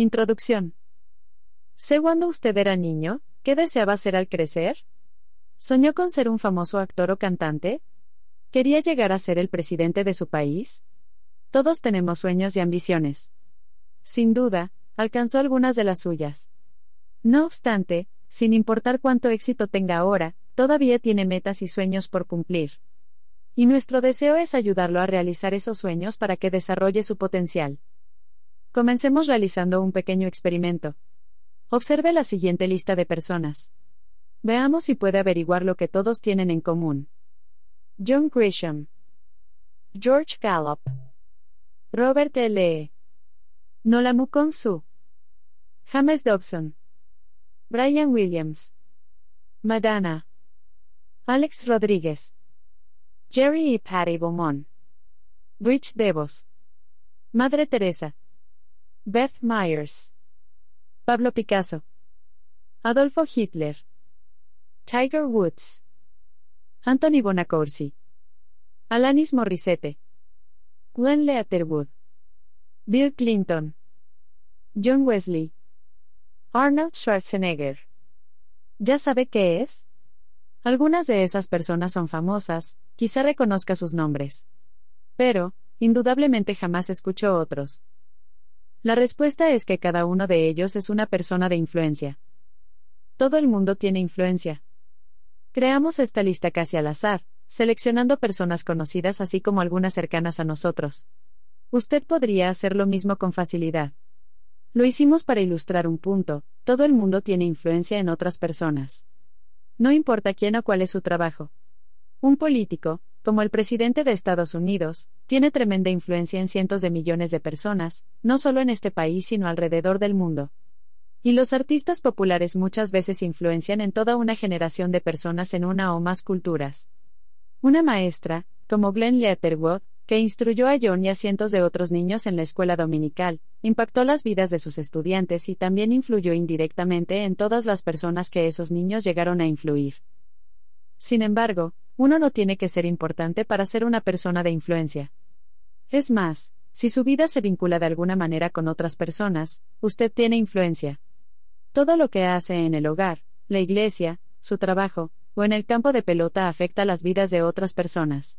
Introducción. Sé cuando usted era niño, ¿qué deseaba ser al crecer? ¿Soñó con ser un famoso actor o cantante? ¿Quería llegar a ser el presidente de su país? Todos tenemos sueños y ambiciones. Sin duda, alcanzó algunas de las suyas. No obstante, sin importar cuánto éxito tenga ahora, todavía tiene metas y sueños por cumplir. Y nuestro deseo es ayudarlo a realizar esos sueños para que desarrolle su potencial. Comencemos realizando un pequeño experimento. Observe la siguiente lista de personas. Veamos si puede averiguar lo que todos tienen en común. John Grisham, George Gallup, Robert L. Nola Mukong Su, James Dobson, Brian Williams, Madonna, Alex Rodríguez, Jerry y Patty Beaumont, Rich Devos, Madre Teresa. Beth Myers. Pablo Picasso. Adolfo Hitler. Tiger Woods. Anthony Bonacorsi. Alanis Morissette. Glenn Leatherwood. Bill Clinton. John Wesley. Arnold Schwarzenegger. ¿Ya sabe qué es? Algunas de esas personas son famosas, quizá reconozca sus nombres. Pero, indudablemente jamás escuchó otros. La respuesta es que cada uno de ellos es una persona de influencia. Todo el mundo tiene influencia. Creamos esta lista casi al azar, seleccionando personas conocidas así como algunas cercanas a nosotros. Usted podría hacer lo mismo con facilidad. Lo hicimos para ilustrar un punto, todo el mundo tiene influencia en otras personas. No importa quién o cuál es su trabajo. Un político, como el presidente de Estados Unidos, tiene tremenda influencia en cientos de millones de personas, no solo en este país sino alrededor del mundo. Y los artistas populares muchas veces influencian en toda una generación de personas en una o más culturas. Una maestra, como Glenn Letterwood, que instruyó a John y a cientos de otros niños en la escuela dominical, impactó las vidas de sus estudiantes y también influyó indirectamente en todas las personas que esos niños llegaron a influir. Sin embargo, uno no tiene que ser importante para ser una persona de influencia. Es más, si su vida se vincula de alguna manera con otras personas, usted tiene influencia. Todo lo que hace en el hogar, la iglesia, su trabajo, o en el campo de pelota afecta las vidas de otras personas.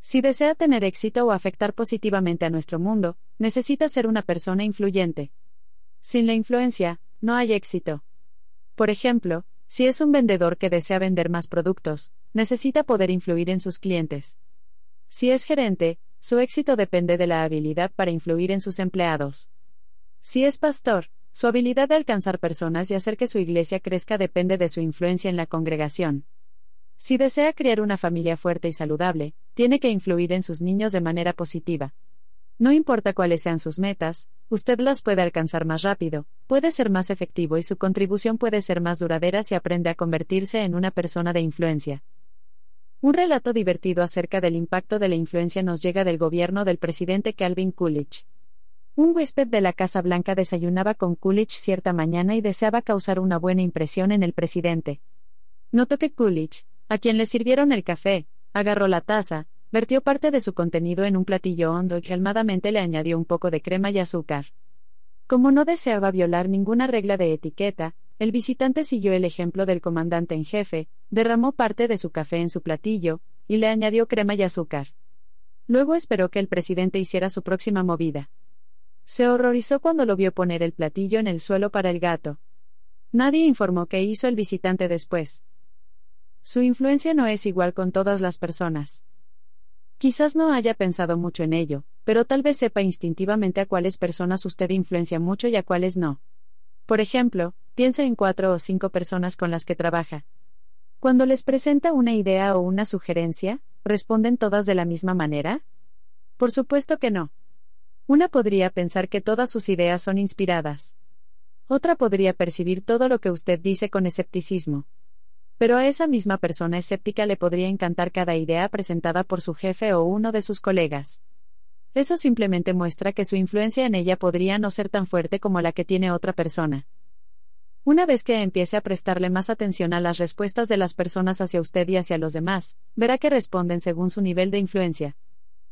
Si desea tener éxito o afectar positivamente a nuestro mundo, necesita ser una persona influyente. Sin la influencia, no hay éxito. Por ejemplo, si es un vendedor que desea vender más productos, necesita poder influir en sus clientes. Si es gerente, su éxito depende de la habilidad para influir en sus empleados. Si es pastor, su habilidad de alcanzar personas y hacer que su iglesia crezca depende de su influencia en la congregación. Si desea crear una familia fuerte y saludable, tiene que influir en sus niños de manera positiva. No importa cuáles sean sus metas, usted las puede alcanzar más rápido, puede ser más efectivo y su contribución puede ser más duradera si aprende a convertirse en una persona de influencia. Un relato divertido acerca del impacto de la influencia nos llega del gobierno del presidente Calvin Coolidge. Un huésped de la Casa Blanca desayunaba con Coolidge cierta mañana y deseaba causar una buena impresión en el presidente. Notó que Coolidge, a quien le sirvieron el café, agarró la taza, vertió parte de su contenido en un platillo hondo y calmadamente le añadió un poco de crema y azúcar. Como no deseaba violar ninguna regla de etiqueta, el visitante siguió el ejemplo del comandante en jefe, derramó parte de su café en su platillo, y le añadió crema y azúcar. Luego esperó que el presidente hiciera su próxima movida. Se horrorizó cuando lo vio poner el platillo en el suelo para el gato. Nadie informó qué hizo el visitante después. Su influencia no es igual con todas las personas. Quizás no haya pensado mucho en ello, pero tal vez sepa instintivamente a cuáles personas usted influencia mucho y a cuáles no. Por ejemplo, piense en cuatro o cinco personas con las que trabaja. Cuando les presenta una idea o una sugerencia, ¿responden todas de la misma manera? Por supuesto que no. Una podría pensar que todas sus ideas son inspiradas. Otra podría percibir todo lo que usted dice con escepticismo. Pero a esa misma persona escéptica le podría encantar cada idea presentada por su jefe o uno de sus colegas. Eso simplemente muestra que su influencia en ella podría no ser tan fuerte como la que tiene otra persona. Una vez que empiece a prestarle más atención a las respuestas de las personas hacia usted y hacia los demás, verá que responden según su nivel de influencia.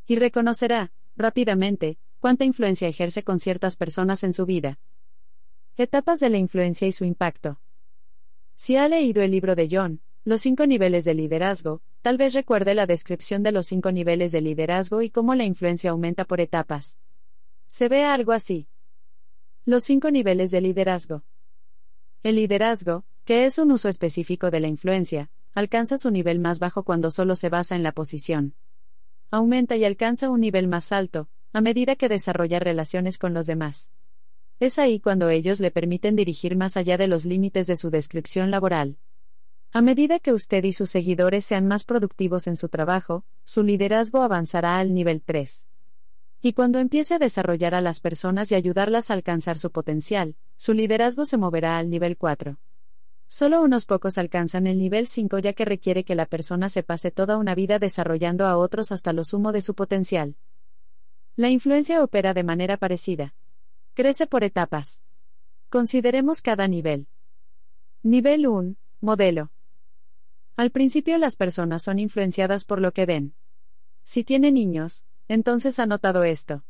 Y reconocerá, rápidamente, cuánta influencia ejerce con ciertas personas en su vida. Etapas de la influencia y su impacto. Si ha leído el libro de John, Los cinco niveles de liderazgo, tal vez recuerde la descripción de los cinco niveles de liderazgo y cómo la influencia aumenta por etapas. Se ve algo así. Los cinco niveles de liderazgo. El liderazgo, que es un uso específico de la influencia, alcanza su nivel más bajo cuando solo se basa en la posición. Aumenta y alcanza un nivel más alto, a medida que desarrolla relaciones con los demás. Es ahí cuando ellos le permiten dirigir más allá de los límites de su descripción laboral. A medida que usted y sus seguidores sean más productivos en su trabajo, su liderazgo avanzará al nivel 3. Y cuando empiece a desarrollar a las personas y ayudarlas a alcanzar su potencial, su liderazgo se moverá al nivel 4. Solo unos pocos alcanzan el nivel 5 ya que requiere que la persona se pase toda una vida desarrollando a otros hasta lo sumo de su potencial. La influencia opera de manera parecida. Crece por etapas. Consideremos cada nivel. Nivel 1. Modelo. Al principio las personas son influenciadas por lo que ven. Si tiene niños, entonces ha notado esto.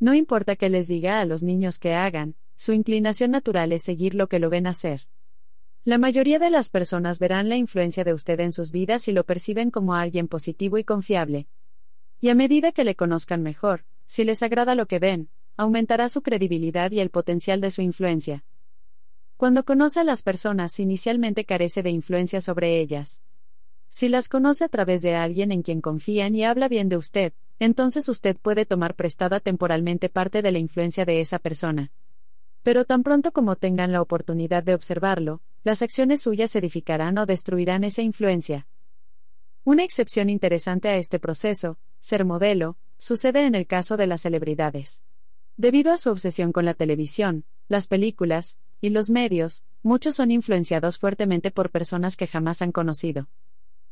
No importa que les diga a los niños que hagan, su inclinación natural es seguir lo que lo ven hacer. La mayoría de las personas verán la influencia de usted en sus vidas y lo perciben como alguien positivo y confiable. Y a medida que le conozcan mejor, si les agrada lo que ven, aumentará su credibilidad y el potencial de su influencia. Cuando conoce a las personas, inicialmente carece de influencia sobre ellas. Si las conoce a través de alguien en quien confían y habla bien de usted, entonces usted puede tomar prestada temporalmente parte de la influencia de esa persona. Pero tan pronto como tengan la oportunidad de observarlo, las acciones suyas edificarán o destruirán esa influencia. Una excepción interesante a este proceso, ser modelo, sucede en el caso de las celebridades. Debido a su obsesión con la televisión, las películas, y los medios, muchos son influenciados fuertemente por personas que jamás han conocido.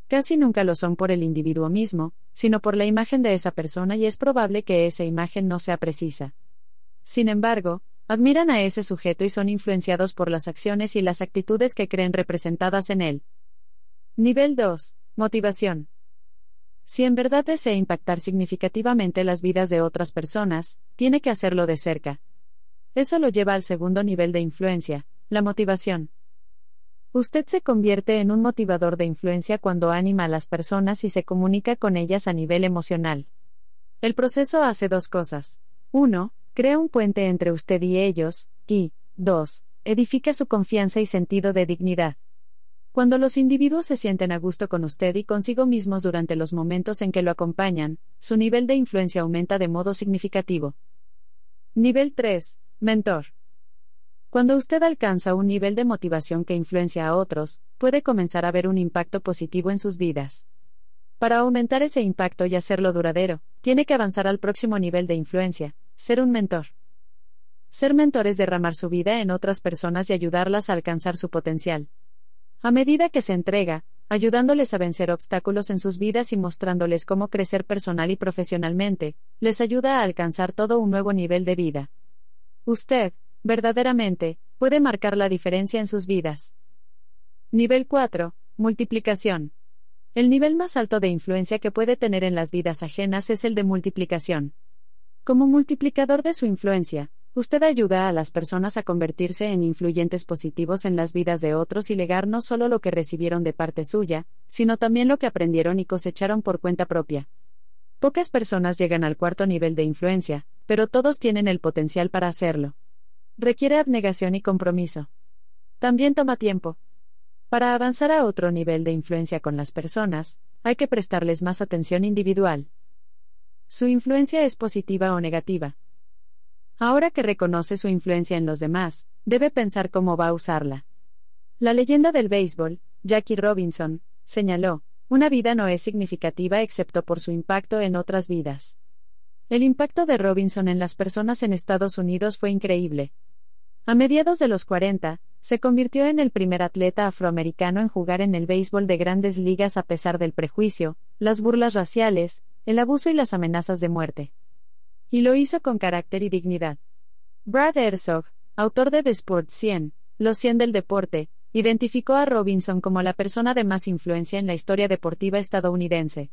Casi nunca lo son por el individuo mismo, sino por la imagen de esa persona y es probable que esa imagen no sea precisa. Sin embargo, admiran a ese sujeto y son influenciados por las acciones y las actitudes que creen representadas en él. Nivel 2. Motivación. Si en verdad desea impactar significativamente las vidas de otras personas, tiene que hacerlo de cerca. Eso lo lleva al segundo nivel de influencia, la motivación. Usted se convierte en un motivador de influencia cuando anima a las personas y se comunica con ellas a nivel emocional. El proceso hace dos cosas. 1. Crea un puente entre usted y ellos, y 2. Edifica su confianza y sentido de dignidad. Cuando los individuos se sienten a gusto con usted y consigo mismos durante los momentos en que lo acompañan, su nivel de influencia aumenta de modo significativo. Nivel 3. Mentor. Cuando usted alcanza un nivel de motivación que influencia a otros, puede comenzar a ver un impacto positivo en sus vidas. Para aumentar ese impacto y hacerlo duradero, tiene que avanzar al próximo nivel de influencia, ser un mentor. Ser mentor es derramar su vida en otras personas y ayudarlas a alcanzar su potencial. A medida que se entrega, ayudándoles a vencer obstáculos en sus vidas y mostrándoles cómo crecer personal y profesionalmente, les ayuda a alcanzar todo un nuevo nivel de vida. Usted, verdaderamente, puede marcar la diferencia en sus vidas. Nivel 4. Multiplicación. El nivel más alto de influencia que puede tener en las vidas ajenas es el de multiplicación. Como multiplicador de su influencia, Usted ayuda a las personas a convertirse en influyentes positivos en las vidas de otros y legar no solo lo que recibieron de parte suya, sino también lo que aprendieron y cosecharon por cuenta propia. Pocas personas llegan al cuarto nivel de influencia, pero todos tienen el potencial para hacerlo. Requiere abnegación y compromiso. También toma tiempo. Para avanzar a otro nivel de influencia con las personas, hay que prestarles más atención individual. Su influencia es positiva o negativa. Ahora que reconoce su influencia en los demás, debe pensar cómo va a usarla. La leyenda del béisbol, Jackie Robinson, señaló, una vida no es significativa excepto por su impacto en otras vidas. El impacto de Robinson en las personas en Estados Unidos fue increíble. A mediados de los 40, se convirtió en el primer atleta afroamericano en jugar en el béisbol de grandes ligas a pesar del prejuicio, las burlas raciales, el abuso y las amenazas de muerte. Y lo hizo con carácter y dignidad. Brad Herzog, autor de The Sport 100, Los 100 del deporte, identificó a Robinson como la persona de más influencia en la historia deportiva estadounidense.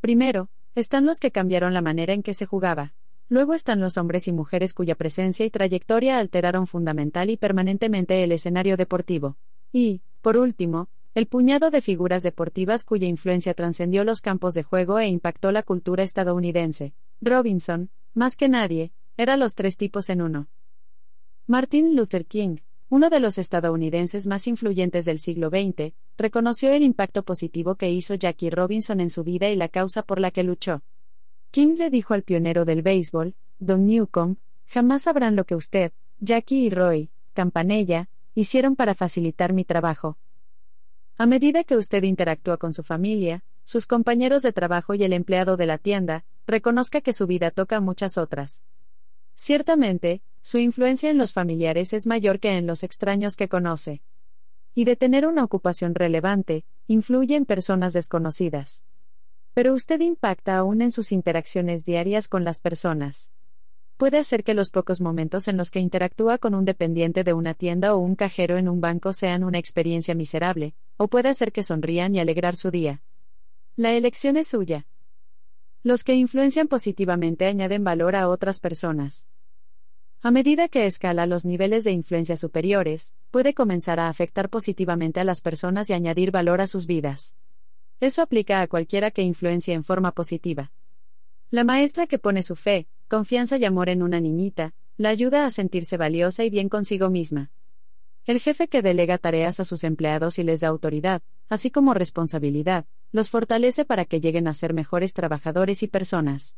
Primero, están los que cambiaron la manera en que se jugaba. Luego están los hombres y mujeres cuya presencia y trayectoria alteraron fundamental y permanentemente el escenario deportivo. Y, por último, el puñado de figuras deportivas cuya influencia trascendió los campos de juego e impactó la cultura estadounidense. Robinson, más que nadie, era los tres tipos en uno. Martin Luther King, uno de los estadounidenses más influyentes del siglo XX, reconoció el impacto positivo que hizo Jackie Robinson en su vida y la causa por la que luchó. King le dijo al pionero del béisbol, Don Newcomb, jamás sabrán lo que usted, Jackie y Roy, Campanella, hicieron para facilitar mi trabajo. A medida que usted interactúa con su familia, sus compañeros de trabajo y el empleado de la tienda, reconozca que su vida toca muchas otras. Ciertamente, su influencia en los familiares es mayor que en los extraños que conoce. Y de tener una ocupación relevante, influye en personas desconocidas. Pero usted impacta aún en sus interacciones diarias con las personas. Puede hacer que los pocos momentos en los que interactúa con un dependiente de una tienda o un cajero en un banco sean una experiencia miserable, o puede hacer que sonrían y alegrar su día. La elección es suya. Los que influencian positivamente añaden valor a otras personas. A medida que escala los niveles de influencia superiores, puede comenzar a afectar positivamente a las personas y añadir valor a sus vidas. Eso aplica a cualquiera que influencie en forma positiva. La maestra que pone su fe, confianza y amor en una niñita, la ayuda a sentirse valiosa y bien consigo misma. El jefe que delega tareas a sus empleados y les da autoridad, así como responsabilidad, los fortalece para que lleguen a ser mejores trabajadores y personas.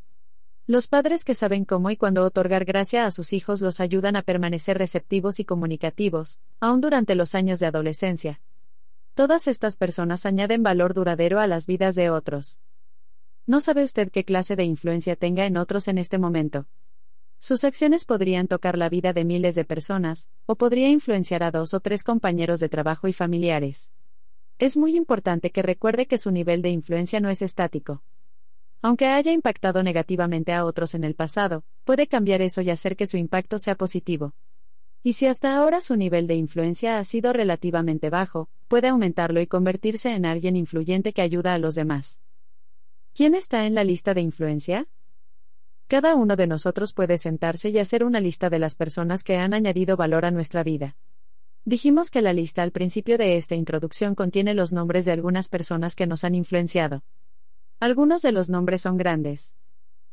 Los padres que saben cómo y cuándo otorgar gracia a sus hijos los ayudan a permanecer receptivos y comunicativos, aún durante los años de adolescencia, Todas estas personas añaden valor duradero a las vidas de otros. No sabe usted qué clase de influencia tenga en otros en este momento. Sus acciones podrían tocar la vida de miles de personas, o podría influenciar a dos o tres compañeros de trabajo y familiares. Es muy importante que recuerde que su nivel de influencia no es estático. Aunque haya impactado negativamente a otros en el pasado, puede cambiar eso y hacer que su impacto sea positivo. Y si hasta ahora su nivel de influencia ha sido relativamente bajo, puede aumentarlo y convertirse en alguien influyente que ayuda a los demás. ¿Quién está en la lista de influencia? Cada uno de nosotros puede sentarse y hacer una lista de las personas que han añadido valor a nuestra vida. Dijimos que la lista al principio de esta introducción contiene los nombres de algunas personas que nos han influenciado. Algunos de los nombres son grandes.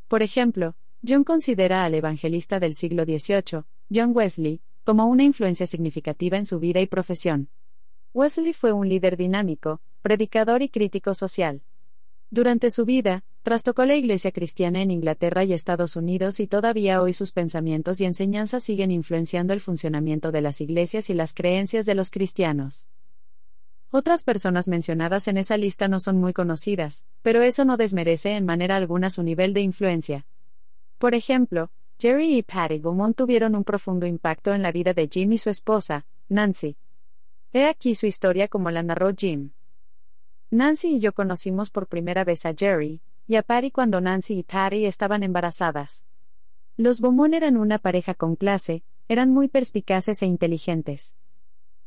Por ejemplo, John considera al evangelista del siglo XVIII, John Wesley, como una influencia significativa en su vida y profesión. Wesley fue un líder dinámico, predicador y crítico social. Durante su vida, trastocó la iglesia cristiana en Inglaterra y Estados Unidos y todavía hoy sus pensamientos y enseñanzas siguen influenciando el funcionamiento de las iglesias y las creencias de los cristianos. Otras personas mencionadas en esa lista no son muy conocidas, pero eso no desmerece en manera alguna su nivel de influencia. Por ejemplo, Jerry y Patty Beaumont tuvieron un profundo impacto en la vida de Jim y su esposa, Nancy. He aquí su historia como la narró Jim. Nancy y yo conocimos por primera vez a Jerry, y a Patty cuando Nancy y Patty estaban embarazadas. Los Beaumont eran una pareja con clase, eran muy perspicaces e inteligentes.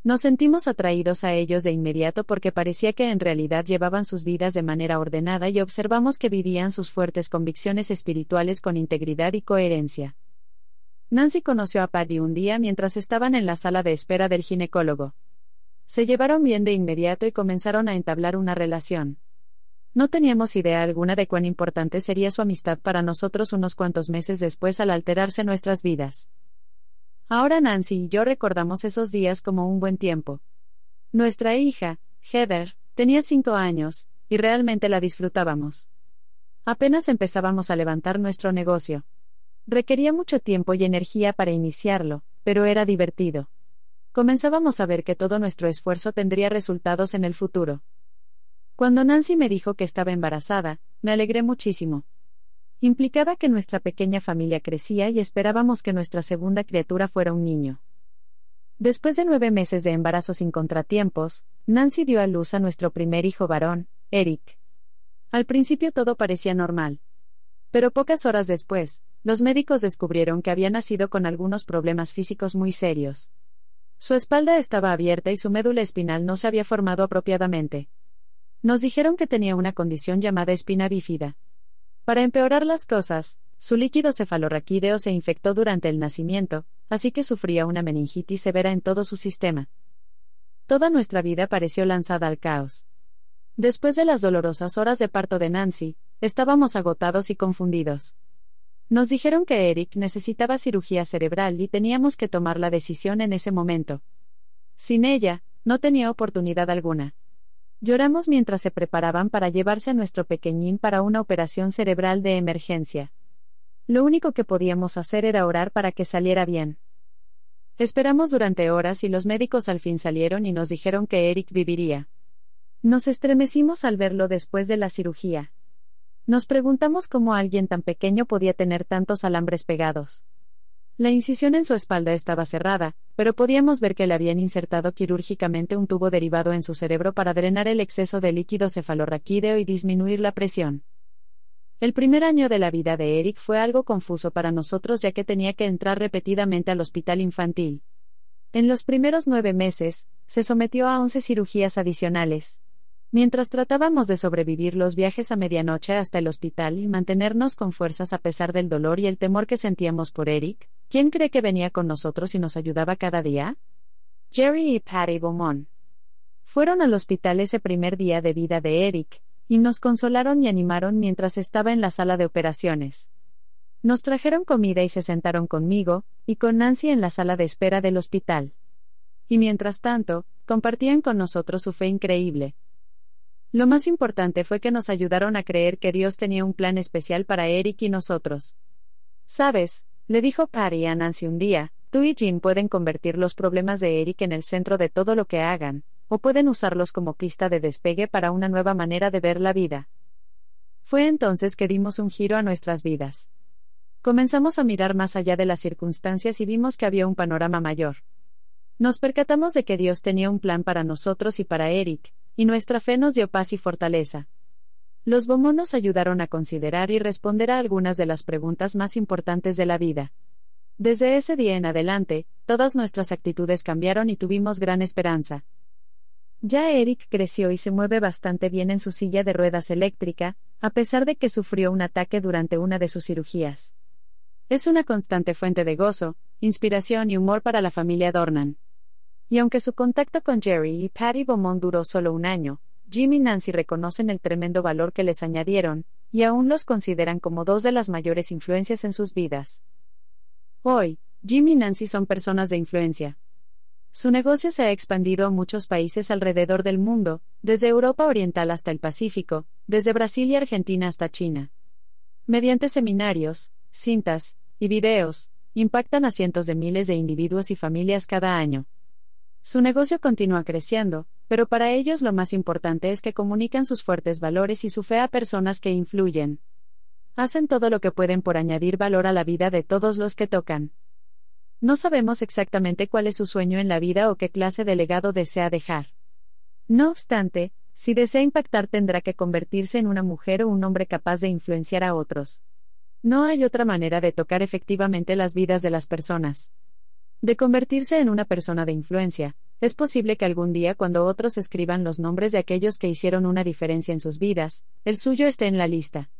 Nos sentimos atraídos a ellos de inmediato porque parecía que en realidad llevaban sus vidas de manera ordenada y observamos que vivían sus fuertes convicciones espirituales con integridad y coherencia. Nancy conoció a Paddy un día mientras estaban en la sala de espera del ginecólogo. Se llevaron bien de inmediato y comenzaron a entablar una relación. No teníamos idea alguna de cuán importante sería su amistad para nosotros unos cuantos meses después al alterarse nuestras vidas. Ahora Nancy y yo recordamos esos días como un buen tiempo. Nuestra hija, Heather, tenía cinco años, y realmente la disfrutábamos. Apenas empezábamos a levantar nuestro negocio. Requería mucho tiempo y energía para iniciarlo, pero era divertido. Comenzábamos a ver que todo nuestro esfuerzo tendría resultados en el futuro. Cuando Nancy me dijo que estaba embarazada, me alegré muchísimo. Implicaba que nuestra pequeña familia crecía y esperábamos que nuestra segunda criatura fuera un niño. Después de nueve meses de embarazo sin contratiempos, Nancy dio a luz a nuestro primer hijo varón, Eric. Al principio todo parecía normal. Pero pocas horas después, los médicos descubrieron que había nacido con algunos problemas físicos muy serios. Su espalda estaba abierta y su médula espinal no se había formado apropiadamente. Nos dijeron que tenía una condición llamada espina bífida. Para empeorar las cosas, Su líquido cefalorraquídeo se infectó durante el nacimiento, así que sufría una meningitis severa en todo su sistema. Toda nuestra vida pareció lanzada al caos. Después de las dolorosas horas de parto de Nancy, estábamos agotados y confundidos. Nos dijeron que Eric necesitaba cirugía cerebral y teníamos que tomar la decisión en ese momento. Sin ella, no tenía oportunidad alguna. Lloramos mientras se preparaban para llevarse a nuestro pequeñín para una operación cerebral de emergencia. Lo único que podíamos hacer era orar para que saliera bien. Esperamos durante horas y los médicos al fin salieron y nos dijeron que Eric viviría. Nos estremecimos al verlo después de la cirugía. Nos preguntamos cómo alguien tan pequeño podía tener tantos alambres pegados. La incisión en su espalda estaba cerrada, pero podíamos ver que le habían insertado quirúrgicamente un tubo derivado en su cerebro para drenar el exceso de líquido cefalorraquídeo y disminuir la presión. El primer año de la vida de Eric fue algo confuso para nosotros ya que tenía que entrar repetidamente al hospital infantil. En los primeros nueve meses, se sometió a once cirugías adicionales. Mientras tratábamos de sobrevivir los viajes a medianoche hasta el hospital y mantenernos con fuerzas a pesar del dolor y el temor que sentíamos por Eric, ¿quién cree que venía con nosotros y nos ayudaba cada día? Jerry y Patty Beaumont. Fueron al hospital ese primer día de vida de Eric, y nos consolaron y animaron mientras estaba en la sala de operaciones. Nos trajeron comida y se sentaron conmigo, y con Nancy en la sala de espera del hospital. Y mientras tanto, compartían con nosotros su fe increíble. Lo más importante fue que nos ayudaron a creer que Dios tenía un plan especial para Eric y nosotros. Sabes, le dijo Patty a Nancy un día, tú y Jim pueden convertir los problemas de Eric en el centro de todo lo que hagan, o pueden usarlos como pista de despegue para una nueva manera de ver la vida. Fue entonces que dimos un giro a nuestras vidas. Comenzamos a mirar más allá de las circunstancias y vimos que había un panorama mayor. Nos percatamos de que Dios tenía un plan para nosotros y para Eric, y nuestra fe nos dio paz y fortaleza. Los Bomos nos ayudaron a considerar y responder a algunas de las preguntas más importantes de la vida. Desde ese día en adelante, todas nuestras actitudes cambiaron y tuvimos gran esperanza. Ya Eric creció y se mueve bastante bien en su silla de ruedas eléctrica, a pesar de que sufrió un ataque durante una de sus cirugías. Es una constante fuente de gozo, inspiración y humor para la familia Dornan. Y aunque su contacto con Jerry y Patty Beaumont duró solo un año, Jim y Nancy reconocen el tremendo valor que les añadieron, y aún los consideran como dos de las mayores influencias en sus vidas. Hoy, Jim y Nancy son personas de influencia, su negocio se ha expandido a muchos países alrededor del mundo, desde Europa Oriental hasta el Pacífico, desde Brasil y Argentina hasta China. Mediante seminarios, cintas y videos, impactan a cientos de miles de individuos y familias cada año. Su negocio continúa creciendo, pero para ellos lo más importante es que comunican sus fuertes valores y su fe a personas que influyen. Hacen todo lo que pueden por añadir valor a la vida de todos los que tocan. No sabemos exactamente cuál es su sueño en la vida o qué clase de legado desea dejar. No obstante, si desea impactar tendrá que convertirse en una mujer o un hombre capaz de influenciar a otros. No hay otra manera de tocar efectivamente las vidas de las personas. De convertirse en una persona de influencia, es posible que algún día cuando otros escriban los nombres de aquellos que hicieron una diferencia en sus vidas, el suyo esté en la lista.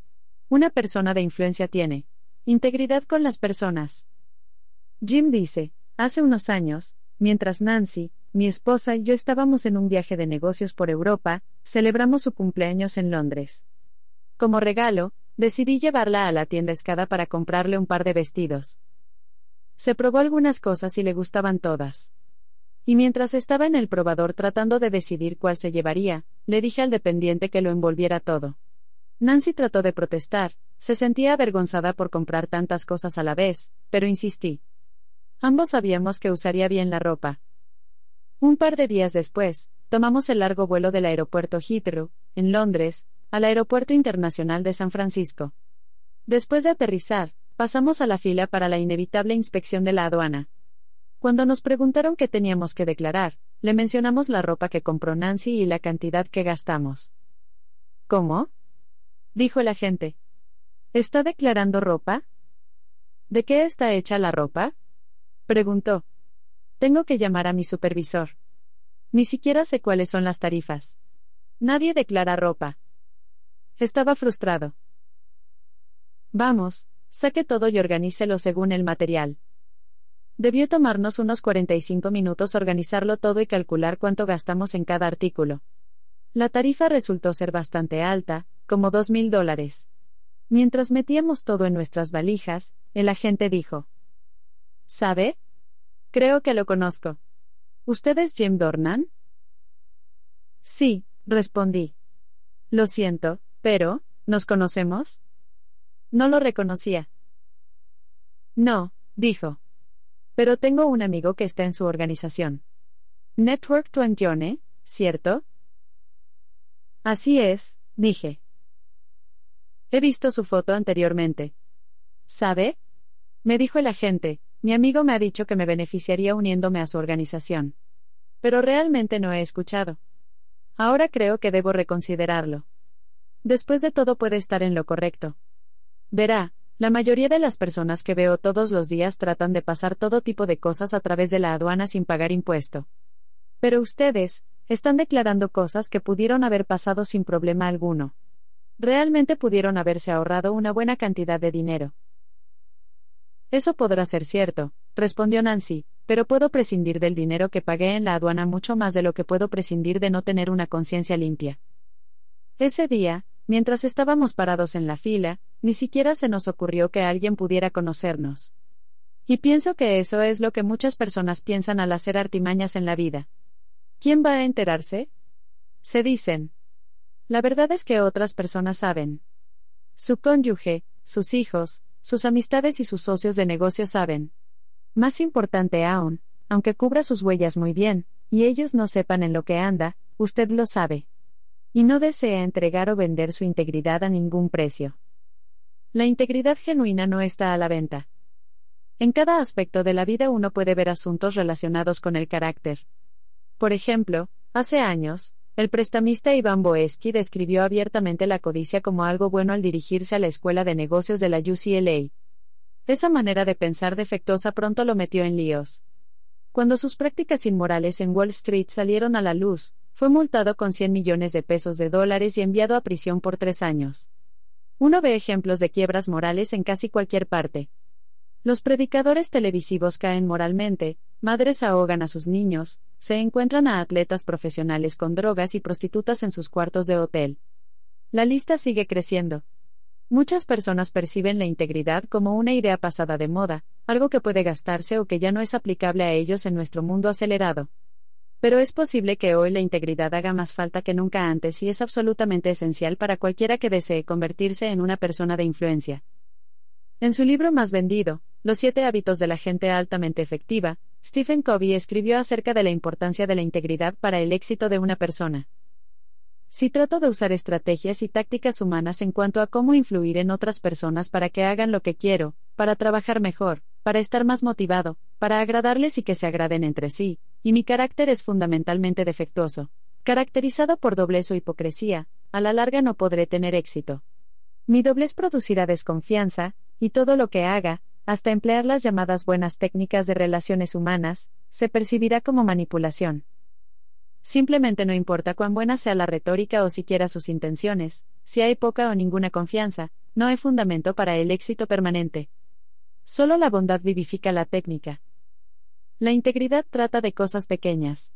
Una persona de influencia tiene integridad con las personas. Jim dice, hace unos años, mientras Nancy, mi esposa y yo estábamos en un viaje de negocios por Europa, celebramos su cumpleaños en Londres. Como regalo, decidí llevarla a la tienda Escada para comprarle un par de vestidos. Se probó algunas cosas y le gustaban todas. Y mientras estaba en el probador tratando de decidir cuál se llevaría, le dije al dependiente que lo envolviera todo. Nancy trató de protestar, se sentía avergonzada por comprar tantas cosas a la vez, pero insistí. Ambos sabíamos que usaría bien la ropa. Un par de días después, tomamos el largo vuelo del aeropuerto Heathrow, en Londres, al Aeropuerto Internacional de San Francisco. Después de aterrizar, pasamos a la fila para la inevitable inspección de la aduana. Cuando nos preguntaron qué teníamos que declarar, le mencionamos la ropa que compró Nancy y la cantidad que gastamos. ¿Cómo? dijo el agente. ¿Está declarando ropa? ¿De qué está hecha la ropa? Preguntó. Tengo que llamar a mi supervisor. Ni siquiera sé cuáles son las tarifas. Nadie declara ropa. Estaba frustrado. Vamos, saque todo y organícelo según el material. Debió tomarnos unos 45 minutos organizarlo todo y calcular cuánto gastamos en cada artículo. La tarifa resultó ser bastante alta, como dos mil dólares. Mientras metíamos todo en nuestras valijas, el agente dijo: ¿Sabe? Creo que lo conozco. ¿Usted es Jim Dornan? Sí, respondí. Lo siento, pero, ¿nos conocemos? No lo reconocía. No, dijo. Pero tengo un amigo que está en su organización. Network Twenty, ¿cierto? Así es, dije. He visto su foto anteriormente. ¿Sabe? Me dijo el agente, mi amigo me ha dicho que me beneficiaría uniéndome a su organización. Pero realmente no he escuchado. Ahora creo que debo reconsiderarlo. Después de todo puede estar en lo correcto. Verá, la mayoría de las personas que veo todos los días tratan de pasar todo tipo de cosas a través de la aduana sin pagar impuesto. Pero ustedes, están declarando cosas que pudieron haber pasado sin problema alguno. Realmente pudieron haberse ahorrado una buena cantidad de dinero. Eso podrá ser cierto, respondió Nancy, pero puedo prescindir del dinero que pagué en la aduana mucho más de lo que puedo prescindir de no tener una conciencia limpia. Ese día, mientras estábamos parados en la fila, ni siquiera se nos ocurrió que alguien pudiera conocernos. Y pienso que eso es lo que muchas personas piensan al hacer artimañas en la vida. ¿Quién va a enterarse? Se dicen. La verdad es que otras personas saben. Su cónyuge, sus hijos, sus amistades y sus socios de negocio saben. Más importante aún, aunque cubra sus huellas muy bien, y ellos no sepan en lo que anda, usted lo sabe. Y no desea entregar o vender su integridad a ningún precio. La integridad genuina no está a la venta. En cada aspecto de la vida uno puede ver asuntos relacionados con el carácter, por ejemplo, hace años, el prestamista Iván Boesky describió abiertamente la codicia como algo bueno al dirigirse a la escuela de negocios de la UCLA. Esa manera de pensar defectuosa pronto lo metió en líos. Cuando sus prácticas inmorales en Wall Street salieron a la luz, fue multado con 100 millones de pesos de dólares y enviado a prisión por tres años. Uno ve ejemplos de quiebras morales en casi cualquier parte. Los predicadores televisivos caen moralmente, madres ahogan a sus niños, se encuentran a atletas profesionales con drogas y prostitutas en sus cuartos de hotel. La lista sigue creciendo. Muchas personas perciben la integridad como una idea pasada de moda, algo que puede gastarse o que ya no es aplicable a ellos en nuestro mundo acelerado. Pero es posible que hoy la integridad haga más falta que nunca antes y es absolutamente esencial para cualquiera que desee convertirse en una persona de influencia. En su libro más vendido, Los siete hábitos de la gente altamente efectiva, Stephen Covey escribió acerca de la importancia de la integridad para el éxito de una persona. Si trato de usar estrategias y tácticas humanas en cuanto a cómo influir en otras personas para que hagan lo que quiero, para trabajar mejor, para estar más motivado, para agradarles y que se agraden entre sí, y mi carácter es fundamentalmente defectuoso, caracterizado por doblez o hipocresía, a la larga no podré tener éxito. Mi doblez producirá desconfianza, y todo lo que haga, hasta emplear las llamadas buenas técnicas de relaciones humanas, se percibirá como manipulación. Simplemente no importa cuán buena sea la retórica o siquiera sus intenciones, si hay poca o ninguna confianza, no hay fundamento para el éxito permanente. Solo la bondad vivifica la técnica. La integridad trata de cosas pequeñas.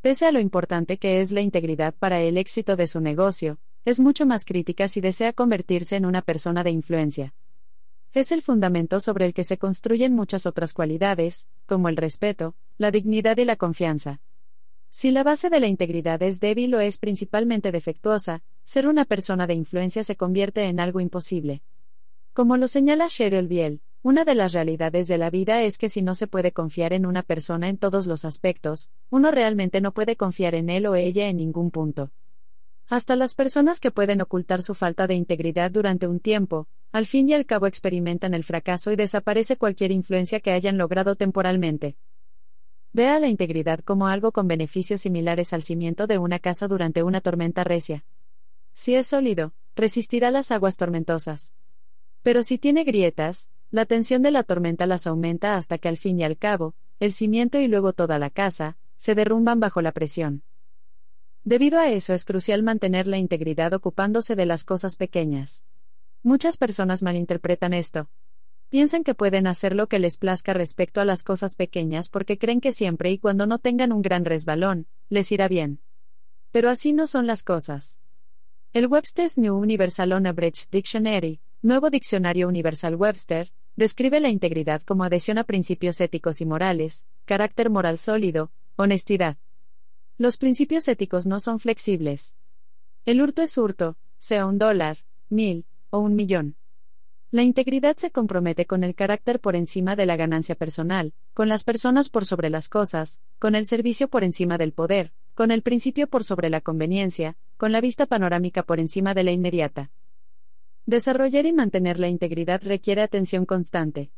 Pese a lo importante que es la integridad para el éxito de su negocio, es mucho más crítica si desea convertirse en una persona de influencia. Es el fundamento sobre el que se construyen muchas otras cualidades, como el respeto, la dignidad y la confianza. Si la base de la integridad es débil o es principalmente defectuosa, ser una persona de influencia se convierte en algo imposible. Como lo señala Sheryl Biel, una de las realidades de la vida es que si no se puede confiar en una persona en todos los aspectos, uno realmente no puede confiar en él o ella en ningún punto. Hasta las personas que pueden ocultar su falta de integridad durante un tiempo, al fin y al cabo experimentan el fracaso y desaparece cualquier influencia que hayan logrado temporalmente. Vea la integridad como algo con beneficios similares al cimiento de una casa durante una tormenta recia. Si es sólido, resistirá las aguas tormentosas. Pero si tiene grietas, la tensión de la tormenta las aumenta hasta que al fin y al cabo, el cimiento y luego toda la casa, se derrumban bajo la presión. Debido a eso es crucial mantener la integridad ocupándose de las cosas pequeñas. Muchas personas malinterpretan esto. Piensan que pueden hacer lo que les plazca respecto a las cosas pequeñas porque creen que siempre y cuando no tengan un gran resbalón, les irá bien. Pero así no son las cosas. El Webster's New Universal Unabridged Dictionary, Nuevo Diccionario Universal Webster, describe la integridad como adhesión a principios éticos y morales, carácter moral sólido, honestidad. Los principios éticos no son flexibles. El hurto es hurto, sea un dólar, mil, o un millón. La integridad se compromete con el carácter por encima de la ganancia personal, con las personas por sobre las cosas, con el servicio por encima del poder, con el principio por sobre la conveniencia, con la vista panorámica por encima de la inmediata. Desarrollar y mantener la integridad requiere atención constante.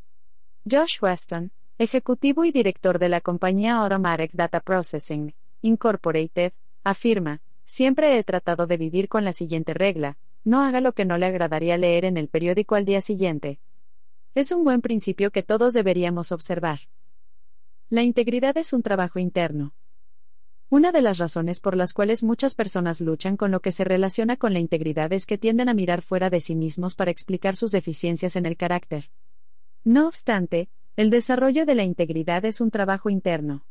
Josh Weston, ejecutivo y director de la compañía Automatic Data Processing, Incorporated, afirma, siempre he tratado de vivir con la siguiente regla, no haga lo que no le agradaría leer en el periódico al día siguiente. Es un buen principio que todos deberíamos observar. La integridad es un trabajo interno. Una de las razones por las cuales muchas personas luchan con lo que se relaciona con la integridad es que tienden a mirar fuera de sí mismos para explicar sus deficiencias en el carácter. No obstante, el desarrollo de la integridad es un trabajo interno.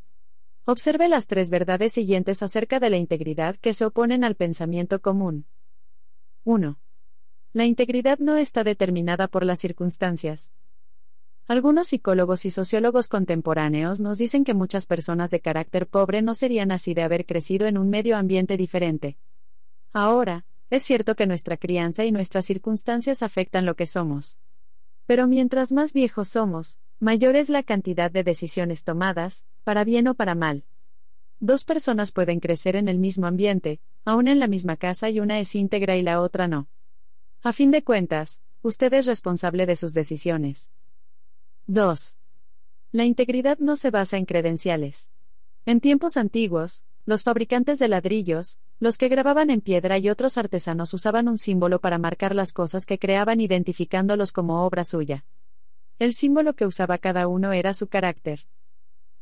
Observe las tres verdades siguientes acerca de la integridad que se oponen al pensamiento común. 1. La integridad no está determinada por las circunstancias. Algunos psicólogos y sociólogos contemporáneos nos dicen que muchas personas de carácter pobre no serían así de haber crecido en un medio ambiente diferente. Ahora, es cierto que nuestra crianza y nuestras circunstancias afectan lo que somos. Pero mientras más viejos somos, mayor es la cantidad de decisiones tomadas, para bien o para mal. Dos personas pueden crecer en el mismo ambiente, aún en la misma casa y una es íntegra y la otra no. A fin de cuentas, usted es responsable de sus decisiones. 2. La integridad no se basa en credenciales. En tiempos antiguos, los fabricantes de ladrillos, los que grababan en piedra y otros artesanos usaban un símbolo para marcar las cosas que creaban identificándolos como obra suya. El símbolo que usaba cada uno era su carácter.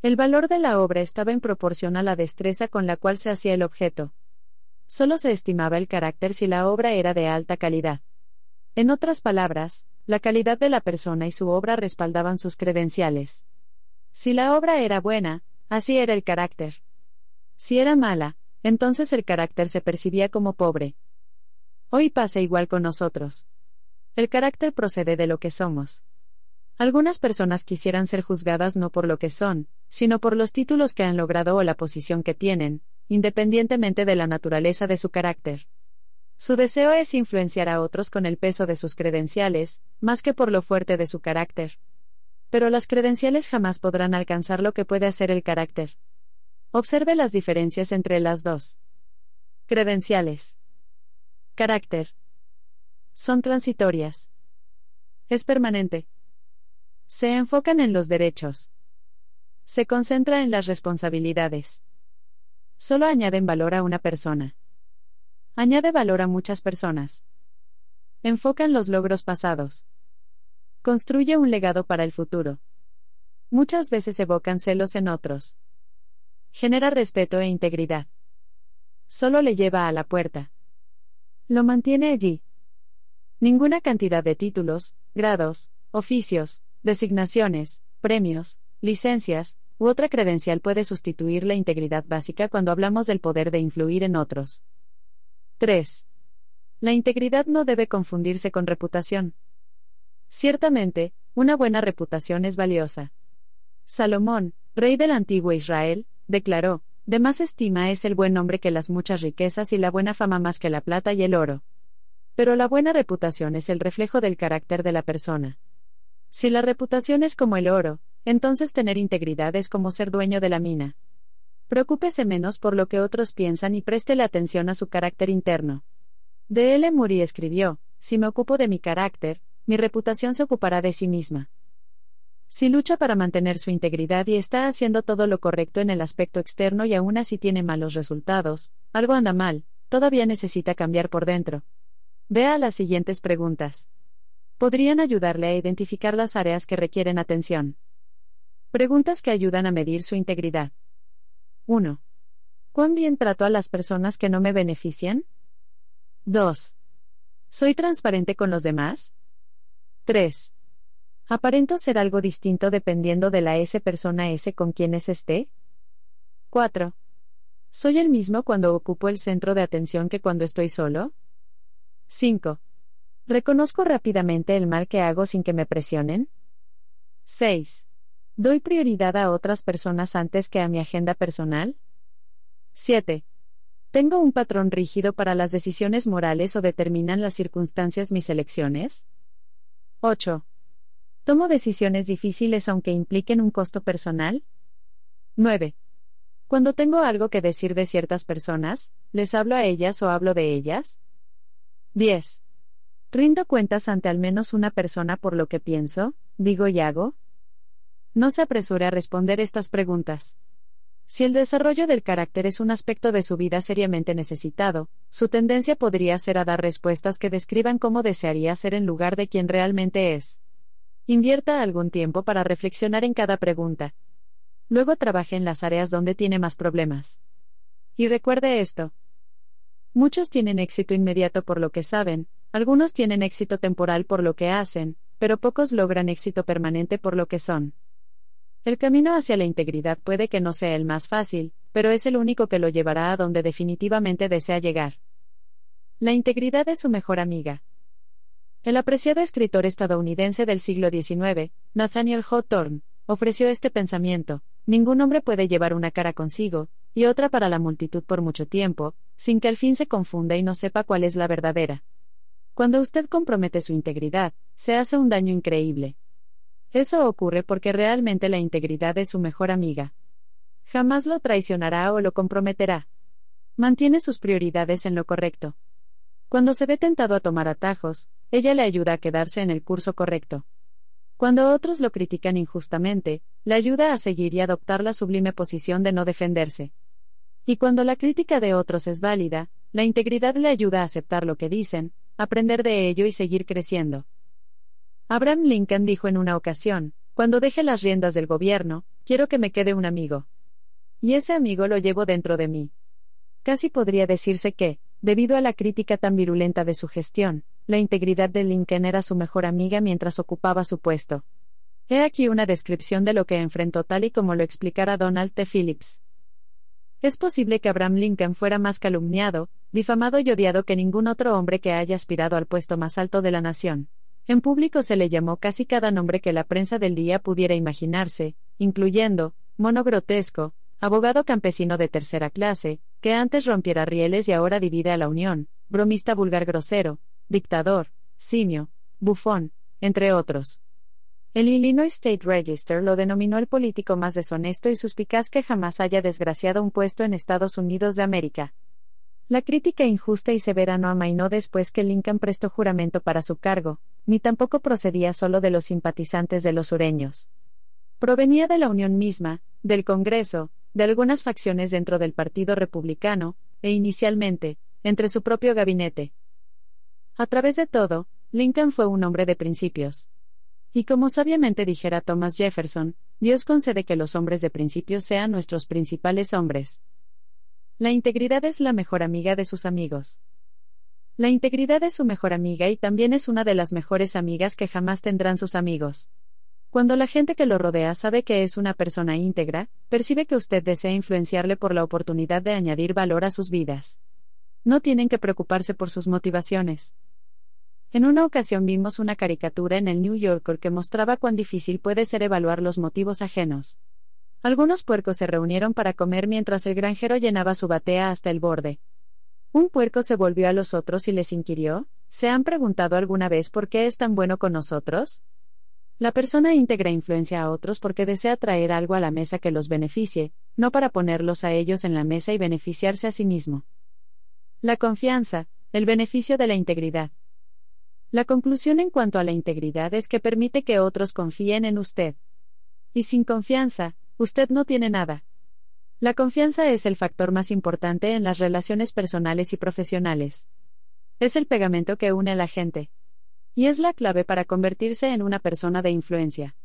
El valor de la obra estaba en proporción a la destreza con la cual se hacía el objeto. Solo se estimaba el carácter si la obra era de alta calidad. En otras palabras, la calidad de la persona y su obra respaldaban sus credenciales. Si la obra era buena, así era el carácter. Si era mala, entonces el carácter se percibía como pobre. Hoy pasa igual con nosotros. El carácter procede de lo que somos. Algunas personas quisieran ser juzgadas no por lo que son, sino por los títulos que han logrado o la posición que tienen, independientemente de la naturaleza de su carácter. Su deseo es influenciar a otros con el peso de sus credenciales, más que por lo fuerte de su carácter. Pero las credenciales jamás podrán alcanzar lo que puede hacer el carácter. Observe las diferencias entre las dos. Credenciales. Carácter. Son transitorias. Es permanente. Se enfocan en los derechos. Se concentra en las responsabilidades. Solo añaden valor a una persona. Añade valor a muchas personas. Enfocan los logros pasados. Construye un legado para el futuro. Muchas veces evocan celos en otros. Genera respeto e integridad. Solo le lleva a la puerta. Lo mantiene allí. Ninguna cantidad de títulos, grados, oficios, designaciones, premios, licencias, u otra credencial puede sustituir la integridad básica cuando hablamos del poder de influir en otros. 3. La integridad no debe confundirse con reputación. Ciertamente, una buena reputación es valiosa. Salomón, rey del antiguo Israel, declaró, de más estima es el buen nombre que las muchas riquezas y la buena fama más que la plata y el oro. Pero la buena reputación es el reflejo del carácter de la persona. Si la reputación es como el oro, entonces tener integridad es como ser dueño de la mina. Preocúpese menos por lo que otros piensan y préstele atención a su carácter interno. De L. Murray escribió, si me ocupo de mi carácter, mi reputación se ocupará de sí misma. Si lucha para mantener su integridad y está haciendo todo lo correcto en el aspecto externo y aún así tiene malos resultados, algo anda mal, todavía necesita cambiar por dentro. Vea las siguientes preguntas podrían ayudarle a identificar las áreas que requieren atención. Preguntas que ayudan a medir su integridad. 1. ¿Cuán bien trato a las personas que no me benefician? 2. ¿Soy transparente con los demás? 3. ¿Aparento ser algo distinto dependiendo de la S persona S con quienes esté? 4. ¿Soy el mismo cuando ocupo el centro de atención que cuando estoy solo? 5. ¿Reconozco rápidamente el mal que hago sin que me presionen? 6. ¿Doy prioridad a otras personas antes que a mi agenda personal? 7. ¿Tengo un patrón rígido para las decisiones morales o determinan las circunstancias mis elecciones? 8. ¿Tomo decisiones difíciles aunque impliquen un costo personal? 9. Cuando tengo algo que decir de ciertas personas, ¿les hablo a ellas o hablo de ellas? 10. ¿Rindo cuentas ante al menos una persona por lo que pienso, digo y hago? No se apresure a responder estas preguntas. Si el desarrollo del carácter es un aspecto de su vida seriamente necesitado, su tendencia podría ser a dar respuestas que describan cómo desearía ser en lugar de quien realmente es. Invierta algún tiempo para reflexionar en cada pregunta. Luego trabaje en las áreas donde tiene más problemas. Y recuerde esto. Muchos tienen éxito inmediato por lo que saben, algunos tienen éxito temporal por lo que hacen, pero pocos logran éxito permanente por lo que son. El camino hacia la integridad puede que no sea el más fácil, pero es el único que lo llevará a donde definitivamente desea llegar. La integridad es su mejor amiga. El apreciado escritor estadounidense del siglo XIX, Nathaniel Hawthorne, ofreció este pensamiento, ningún hombre puede llevar una cara consigo, y otra para la multitud por mucho tiempo, sin que al fin se confunda y no sepa cuál es la verdadera. Cuando usted compromete su integridad, se hace un daño increíble. Eso ocurre porque realmente la integridad es su mejor amiga. Jamás lo traicionará o lo comprometerá. Mantiene sus prioridades en lo correcto. Cuando se ve tentado a tomar atajos, ella le ayuda a quedarse en el curso correcto. Cuando otros lo critican injustamente, le ayuda a seguir y adoptar la sublime posición de no defenderse. Y cuando la crítica de otros es válida, la integridad le ayuda a aceptar lo que dicen, aprender de ello y seguir creciendo. Abraham Lincoln dijo en una ocasión, cuando deje las riendas del gobierno, quiero que me quede un amigo. Y ese amigo lo llevo dentro de mí. Casi podría decirse que, debido a la crítica tan virulenta de su gestión, la integridad de Lincoln era su mejor amiga mientras ocupaba su puesto. He aquí una descripción de lo que enfrentó tal y como lo explicara Donald T. Phillips. Es posible que Abraham Lincoln fuera más calumniado, difamado y odiado que ningún otro hombre que haya aspirado al puesto más alto de la nación. En público se le llamó casi cada nombre que la prensa del día pudiera imaginarse, incluyendo, mono grotesco, abogado campesino de tercera clase, que antes rompiera rieles y ahora divide a la Unión, bromista vulgar grosero, dictador, simio, bufón, entre otros. El Illinois State Register lo denominó el político más deshonesto y suspicaz que jamás haya desgraciado un puesto en Estados Unidos de América. La crítica injusta y severa no amainó después que Lincoln prestó juramento para su cargo, ni tampoco procedía solo de los simpatizantes de los sureños. Provenía de la Unión misma, del Congreso, de algunas facciones dentro del Partido Republicano, e inicialmente, entre su propio gabinete. A través de todo, Lincoln fue un hombre de principios. Y como sabiamente dijera Thomas Jefferson, Dios concede que los hombres de principios sean nuestros principales hombres. La integridad es la mejor amiga de sus amigos. La integridad es su mejor amiga y también es una de las mejores amigas que jamás tendrán sus amigos. Cuando la gente que lo rodea sabe que es una persona íntegra, percibe que usted desea influenciarle por la oportunidad de añadir valor a sus vidas. No tienen que preocuparse por sus motivaciones. En una ocasión vimos una caricatura en el New Yorker que mostraba cuán difícil puede ser evaluar los motivos ajenos. Algunos puercos se reunieron para comer mientras el granjero llenaba su batea hasta el borde. Un puerco se volvió a los otros y les inquirió, ¿se han preguntado alguna vez por qué es tan bueno con nosotros? La persona íntegra influencia a otros porque desea traer algo a la mesa que los beneficie, no para ponerlos a ellos en la mesa y beneficiarse a sí mismo. La confianza, el beneficio de la integridad. La conclusión en cuanto a la integridad es que permite que otros confíen en usted. Y sin confianza, usted no tiene nada. La confianza es el factor más importante en las relaciones personales y profesionales. Es el pegamento que une a la gente. Y es la clave para convertirse en una persona de influencia.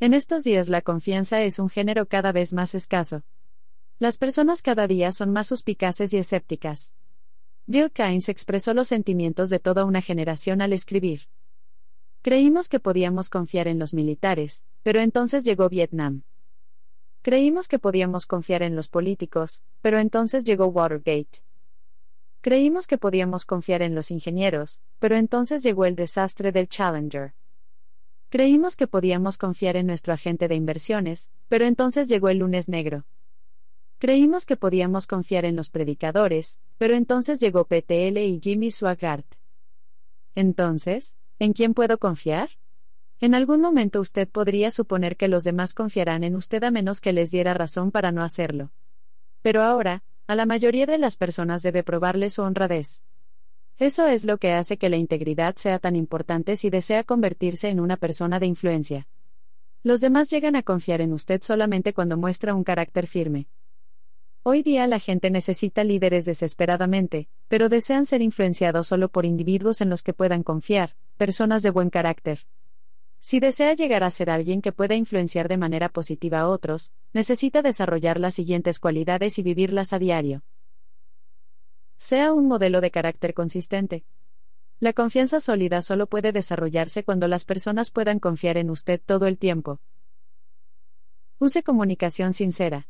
En estos días la confianza es un género cada vez más escaso. Las personas cada día son más suspicaces y escépticas. Bill Kynes expresó los sentimientos de toda una generación al escribir. Creímos que podíamos confiar en los militares, pero entonces llegó Vietnam. Creímos que podíamos confiar en los políticos, pero entonces llegó Watergate. Creímos que podíamos confiar en los ingenieros, pero entonces llegó el desastre del Challenger. Creímos que podíamos confiar en nuestro agente de inversiones, pero entonces llegó el lunes negro. Creímos que podíamos confiar en los predicadores, pero entonces llegó PTL y Jimmy Swaggart. Entonces, ¿en quién puedo confiar? En algún momento usted podría suponer que los demás confiarán en usted a menos que les diera razón para no hacerlo. Pero ahora, a la mayoría de las personas debe probarle su honradez. Eso es lo que hace que la integridad sea tan importante si desea convertirse en una persona de influencia. Los demás llegan a confiar en usted solamente cuando muestra un carácter firme. Hoy día la gente necesita líderes desesperadamente, pero desean ser influenciados solo por individuos en los que puedan confiar, personas de buen carácter. Si desea llegar a ser alguien que pueda influenciar de manera positiva a otros, necesita desarrollar las siguientes cualidades y vivirlas a diario. Sea un modelo de carácter consistente. La confianza sólida solo puede desarrollarse cuando las personas puedan confiar en usted todo el tiempo. Use comunicación sincera.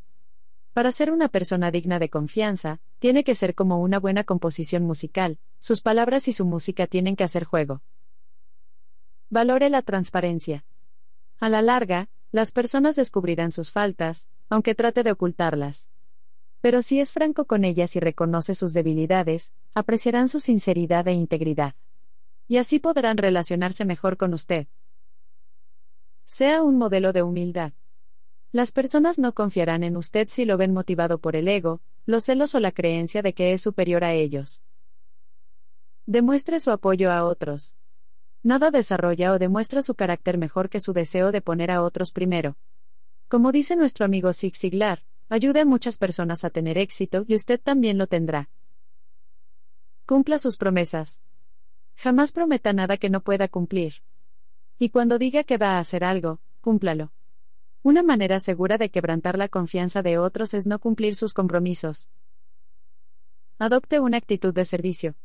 Para ser una persona digna de confianza, tiene que ser como una buena composición musical, sus palabras y su música tienen que hacer juego. Valore la transparencia. A la larga, las personas descubrirán sus faltas, aunque trate de ocultarlas. Pero si es franco con ellas y reconoce sus debilidades, apreciarán su sinceridad e integridad. Y así podrán relacionarse mejor con usted. Sea un modelo de humildad. Las personas no confiarán en usted si lo ven motivado por el ego, los celos o la creencia de que es superior a ellos. Demuestre su apoyo a otros. Nada desarrolla o demuestra su carácter mejor que su deseo de poner a otros primero. Como dice nuestro amigo Zig Ziglar, ayude a muchas personas a tener éxito y usted también lo tendrá. Cumpla sus promesas. Jamás prometa nada que no pueda cumplir. Y cuando diga que va a hacer algo, cúmplalo. Una manera segura de quebrantar la confianza de otros es no cumplir sus compromisos. Adopte una actitud de servicio.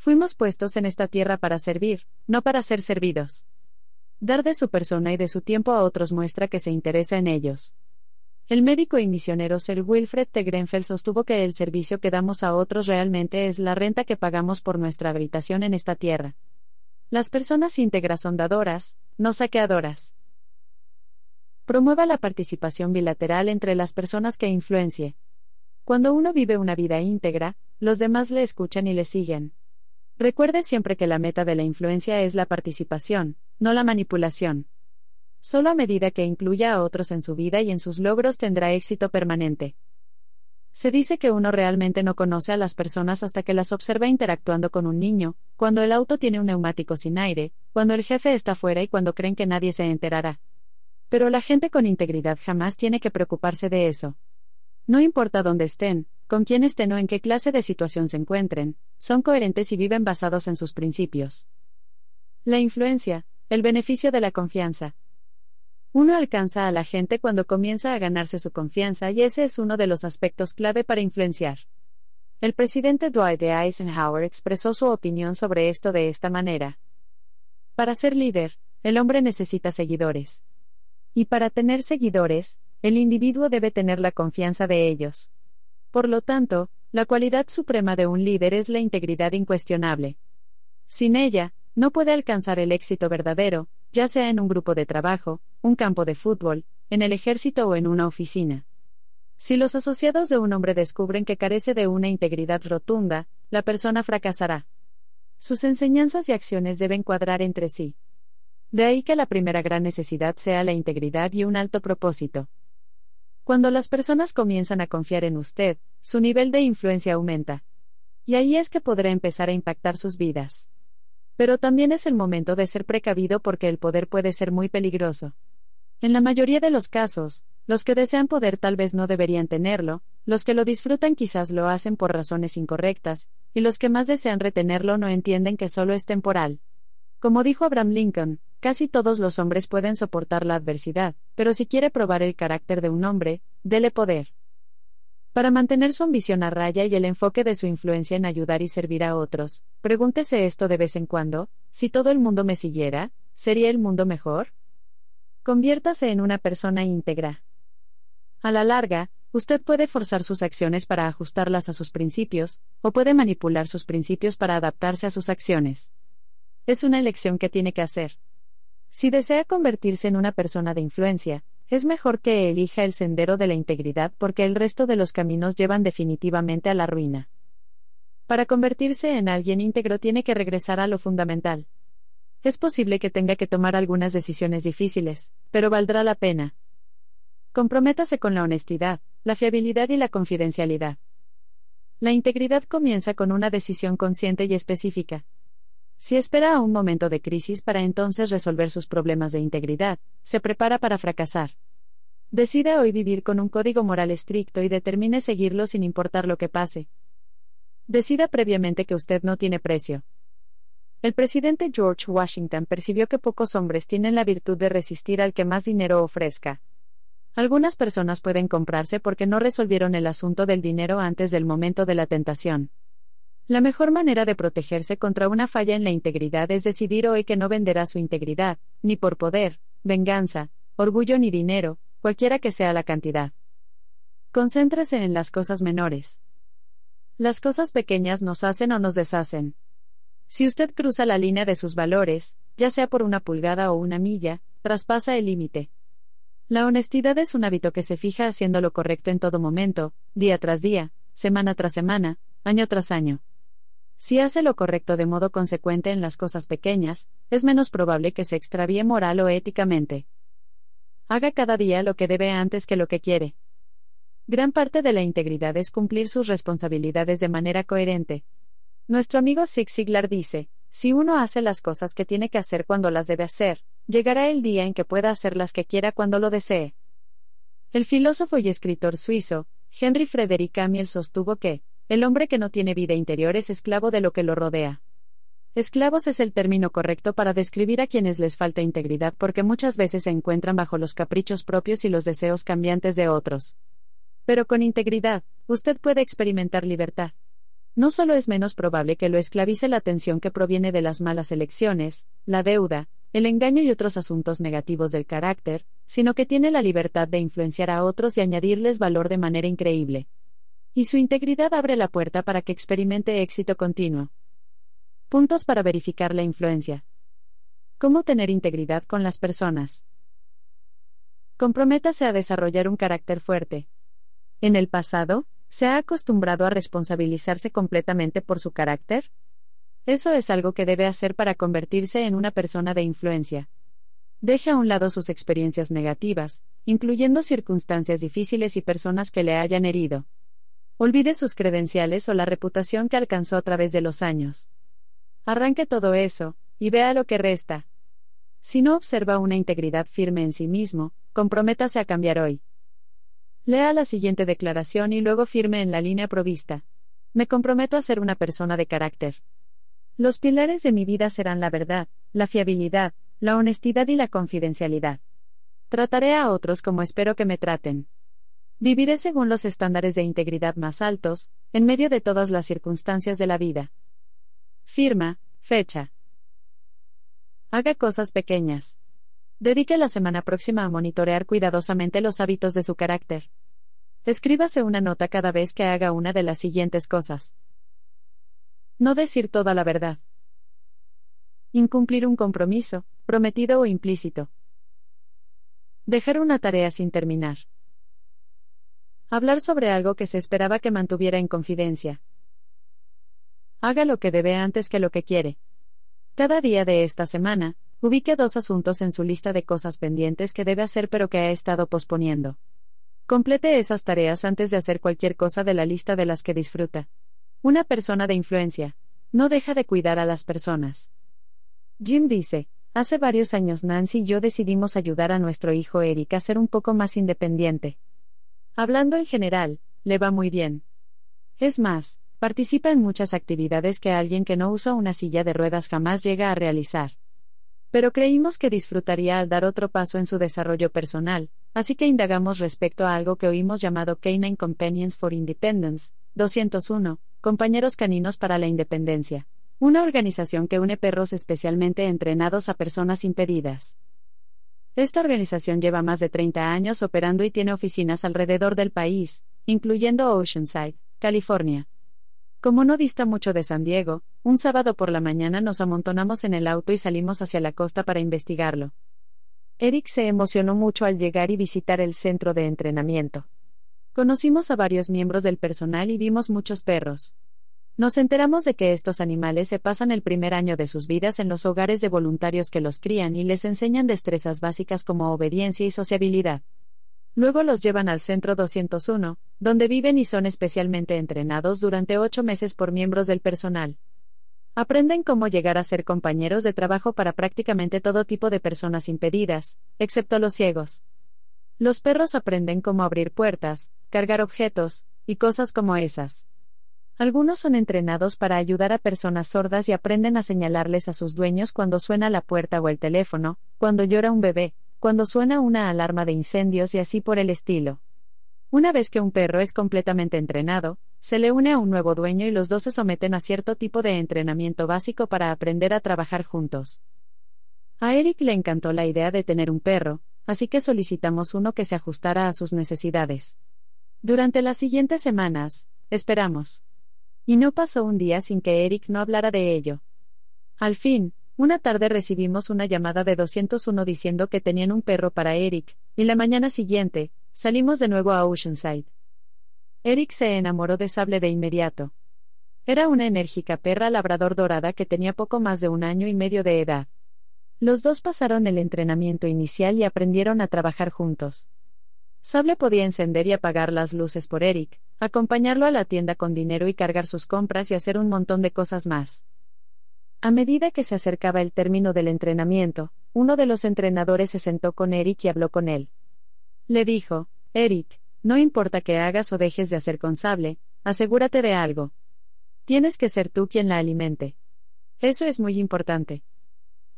Fuimos puestos en esta tierra para servir, no para ser servidos. Dar de su persona y de su tiempo a otros muestra que se interesa en ellos. El médico y misionero Sir Wilfred T. Grenfell sostuvo que el servicio que damos a otros realmente es la renta que pagamos por nuestra habitación en esta tierra. Las personas íntegras son dadoras, no saqueadoras. Promueva la participación bilateral entre las personas que influencie. Cuando uno vive una vida íntegra, los demás le escuchan y le siguen. Recuerde siempre que la meta de la influencia es la participación, no la manipulación. Solo a medida que incluya a otros en su vida y en sus logros tendrá éxito permanente. Se dice que uno realmente no conoce a las personas hasta que las observa interactuando con un niño, cuando el auto tiene un neumático sin aire, cuando el jefe está fuera y cuando creen que nadie se enterará. Pero la gente con integridad jamás tiene que preocuparse de eso. No importa dónde estén, con quién estén o en qué clase de situación se encuentren, son coherentes y viven basados en sus principios. La influencia, el beneficio de la confianza. Uno alcanza a la gente cuando comienza a ganarse su confianza y ese es uno de los aspectos clave para influenciar. El presidente Dwight D. Eisenhower expresó su opinión sobre esto de esta manera. Para ser líder, el hombre necesita seguidores. Y para tener seguidores, el individuo debe tener la confianza de ellos. Por lo tanto, la cualidad suprema de un líder es la integridad incuestionable. Sin ella, no puede alcanzar el éxito verdadero, ya sea en un grupo de trabajo, un campo de fútbol, en el ejército o en una oficina. Si los asociados de un hombre descubren que carece de una integridad rotunda, la persona fracasará. Sus enseñanzas y acciones deben cuadrar entre sí. De ahí que la primera gran necesidad sea la integridad y un alto propósito. Cuando las personas comienzan a confiar en usted, su nivel de influencia aumenta. Y ahí es que podrá empezar a impactar sus vidas. Pero también es el momento de ser precavido porque el poder puede ser muy peligroso. En la mayoría de los casos, los que desean poder tal vez no deberían tenerlo, los que lo disfrutan quizás lo hacen por razones incorrectas, y los que más desean retenerlo no entienden que solo es temporal. Como dijo Abraham Lincoln, Casi todos los hombres pueden soportar la adversidad, pero si quiere probar el carácter de un hombre, dele poder. Para mantener su ambición a raya y el enfoque de su influencia en ayudar y servir a otros, pregúntese esto de vez en cuando, si todo el mundo me siguiera, ¿sería el mundo mejor? Conviértase en una persona íntegra. A la larga, usted puede forzar sus acciones para ajustarlas a sus principios, o puede manipular sus principios para adaptarse a sus acciones. Es una elección que tiene que hacer. Si desea convertirse en una persona de influencia, es mejor que elija el sendero de la integridad porque el resto de los caminos llevan definitivamente a la ruina. Para convertirse en alguien íntegro tiene que regresar a lo fundamental. Es posible que tenga que tomar algunas decisiones difíciles, pero valdrá la pena. Comprométase con la honestidad, la fiabilidad y la confidencialidad. La integridad comienza con una decisión consciente y específica. Si espera a un momento de crisis para entonces resolver sus problemas de integridad, se prepara para fracasar. Decida hoy vivir con un código moral estricto y determine seguirlo sin importar lo que pase. Decida previamente que usted no tiene precio. El presidente George Washington percibió que pocos hombres tienen la virtud de resistir al que más dinero ofrezca. Algunas personas pueden comprarse porque no resolvieron el asunto del dinero antes del momento de la tentación. La mejor manera de protegerse contra una falla en la integridad es decidir hoy que no venderá su integridad, ni por poder, venganza, orgullo ni dinero, cualquiera que sea la cantidad. Concéntrese en las cosas menores. Las cosas pequeñas nos hacen o nos deshacen. Si usted cruza la línea de sus valores, ya sea por una pulgada o una milla, traspasa el límite. La honestidad es un hábito que se fija haciendo lo correcto en todo momento, día tras día, semana tras semana, año tras año. Si hace lo correcto de modo consecuente en las cosas pequeñas, es menos probable que se extravíe moral o éticamente. Haga cada día lo que debe antes que lo que quiere. Gran parte de la integridad es cumplir sus responsabilidades de manera coherente. Nuestro amigo Zig Ziglar dice, si uno hace las cosas que tiene que hacer cuando las debe hacer, llegará el día en que pueda hacer las que quiera cuando lo desee. El filósofo y escritor suizo, Henry Frederick Amiel sostuvo que, el hombre que no tiene vida interior es esclavo de lo que lo rodea. Esclavos es el término correcto para describir a quienes les falta integridad porque muchas veces se encuentran bajo los caprichos propios y los deseos cambiantes de otros. Pero con integridad, usted puede experimentar libertad. No solo es menos probable que lo esclavice la tensión que proviene de las malas elecciones, la deuda, el engaño y otros asuntos negativos del carácter, sino que tiene la libertad de influenciar a otros y añadirles valor de manera increíble y su integridad abre la puerta para que experimente éxito continuo. Puntos para verificar la influencia. ¿Cómo tener integridad con las personas? Comprométase a desarrollar un carácter fuerte. En el pasado, ¿se ha acostumbrado a responsabilizarse completamente por su carácter? Eso es algo que debe hacer para convertirse en una persona de influencia. Deje a un lado sus experiencias negativas, incluyendo circunstancias difíciles y personas que le hayan herido. Olvide sus credenciales o la reputación que alcanzó a través de los años. Arranque todo eso, y vea lo que resta. Si no observa una integridad firme en sí mismo, comprométase a cambiar hoy. Lea la siguiente declaración y luego firme en la línea provista. Me comprometo a ser una persona de carácter. Los pilares de mi vida serán la verdad, la fiabilidad, la honestidad y la confidencialidad. Trataré a otros como espero que me traten. Viviré según los estándares de integridad más altos, en medio de todas las circunstancias de la vida. Firma, fecha. Haga cosas pequeñas. Dedique la semana próxima a monitorear cuidadosamente los hábitos de su carácter. Escríbase una nota cada vez que haga una de las siguientes cosas. No decir toda la verdad. Incumplir un compromiso, prometido o implícito. Dejar una tarea sin terminar. Hablar sobre algo que se esperaba que mantuviera en confidencia. Haga lo que debe antes que lo que quiere. Cada día de esta semana, ubique dos asuntos en su lista de cosas pendientes que debe hacer pero que ha estado posponiendo. Complete esas tareas antes de hacer cualquier cosa de la lista de las que disfruta. Una persona de influencia. No deja de cuidar a las personas. Jim dice, hace varios años Nancy y yo decidimos ayudar a nuestro hijo Eric a ser un poco más independiente. Hablando en general, le va muy bien. Es más, participa en muchas actividades que alguien que no usa una silla de ruedas jamás llega a realizar. Pero creímos que disfrutaría al dar otro paso en su desarrollo personal, así que indagamos respecto a algo que oímos llamado Canine Companions for Independence, 201, Compañeros Caninos para la Independencia, una organización que une perros especialmente entrenados a personas impedidas. Esta organización lleva más de 30 años operando y tiene oficinas alrededor del país, incluyendo Oceanside, California. Como no dista mucho de San Diego, un sábado por la mañana nos amontonamos en el auto y salimos hacia la costa para investigarlo. Eric se emocionó mucho al llegar y visitar el centro de entrenamiento. Conocimos a varios miembros del personal y vimos muchos perros. Nos enteramos de que estos animales se pasan el primer año de sus vidas en los hogares de voluntarios que los crían y les enseñan destrezas básicas como obediencia y sociabilidad. Luego los llevan al Centro 201, donde viven y son especialmente entrenados durante ocho meses por miembros del personal. Aprenden cómo llegar a ser compañeros de trabajo para prácticamente todo tipo de personas impedidas, excepto los ciegos. Los perros aprenden cómo abrir puertas, cargar objetos, y cosas como esas. Algunos son entrenados para ayudar a personas sordas y aprenden a señalarles a sus dueños cuando suena la puerta o el teléfono, cuando llora un bebé, cuando suena una alarma de incendios y así por el estilo. Una vez que un perro es completamente entrenado, se le une a un nuevo dueño y los dos se someten a cierto tipo de entrenamiento básico para aprender a trabajar juntos. A Eric le encantó la idea de tener un perro, así que solicitamos uno que se ajustara a sus necesidades. Durante las siguientes semanas, esperamos. Y no pasó un día sin que Eric no hablara de ello. Al fin, una tarde recibimos una llamada de 201 diciendo que tenían un perro para Eric, y la mañana siguiente, salimos de nuevo a Oceanside. Eric se enamoró de Sable de inmediato. Era una enérgica perra labrador dorada que tenía poco más de un año y medio de edad. Los dos pasaron el entrenamiento inicial y aprendieron a trabajar juntos. Sable podía encender y apagar las luces por Eric, acompañarlo a la tienda con dinero y cargar sus compras y hacer un montón de cosas más. A medida que se acercaba el término del entrenamiento, uno de los entrenadores se sentó con Eric y habló con él. Le dijo, Eric, no importa que hagas o dejes de hacer con Sable, asegúrate de algo. Tienes que ser tú quien la alimente. Eso es muy importante.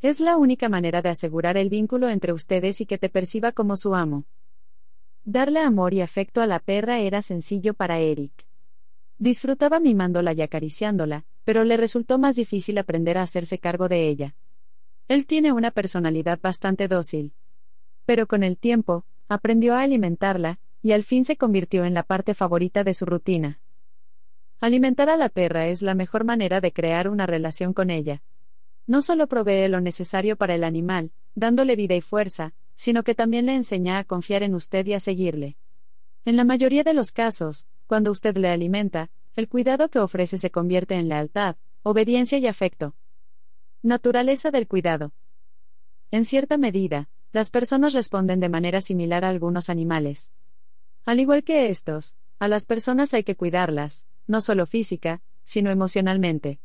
Es la única manera de asegurar el vínculo entre ustedes y que te perciba como su amo. Darle amor y afecto a la perra era sencillo para Eric. Disfrutaba mimándola y acariciándola, pero le resultó más difícil aprender a hacerse cargo de ella. Él tiene una personalidad bastante dócil. Pero con el tiempo, aprendió a alimentarla, y al fin se convirtió en la parte favorita de su rutina. Alimentar a la perra es la mejor manera de crear una relación con ella. No solo provee lo necesario para el animal, dándole vida y fuerza, sino que también le enseña a confiar en usted y a seguirle. En la mayoría de los casos, cuando usted le alimenta, el cuidado que ofrece se convierte en lealtad, obediencia y afecto. Naturaleza del cuidado. En cierta medida, las personas responden de manera similar a algunos animales. Al igual que estos, a las personas hay que cuidarlas, no solo física, sino emocionalmente.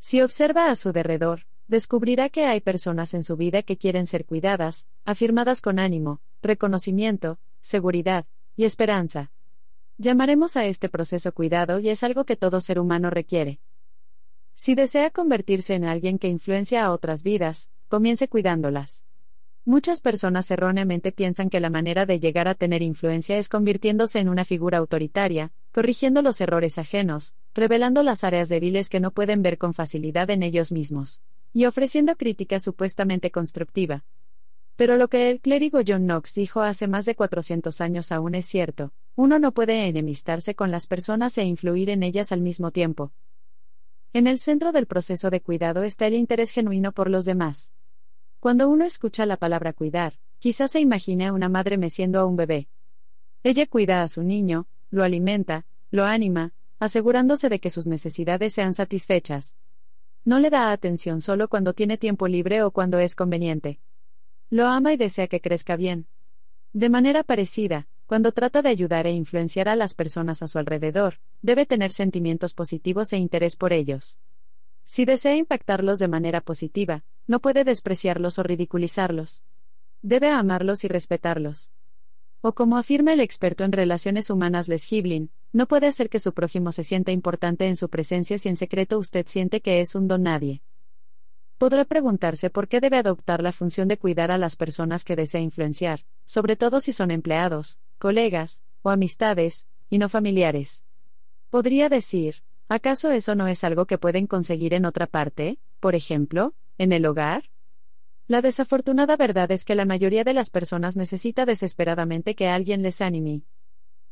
Si observa a su derredor, descubrirá que hay personas en su vida que quieren ser cuidadas, afirmadas con ánimo, reconocimiento, seguridad y esperanza. Llamaremos a este proceso cuidado y es algo que todo ser humano requiere. Si desea convertirse en alguien que influencia a otras vidas, comience cuidándolas. Muchas personas erróneamente piensan que la manera de llegar a tener influencia es convirtiéndose en una figura autoritaria, corrigiendo los errores ajenos, revelando las áreas débiles que no pueden ver con facilidad en ellos mismos y ofreciendo crítica supuestamente constructiva. Pero lo que el clérigo John Knox dijo hace más de 400 años aún es cierto, uno no puede enemistarse con las personas e influir en ellas al mismo tiempo. En el centro del proceso de cuidado está el interés genuino por los demás. Cuando uno escucha la palabra cuidar, quizás se imagine a una madre meciendo a un bebé. Ella cuida a su niño, lo alimenta, lo anima, asegurándose de que sus necesidades sean satisfechas. No le da atención solo cuando tiene tiempo libre o cuando es conveniente. Lo ama y desea que crezca bien. De manera parecida, cuando trata de ayudar e influenciar a las personas a su alrededor, debe tener sentimientos positivos e interés por ellos. Si desea impactarlos de manera positiva, no puede despreciarlos o ridiculizarlos. Debe amarlos y respetarlos. O como afirma el experto en relaciones humanas Les Giblin, no puede hacer que su prójimo se sienta importante en su presencia si en secreto usted siente que es un don nadie. Podrá preguntarse por qué debe adoptar la función de cuidar a las personas que desea influenciar, sobre todo si son empleados, colegas, o amistades, y no familiares. Podría decir, ¿acaso eso no es algo que pueden conseguir en otra parte, por ejemplo, en el hogar? La desafortunada verdad es que la mayoría de las personas necesita desesperadamente que alguien les anime.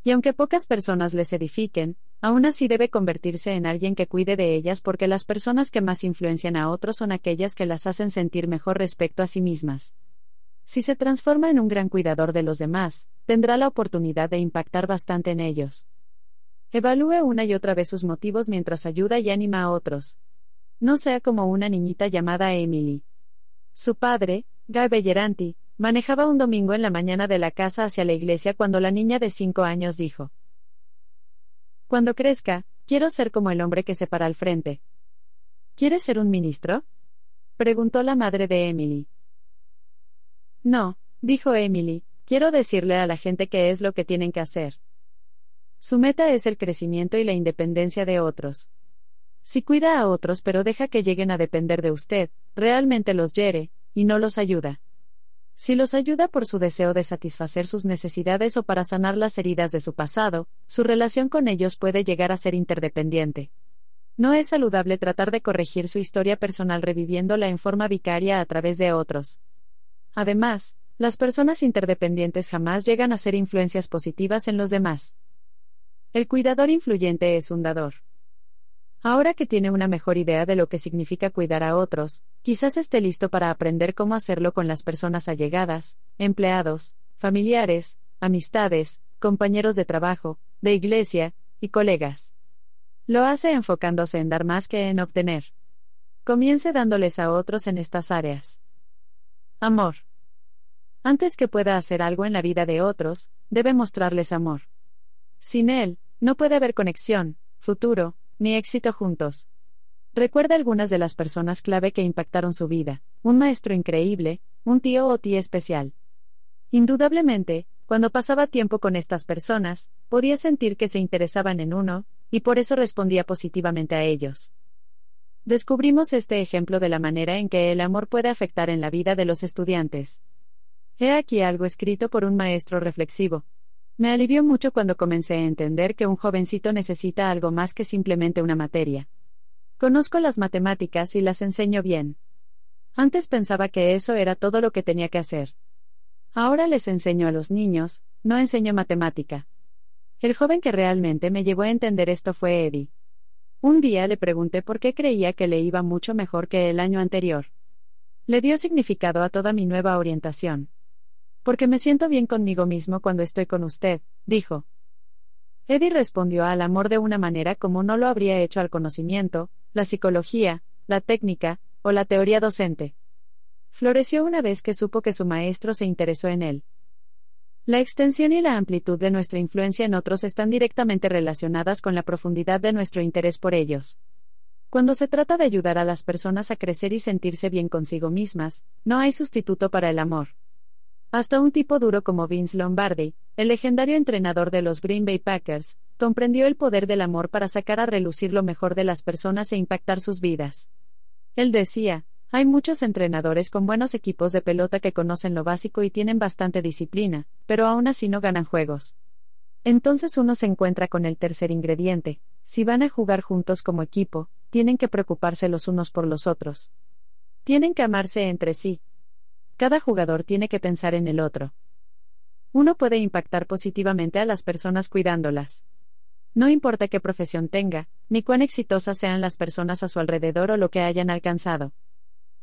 Y aunque pocas personas les edifiquen, aún así debe convertirse en alguien que cuide de ellas porque las personas que más influencian a otros son aquellas que las hacen sentir mejor respecto a sí mismas. Si se transforma en un gran cuidador de los demás, tendrá la oportunidad de impactar bastante en ellos. Evalúe una y otra vez sus motivos mientras ayuda y anima a otros. No sea como una niñita llamada Emily. Su padre, Guy Belleranti, manejaba un domingo en la mañana de la casa hacia la iglesia cuando la niña de cinco años dijo: Cuando crezca, quiero ser como el hombre que se para al frente. ¿Quieres ser un ministro? preguntó la madre de Emily. No, dijo Emily, quiero decirle a la gente qué es lo que tienen que hacer. Su meta es el crecimiento y la independencia de otros. Si cuida a otros pero deja que lleguen a depender de usted, realmente los hiere, y no los ayuda. Si los ayuda por su deseo de satisfacer sus necesidades o para sanar las heridas de su pasado, su relación con ellos puede llegar a ser interdependiente. No es saludable tratar de corregir su historia personal reviviéndola en forma vicaria a través de otros. Además, las personas interdependientes jamás llegan a ser influencias positivas en los demás. El cuidador influyente es un dador. Ahora que tiene una mejor idea de lo que significa cuidar a otros, quizás esté listo para aprender cómo hacerlo con las personas allegadas, empleados, familiares, amistades, compañeros de trabajo, de iglesia, y colegas. Lo hace enfocándose en dar más que en obtener. Comience dándoles a otros en estas áreas. Amor. Antes que pueda hacer algo en la vida de otros, debe mostrarles amor. Sin él, no puede haber conexión, futuro, ni éxito juntos. Recuerda algunas de las personas clave que impactaron su vida, un maestro increíble, un tío o tía especial. Indudablemente, cuando pasaba tiempo con estas personas, podía sentir que se interesaban en uno, y por eso respondía positivamente a ellos. Descubrimos este ejemplo de la manera en que el amor puede afectar en la vida de los estudiantes. He aquí algo escrito por un maestro reflexivo, me alivió mucho cuando comencé a entender que un jovencito necesita algo más que simplemente una materia. Conozco las matemáticas y las enseño bien. Antes pensaba que eso era todo lo que tenía que hacer. Ahora les enseño a los niños, no enseño matemática. El joven que realmente me llevó a entender esto fue Eddie. Un día le pregunté por qué creía que le iba mucho mejor que el año anterior. Le dio significado a toda mi nueva orientación. Porque me siento bien conmigo mismo cuando estoy con usted, dijo. Eddie respondió al amor de una manera como no lo habría hecho al conocimiento, la psicología, la técnica, o la teoría docente. Floreció una vez que supo que su maestro se interesó en él. La extensión y la amplitud de nuestra influencia en otros están directamente relacionadas con la profundidad de nuestro interés por ellos. Cuando se trata de ayudar a las personas a crecer y sentirse bien consigo mismas, no hay sustituto para el amor. Hasta un tipo duro como Vince Lombardi, el legendario entrenador de los Green Bay Packers, comprendió el poder del amor para sacar a relucir lo mejor de las personas e impactar sus vidas. Él decía, hay muchos entrenadores con buenos equipos de pelota que conocen lo básico y tienen bastante disciplina, pero aún así no ganan juegos. Entonces uno se encuentra con el tercer ingrediente, si van a jugar juntos como equipo, tienen que preocuparse los unos por los otros. Tienen que amarse entre sí, cada jugador tiene que pensar en el otro. Uno puede impactar positivamente a las personas cuidándolas. No importa qué profesión tenga, ni cuán exitosas sean las personas a su alrededor o lo que hayan alcanzado.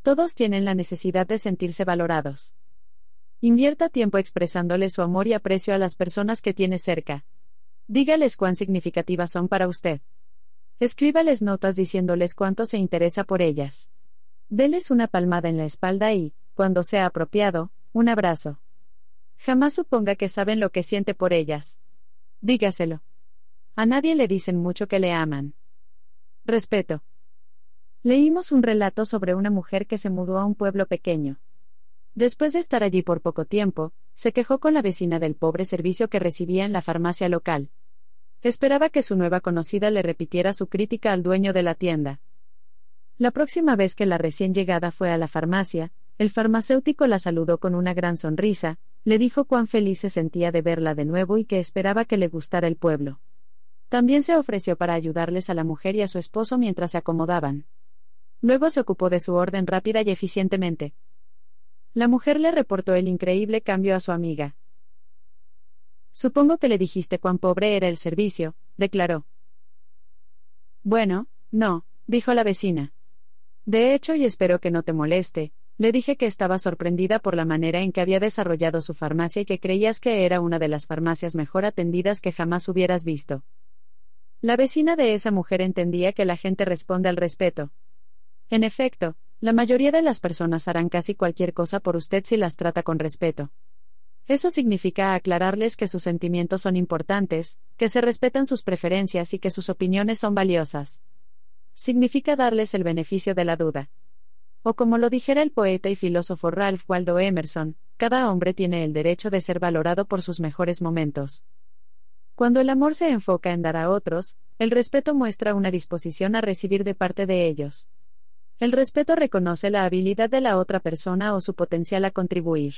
Todos tienen la necesidad de sentirse valorados. Invierta tiempo expresándole su amor y aprecio a las personas que tiene cerca. Dígales cuán significativas son para usted. Escríbales notas diciéndoles cuánto se interesa por ellas. Deles una palmada en la espalda y, cuando sea apropiado, un abrazo. Jamás suponga que saben lo que siente por ellas. Dígaselo. A nadie le dicen mucho que le aman. Respeto. Leímos un relato sobre una mujer que se mudó a un pueblo pequeño. Después de estar allí por poco tiempo, se quejó con la vecina del pobre servicio que recibía en la farmacia local. Esperaba que su nueva conocida le repitiera su crítica al dueño de la tienda. La próxima vez que la recién llegada fue a la farmacia, el farmacéutico la saludó con una gran sonrisa, le dijo cuán feliz se sentía de verla de nuevo y que esperaba que le gustara el pueblo. También se ofreció para ayudarles a la mujer y a su esposo mientras se acomodaban. Luego se ocupó de su orden rápida y eficientemente. La mujer le reportó el increíble cambio a su amiga. Supongo que le dijiste cuán pobre era el servicio, declaró. Bueno, no, dijo la vecina. De hecho, y espero que no te moleste, le dije que estaba sorprendida por la manera en que había desarrollado su farmacia y que creías que era una de las farmacias mejor atendidas que jamás hubieras visto. La vecina de esa mujer entendía que la gente responde al respeto. En efecto, la mayoría de las personas harán casi cualquier cosa por usted si las trata con respeto. Eso significa aclararles que sus sentimientos son importantes, que se respetan sus preferencias y que sus opiniones son valiosas. Significa darles el beneficio de la duda. O como lo dijera el poeta y filósofo Ralph Waldo Emerson, cada hombre tiene el derecho de ser valorado por sus mejores momentos. Cuando el amor se enfoca en dar a otros, el respeto muestra una disposición a recibir de parte de ellos. El respeto reconoce la habilidad de la otra persona o su potencial a contribuir.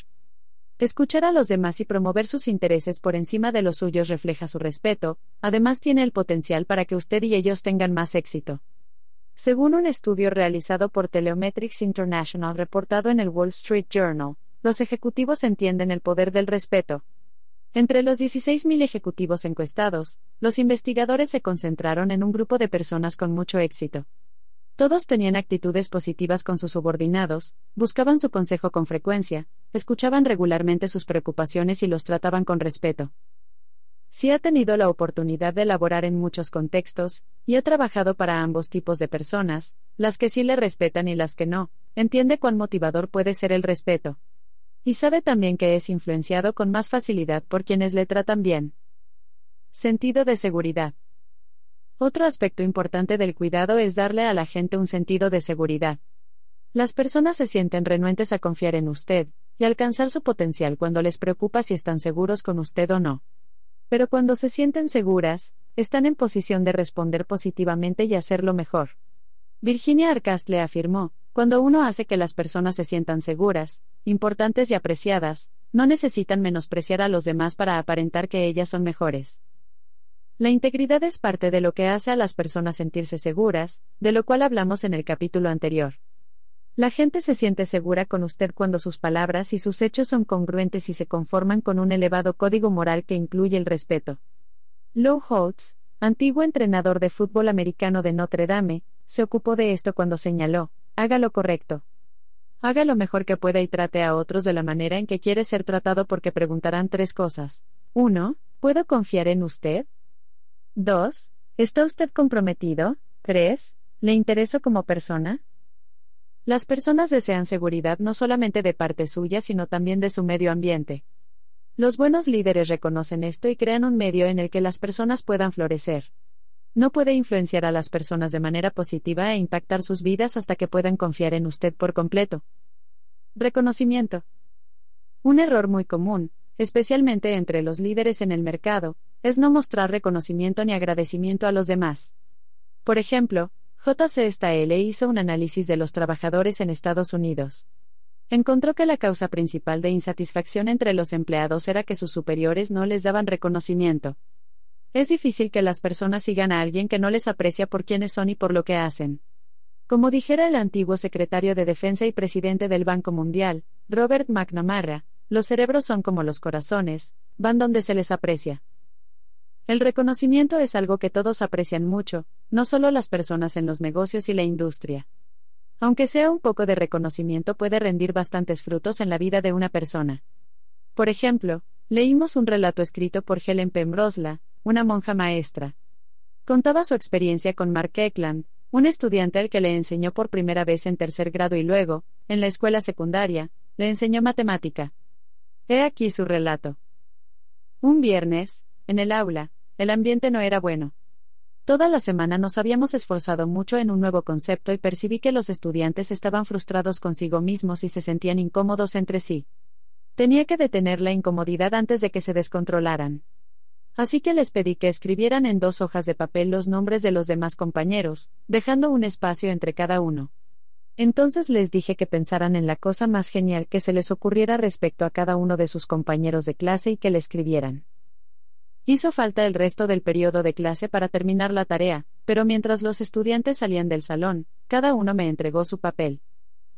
Escuchar a los demás y promover sus intereses por encima de los suyos refleja su respeto, además tiene el potencial para que usted y ellos tengan más éxito. Según un estudio realizado por Teleometrics International reportado en el Wall Street Journal, los ejecutivos entienden el poder del respeto, entre los 16.000 ejecutivos encuestados, los investigadores se concentraron en un grupo de personas con mucho éxito. Todos tenían actitudes positivas con sus subordinados, buscaban su consejo con frecuencia, escuchaban regularmente sus preocupaciones y los trataban con respeto. Si ha tenido la oportunidad de laborar en muchos contextos, y ha trabajado para ambos tipos de personas, las que sí le respetan y las que no, entiende cuán motivador puede ser el respeto. Y sabe también que es influenciado con más facilidad por quienes le tratan bien. Sentido de seguridad. Otro aspecto importante del cuidado es darle a la gente un sentido de seguridad. Las personas se sienten renuentes a confiar en usted, y alcanzar su potencial cuando les preocupa si están seguros con usted o no. Pero cuando se sienten seguras, están en posición de responder positivamente y hacerlo mejor. Virginia Arcastle afirmó, cuando uno hace que las personas se sientan seguras, importantes y apreciadas, no necesitan menospreciar a los demás para aparentar que ellas son mejores. La integridad es parte de lo que hace a las personas sentirse seguras, de lo cual hablamos en el capítulo anterior. La gente se siente segura con usted cuando sus palabras y sus hechos son congruentes y se conforman con un elevado código moral que incluye el respeto. Lou Holtz, antiguo entrenador de fútbol americano de Notre Dame, se ocupó de esto cuando señaló, haga lo correcto. Haga lo mejor que pueda y trate a otros de la manera en que quiere ser tratado porque preguntarán tres cosas. 1. ¿Puedo confiar en usted? 2. ¿Está usted comprometido? 3. ¿Le intereso como persona? Las personas desean seguridad no solamente de parte suya, sino también de su medio ambiente. Los buenos líderes reconocen esto y crean un medio en el que las personas puedan florecer. No puede influenciar a las personas de manera positiva e impactar sus vidas hasta que puedan confiar en usted por completo. Reconocimiento. Un error muy común, especialmente entre los líderes en el mercado, es no mostrar reconocimiento ni agradecimiento a los demás. Por ejemplo, JC hizo un análisis de los trabajadores en Estados Unidos. Encontró que la causa principal de insatisfacción entre los empleados era que sus superiores no les daban reconocimiento. Es difícil que las personas sigan a alguien que no les aprecia por quienes son y por lo que hacen. Como dijera el antiguo secretario de Defensa y presidente del Banco Mundial, Robert McNamara, los cerebros son como los corazones, van donde se les aprecia. El reconocimiento es algo que todos aprecian mucho, no solo las personas en los negocios y la industria. Aunque sea un poco de reconocimiento puede rendir bastantes frutos en la vida de una persona. Por ejemplo, leímos un relato escrito por Helen Pembrosla, una monja maestra. Contaba su experiencia con Mark Eckland, un estudiante al que le enseñó por primera vez en tercer grado y luego, en la escuela secundaria, le enseñó matemática. He aquí su relato. Un viernes, en el aula, el ambiente no era bueno. Toda la semana nos habíamos esforzado mucho en un nuevo concepto y percibí que los estudiantes estaban frustrados consigo mismos y se sentían incómodos entre sí. Tenía que detener la incomodidad antes de que se descontrolaran. Así que les pedí que escribieran en dos hojas de papel los nombres de los demás compañeros, dejando un espacio entre cada uno. Entonces les dije que pensaran en la cosa más genial que se les ocurriera respecto a cada uno de sus compañeros de clase y que le escribieran. Hizo falta el resto del periodo de clase para terminar la tarea, pero mientras los estudiantes salían del salón, cada uno me entregó su papel.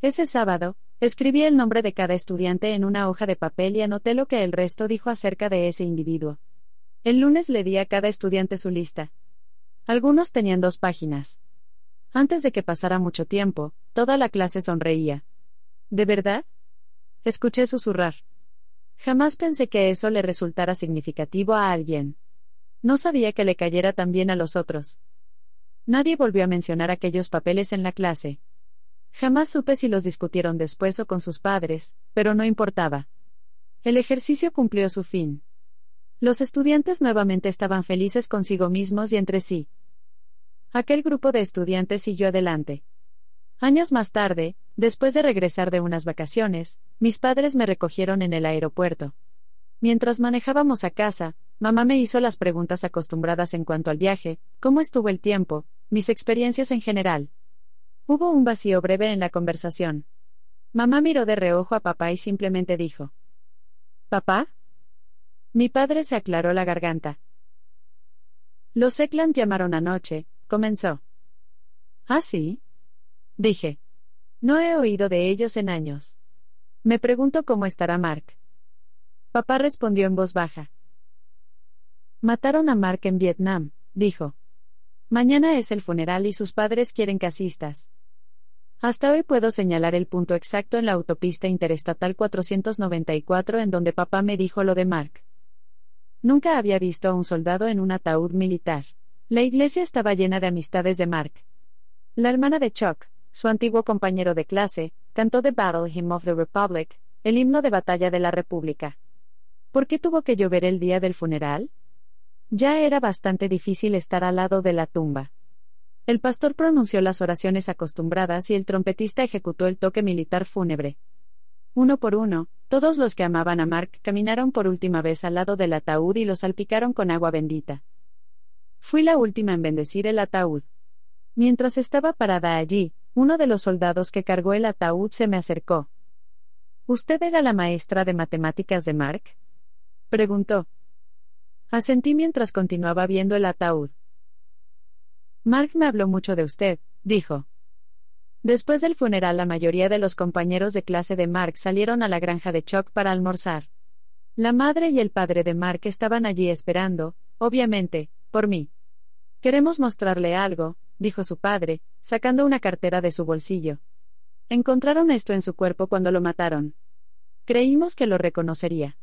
Ese sábado, escribí el nombre de cada estudiante en una hoja de papel y anoté lo que el resto dijo acerca de ese individuo. El lunes le di a cada estudiante su lista. Algunos tenían dos páginas. Antes de que pasara mucho tiempo, toda la clase sonreía. ¿De verdad? Escuché susurrar. Jamás pensé que eso le resultara significativo a alguien. No sabía que le cayera tan bien a los otros. Nadie volvió a mencionar aquellos papeles en la clase. Jamás supe si los discutieron después o con sus padres, pero no importaba. El ejercicio cumplió su fin. Los estudiantes nuevamente estaban felices consigo mismos y entre sí. Aquel grupo de estudiantes siguió adelante. Años más tarde, después de regresar de unas vacaciones, mis padres me recogieron en el aeropuerto. Mientras manejábamos a casa, mamá me hizo las preguntas acostumbradas en cuanto al viaje, cómo estuvo el tiempo, mis experiencias en general. Hubo un vacío breve en la conversación. Mamá miró de reojo a papá y simplemente dijo. ¿Papá? Mi padre se aclaró la garganta. Los Eckland llamaron anoche, comenzó. ¿Ah, sí? Dije. No he oído de ellos en años. Me pregunto cómo estará Mark. Papá respondió en voz baja. Mataron a Mark en Vietnam, dijo. Mañana es el funeral y sus padres quieren que asistas. Hasta hoy puedo señalar el punto exacto en la autopista interestatal 494 en donde papá me dijo lo de Mark. Nunca había visto a un soldado en un ataúd militar. La iglesia estaba llena de amistades de Mark. La hermana de Chuck, su antiguo compañero de clase, cantó The Battle Hymn of the Republic, el himno de batalla de la República. ¿Por qué tuvo que llover el día del funeral? Ya era bastante difícil estar al lado de la tumba. El pastor pronunció las oraciones acostumbradas y el trompetista ejecutó el toque militar fúnebre. Uno por uno, todos los que amaban a Mark caminaron por última vez al lado del ataúd y lo salpicaron con agua bendita. Fui la última en bendecir el ataúd. Mientras estaba parada allí, uno de los soldados que cargó el ataúd se me acercó. ¿Usted era la maestra de matemáticas de Mark? preguntó. Asentí mientras continuaba viendo el ataúd. Mark me habló mucho de usted, dijo. Después del funeral la mayoría de los compañeros de clase de Mark salieron a la granja de Chuck para almorzar. La madre y el padre de Mark estaban allí esperando, obviamente, por mí. Queremos mostrarle algo, dijo su padre, sacando una cartera de su bolsillo. Encontraron esto en su cuerpo cuando lo mataron. Creímos que lo reconocería.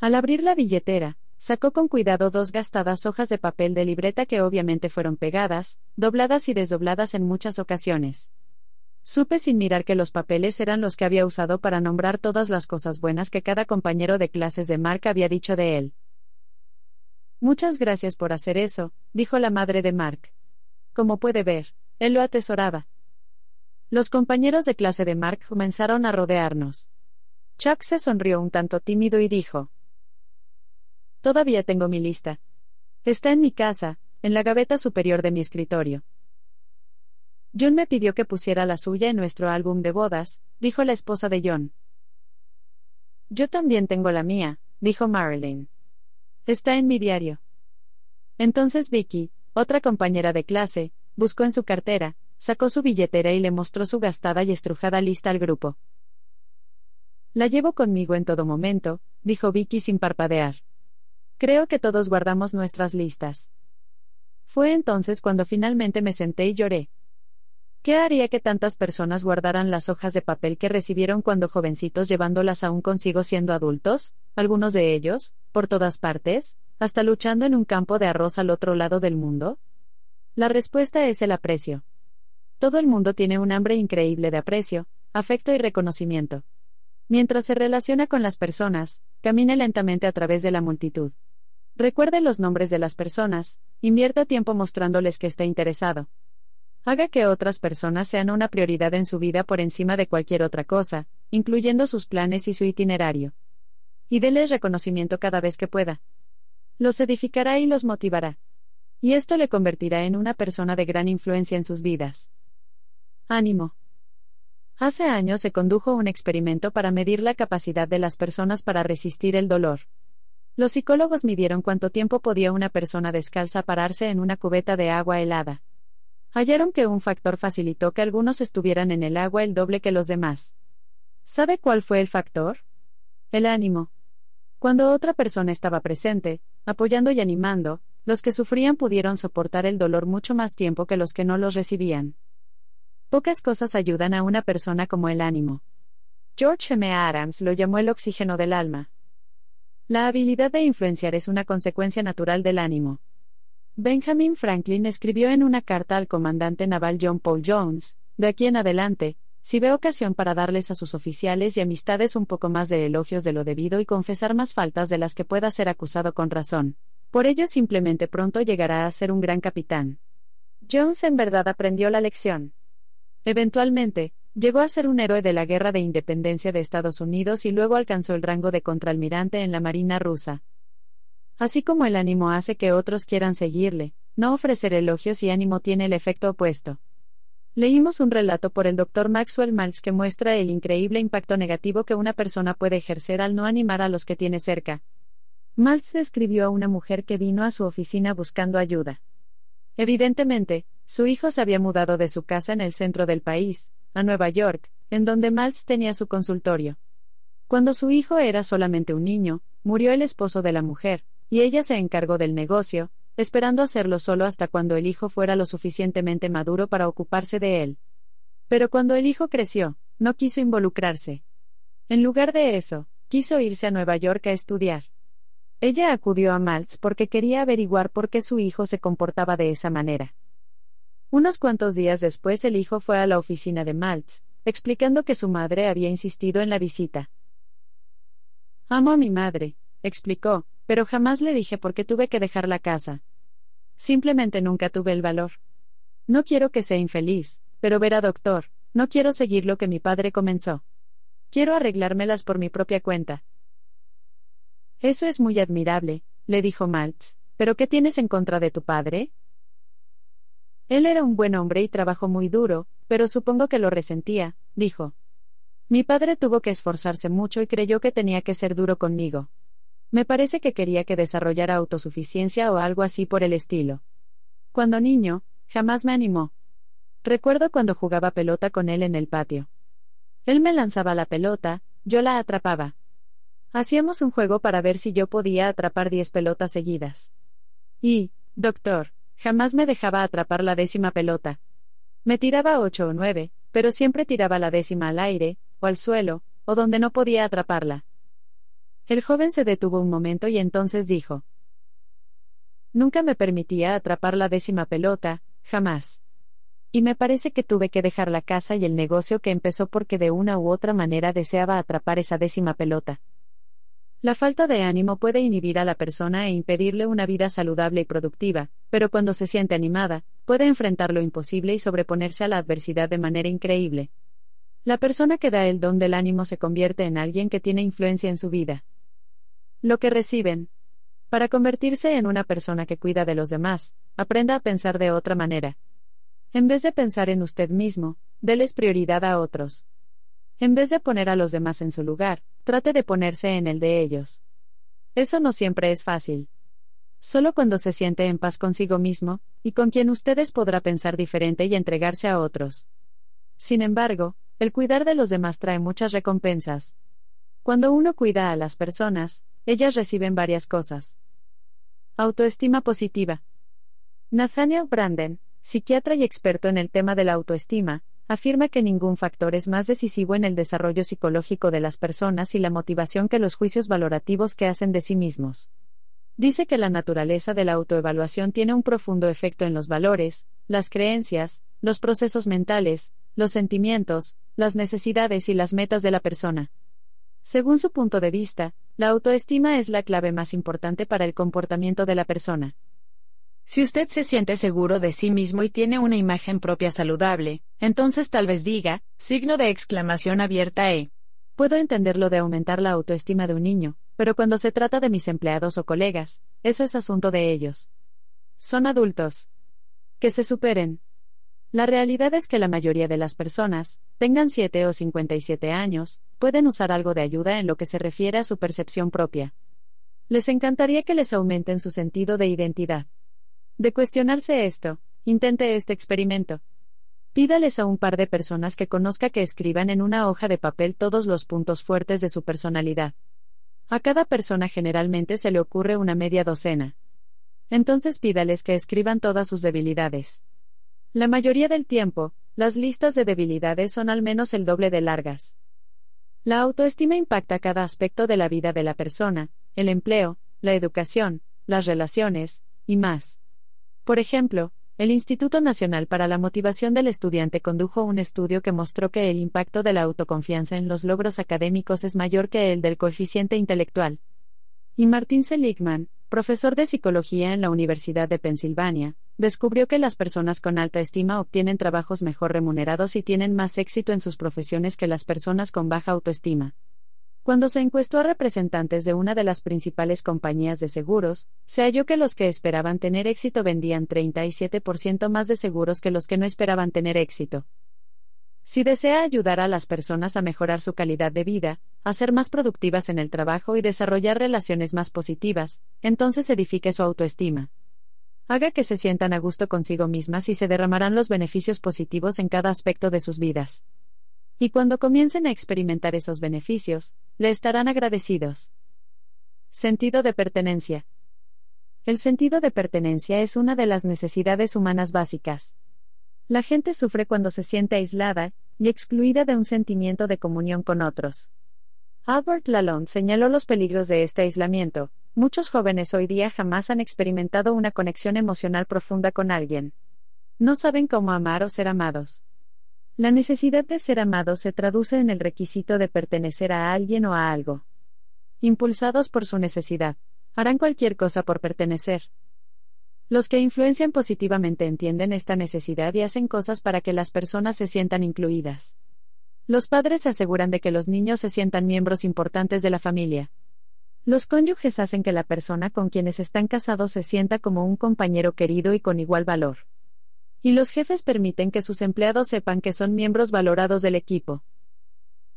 Al abrir la billetera, sacó con cuidado dos gastadas hojas de papel de libreta que obviamente fueron pegadas, dobladas y desdobladas en muchas ocasiones. Supe sin mirar que los papeles eran los que había usado para nombrar todas las cosas buenas que cada compañero de clases de Mark había dicho de él. Muchas gracias por hacer eso, dijo la madre de Mark. Como puede ver, él lo atesoraba. Los compañeros de clase de Mark comenzaron a rodearnos. Chuck se sonrió un tanto tímido y dijo. Todavía tengo mi lista. Está en mi casa, en la gaveta superior de mi escritorio. John me pidió que pusiera la suya en nuestro álbum de bodas, dijo la esposa de John. Yo también tengo la mía, dijo Marilyn. Está en mi diario. Entonces Vicky, otra compañera de clase, buscó en su cartera, sacó su billetera y le mostró su gastada y estrujada lista al grupo. La llevo conmigo en todo momento, dijo Vicky sin parpadear. Creo que todos guardamos nuestras listas. Fue entonces cuando finalmente me senté y lloré. ¿Qué haría que tantas personas guardaran las hojas de papel que recibieron cuando jovencitos llevándolas aún consigo siendo adultos, algunos de ellos, por todas partes? Hasta luchando en un campo de arroz al otro lado del mundo? La respuesta es el aprecio. Todo el mundo tiene un hambre increíble de aprecio, afecto y reconocimiento. Mientras se relaciona con las personas, camine lentamente a través de la multitud. Recuerde los nombres de las personas, invierta tiempo mostrándoles que está interesado. Haga que otras personas sean una prioridad en su vida por encima de cualquier otra cosa, incluyendo sus planes y su itinerario. Y déles reconocimiento cada vez que pueda. Los edificará y los motivará. Y esto le convertirá en una persona de gran influencia en sus vidas. Ánimo. Hace años se condujo un experimento para medir la capacidad de las personas para resistir el dolor. Los psicólogos midieron cuánto tiempo podía una persona descalza pararse en una cubeta de agua helada. Hallaron que un factor facilitó que algunos estuvieran en el agua el doble que los demás. ¿Sabe cuál fue el factor? El ánimo. Cuando otra persona estaba presente, apoyando y animando, los que sufrían pudieron soportar el dolor mucho más tiempo que los que no los recibían. Pocas cosas ayudan a una persona como el ánimo. George M. Adams lo llamó el oxígeno del alma. La habilidad de influenciar es una consecuencia natural del ánimo. Benjamin Franklin escribió en una carta al comandante naval John Paul Jones, de aquí en adelante, si ve ocasión para darles a sus oficiales y amistades un poco más de elogios de lo debido y confesar más faltas de las que pueda ser acusado con razón. Por ello simplemente pronto llegará a ser un gran capitán. Jones en verdad aprendió la lección. Eventualmente, llegó a ser un héroe de la Guerra de Independencia de Estados Unidos y luego alcanzó el rango de contraalmirante en la Marina rusa. Así como el ánimo hace que otros quieran seguirle, no ofrecer elogios y ánimo tiene el efecto opuesto. Leímos un relato por el Dr. Maxwell Maltz que muestra el increíble impacto negativo que una persona puede ejercer al no animar a los que tiene cerca. Maltz escribió a una mujer que vino a su oficina buscando ayuda. Evidentemente, su hijo se había mudado de su casa en el centro del país, a Nueva York, en donde Maltz tenía su consultorio. Cuando su hijo era solamente un niño, murió el esposo de la mujer, y ella se encargó del negocio, esperando hacerlo solo hasta cuando el hijo fuera lo suficientemente maduro para ocuparse de él. Pero cuando el hijo creció, no quiso involucrarse. En lugar de eso, quiso irse a Nueva York a estudiar. Ella acudió a Maltz porque quería averiguar por qué su hijo se comportaba de esa manera. Unos cuantos días después el hijo fue a la oficina de Maltz, explicando que su madre había insistido en la visita. Amo a mi madre, explicó, pero jamás le dije por qué tuve que dejar la casa. Simplemente nunca tuve el valor. No quiero que sea infeliz, pero verá doctor, no quiero seguir lo que mi padre comenzó. Quiero arreglármelas por mi propia cuenta. Eso es muy admirable, le dijo Maltz, pero ¿qué tienes en contra de tu padre? Él era un buen hombre y trabajó muy duro, pero supongo que lo resentía, dijo. Mi padre tuvo que esforzarse mucho y creyó que tenía que ser duro conmigo. Me parece que quería que desarrollara autosuficiencia o algo así por el estilo. Cuando niño, jamás me animó. Recuerdo cuando jugaba pelota con él en el patio. Él me lanzaba la pelota, yo la atrapaba. Hacíamos un juego para ver si yo podía atrapar diez pelotas seguidas. Y, doctor, Jamás me dejaba atrapar la décima pelota. Me tiraba ocho o nueve, pero siempre tiraba la décima al aire, o al suelo, o donde no podía atraparla. El joven se detuvo un momento y entonces dijo. Nunca me permitía atrapar la décima pelota, jamás. Y me parece que tuve que dejar la casa y el negocio que empezó porque de una u otra manera deseaba atrapar esa décima pelota. La falta de ánimo puede inhibir a la persona e impedirle una vida saludable y productiva, pero cuando se siente animada, puede enfrentar lo imposible y sobreponerse a la adversidad de manera increíble. La persona que da el don del ánimo se convierte en alguien que tiene influencia en su vida. Lo que reciben. Para convertirse en una persona que cuida de los demás, aprenda a pensar de otra manera. En vez de pensar en usted mismo, déles prioridad a otros. En vez de poner a los demás en su lugar, trate de ponerse en el de ellos. Eso no siempre es fácil. Solo cuando se siente en paz consigo mismo, y con quien ustedes podrá pensar diferente y entregarse a otros. Sin embargo, el cuidar de los demás trae muchas recompensas. Cuando uno cuida a las personas, ellas reciben varias cosas. Autoestima positiva. Nathaniel Branden, psiquiatra y experto en el tema de la autoestima, afirma que ningún factor es más decisivo en el desarrollo psicológico de las personas y la motivación que los juicios valorativos que hacen de sí mismos. Dice que la naturaleza de la autoevaluación tiene un profundo efecto en los valores, las creencias, los procesos mentales, los sentimientos, las necesidades y las metas de la persona. Según su punto de vista, la autoestima es la clave más importante para el comportamiento de la persona. Si usted se siente seguro de sí mismo y tiene una imagen propia saludable, entonces tal vez diga, signo de exclamación abierta e. Puedo entender lo de aumentar la autoestima de un niño, pero cuando se trata de mis empleados o colegas, eso es asunto de ellos. Son adultos. Que se superen. La realidad es que la mayoría de las personas, tengan 7 o 57 años, pueden usar algo de ayuda en lo que se refiere a su percepción propia. Les encantaría que les aumenten su sentido de identidad. De cuestionarse esto, intente este experimento. Pídales a un par de personas que conozca que escriban en una hoja de papel todos los puntos fuertes de su personalidad. A cada persona generalmente se le ocurre una media docena. Entonces pídales que escriban todas sus debilidades. La mayoría del tiempo, las listas de debilidades son al menos el doble de largas. La autoestima impacta cada aspecto de la vida de la persona, el empleo, la educación, las relaciones, y más. Por ejemplo, el Instituto Nacional para la Motivación del Estudiante condujo un estudio que mostró que el impacto de la autoconfianza en los logros académicos es mayor que el del coeficiente intelectual. Y Martin Seligman, profesor de psicología en la Universidad de Pensilvania, descubrió que las personas con alta estima obtienen trabajos mejor remunerados y tienen más éxito en sus profesiones que las personas con baja autoestima. Cuando se encuestó a representantes de una de las principales compañías de seguros, se halló que los que esperaban tener éxito vendían 37% más de seguros que los que no esperaban tener éxito. Si desea ayudar a las personas a mejorar su calidad de vida, a ser más productivas en el trabajo y desarrollar relaciones más positivas, entonces edifique su autoestima. Haga que se sientan a gusto consigo mismas y se derramarán los beneficios positivos en cada aspecto de sus vidas. Y cuando comiencen a experimentar esos beneficios, le estarán agradecidos. Sentido de pertenencia. El sentido de pertenencia es una de las necesidades humanas básicas. La gente sufre cuando se siente aislada y excluida de un sentimiento de comunión con otros. Albert Lalonde señaló los peligros de este aislamiento. Muchos jóvenes hoy día jamás han experimentado una conexión emocional profunda con alguien. No saben cómo amar o ser amados. La necesidad de ser amado se traduce en el requisito de pertenecer a alguien o a algo. Impulsados por su necesidad, harán cualquier cosa por pertenecer. Los que influencian positivamente entienden esta necesidad y hacen cosas para que las personas se sientan incluidas. Los padres se aseguran de que los niños se sientan miembros importantes de la familia. Los cónyuges hacen que la persona con quienes están casados se sienta como un compañero querido y con igual valor. Y los jefes permiten que sus empleados sepan que son miembros valorados del equipo.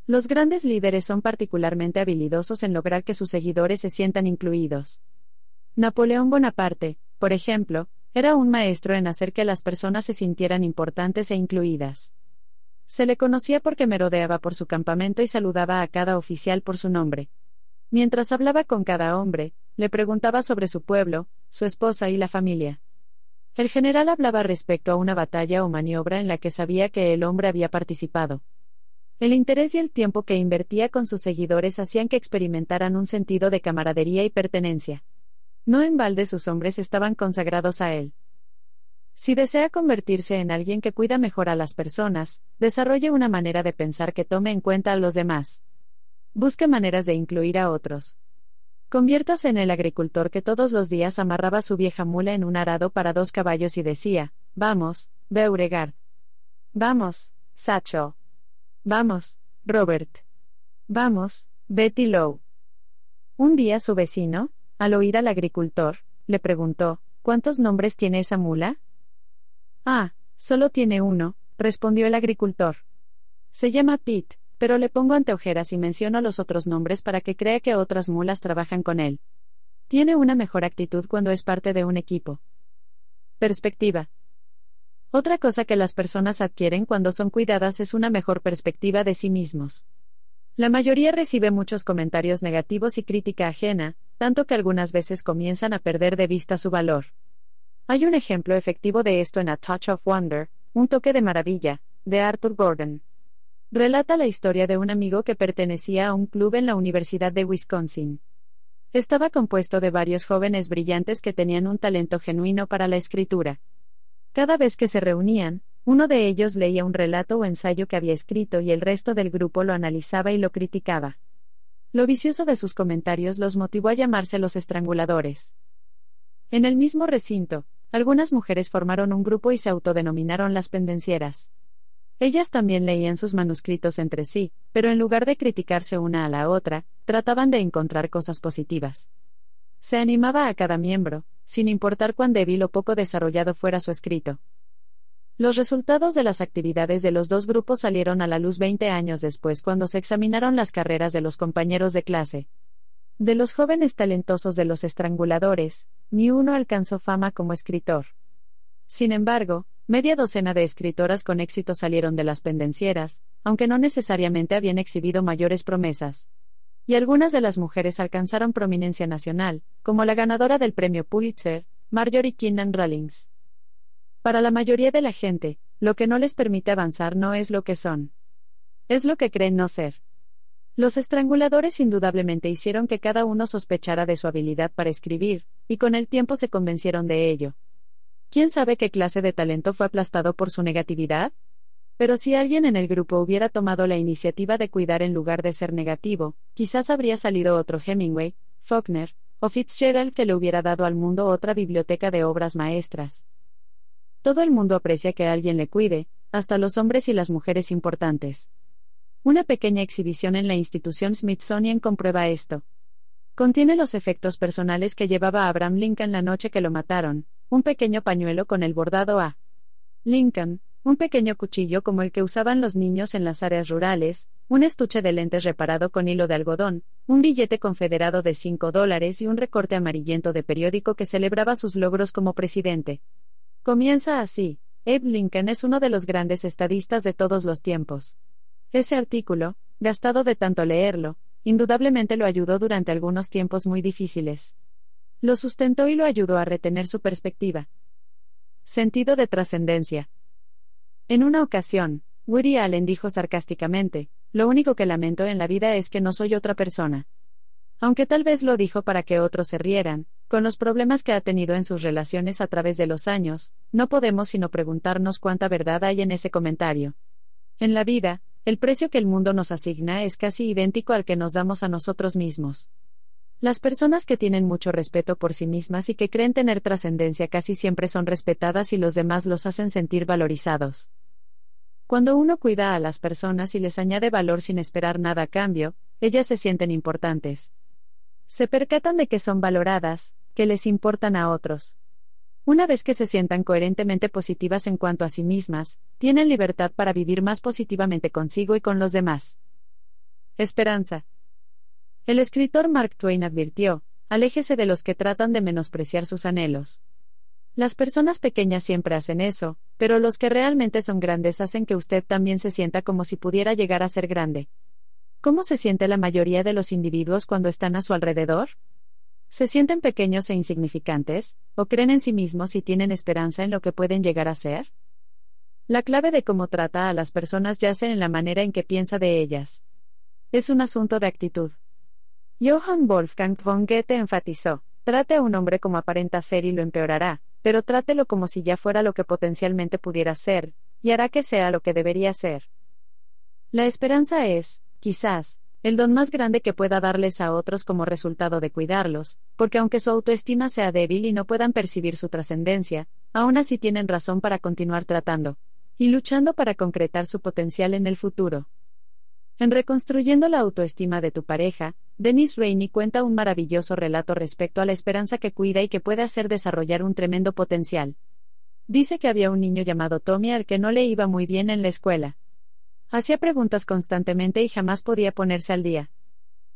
Los grandes líderes son particularmente habilidosos en lograr que sus seguidores se sientan incluidos. Napoleón Bonaparte, por ejemplo, era un maestro en hacer que las personas se sintieran importantes e incluidas. Se le conocía porque merodeaba por su campamento y saludaba a cada oficial por su nombre. Mientras hablaba con cada hombre, le preguntaba sobre su pueblo, su esposa y la familia. El general hablaba respecto a una batalla o maniobra en la que sabía que el hombre había participado. El interés y el tiempo que invertía con sus seguidores hacían que experimentaran un sentido de camaradería y pertenencia. No en balde sus hombres estaban consagrados a él. Si desea convertirse en alguien que cuida mejor a las personas, desarrolle una manera de pensar que tome en cuenta a los demás. Busque maneras de incluir a otros. Conviértase en el agricultor que todos los días amarraba su vieja mula en un arado para dos caballos y decía, Vamos, Beauregard. Vamos, Satchel. Vamos, Robert. Vamos, Betty Lowe. Un día su vecino, al oír al agricultor, le preguntó, ¿Cuántos nombres tiene esa mula? Ah, solo tiene uno, respondió el agricultor. Se llama Pete, pero le pongo anteojeras y menciono los otros nombres para que crea que otras mulas trabajan con él. Tiene una mejor actitud cuando es parte de un equipo. Perspectiva. Otra cosa que las personas adquieren cuando son cuidadas es una mejor perspectiva de sí mismos. La mayoría recibe muchos comentarios negativos y crítica ajena, tanto que algunas veces comienzan a perder de vista su valor. Hay un ejemplo efectivo de esto en A Touch of Wonder, un toque de maravilla, de Arthur Gordon. Relata la historia de un amigo que pertenecía a un club en la Universidad de Wisconsin. Estaba compuesto de varios jóvenes brillantes que tenían un talento genuino para la escritura. Cada vez que se reunían, uno de ellos leía un relato o ensayo que había escrito y el resto del grupo lo analizaba y lo criticaba. Lo vicioso de sus comentarios los motivó a llamarse los estranguladores. En el mismo recinto, algunas mujeres formaron un grupo y se autodenominaron las pendencieras. Ellas también leían sus manuscritos entre sí, pero en lugar de criticarse una a la otra, trataban de encontrar cosas positivas. Se animaba a cada miembro, sin importar cuán débil o poco desarrollado fuera su escrito. Los resultados de las actividades de los dos grupos salieron a la luz 20 años después cuando se examinaron las carreras de los compañeros de clase. De los jóvenes talentosos de los estranguladores, ni uno alcanzó fama como escritor. Sin embargo, media docena de escritoras con éxito salieron de las pendencieras, aunque no necesariamente habían exhibido mayores promesas. Y algunas de las mujeres alcanzaron prominencia nacional, como la ganadora del premio Pulitzer, Marjorie Keenan Rawlings. Para la mayoría de la gente, lo que no les permite avanzar no es lo que son. Es lo que creen no ser. Los estranguladores indudablemente hicieron que cada uno sospechara de su habilidad para escribir, y con el tiempo se convencieron de ello. ¿Quién sabe qué clase de talento fue aplastado por su negatividad? Pero si alguien en el grupo hubiera tomado la iniciativa de cuidar en lugar de ser negativo, quizás habría salido otro Hemingway, Faulkner, o Fitzgerald que le hubiera dado al mundo otra biblioteca de obras maestras. Todo el mundo aprecia que alguien le cuide, hasta los hombres y las mujeres importantes. Una pequeña exhibición en la institución Smithsonian comprueba esto. Contiene los efectos personales que llevaba Abraham Lincoln la noche que lo mataron, un pequeño pañuelo con el bordado a Lincoln, un pequeño cuchillo como el que usaban los niños en las áreas rurales, un estuche de lentes reparado con hilo de algodón, un billete confederado de 5 dólares y un recorte amarillento de periódico que celebraba sus logros como presidente. Comienza así. Abe Lincoln es uno de los grandes estadistas de todos los tiempos. Ese artículo, gastado de tanto leerlo, indudablemente lo ayudó durante algunos tiempos muy difíciles. Lo sustentó y lo ayudó a retener su perspectiva. Sentido de trascendencia. En una ocasión, Woody Allen dijo sarcásticamente, lo único que lamento en la vida es que no soy otra persona. Aunque tal vez lo dijo para que otros se rieran, con los problemas que ha tenido en sus relaciones a través de los años, no podemos sino preguntarnos cuánta verdad hay en ese comentario. En la vida, el precio que el mundo nos asigna es casi idéntico al que nos damos a nosotros mismos. Las personas que tienen mucho respeto por sí mismas y que creen tener trascendencia casi siempre son respetadas y los demás los hacen sentir valorizados. Cuando uno cuida a las personas y les añade valor sin esperar nada a cambio, ellas se sienten importantes. Se percatan de que son valoradas, que les importan a otros. Una vez que se sientan coherentemente positivas en cuanto a sí mismas, tienen libertad para vivir más positivamente consigo y con los demás. Esperanza. El escritor Mark Twain advirtió, aléjese de los que tratan de menospreciar sus anhelos. Las personas pequeñas siempre hacen eso, pero los que realmente son grandes hacen que usted también se sienta como si pudiera llegar a ser grande. ¿Cómo se siente la mayoría de los individuos cuando están a su alrededor? ¿Se sienten pequeños e insignificantes, o creen en sí mismos y tienen esperanza en lo que pueden llegar a ser? La clave de cómo trata a las personas yace en la manera en que piensa de ellas. Es un asunto de actitud. Johann Wolfgang von Goethe enfatizó, trate a un hombre como aparenta ser y lo empeorará, pero trátelo como si ya fuera lo que potencialmente pudiera ser, y hará que sea lo que debería ser. La esperanza es, quizás, el don más grande que pueda darles a otros como resultado de cuidarlos, porque aunque su autoestima sea débil y no puedan percibir su trascendencia, aún así tienen razón para continuar tratando y luchando para concretar su potencial en el futuro. En Reconstruyendo la autoestima de tu pareja, Dennis Rainey cuenta un maravilloso relato respecto a la esperanza que cuida y que puede hacer desarrollar un tremendo potencial. Dice que había un niño llamado Tommy al que no le iba muy bien en la escuela. Hacía preguntas constantemente y jamás podía ponerse al día.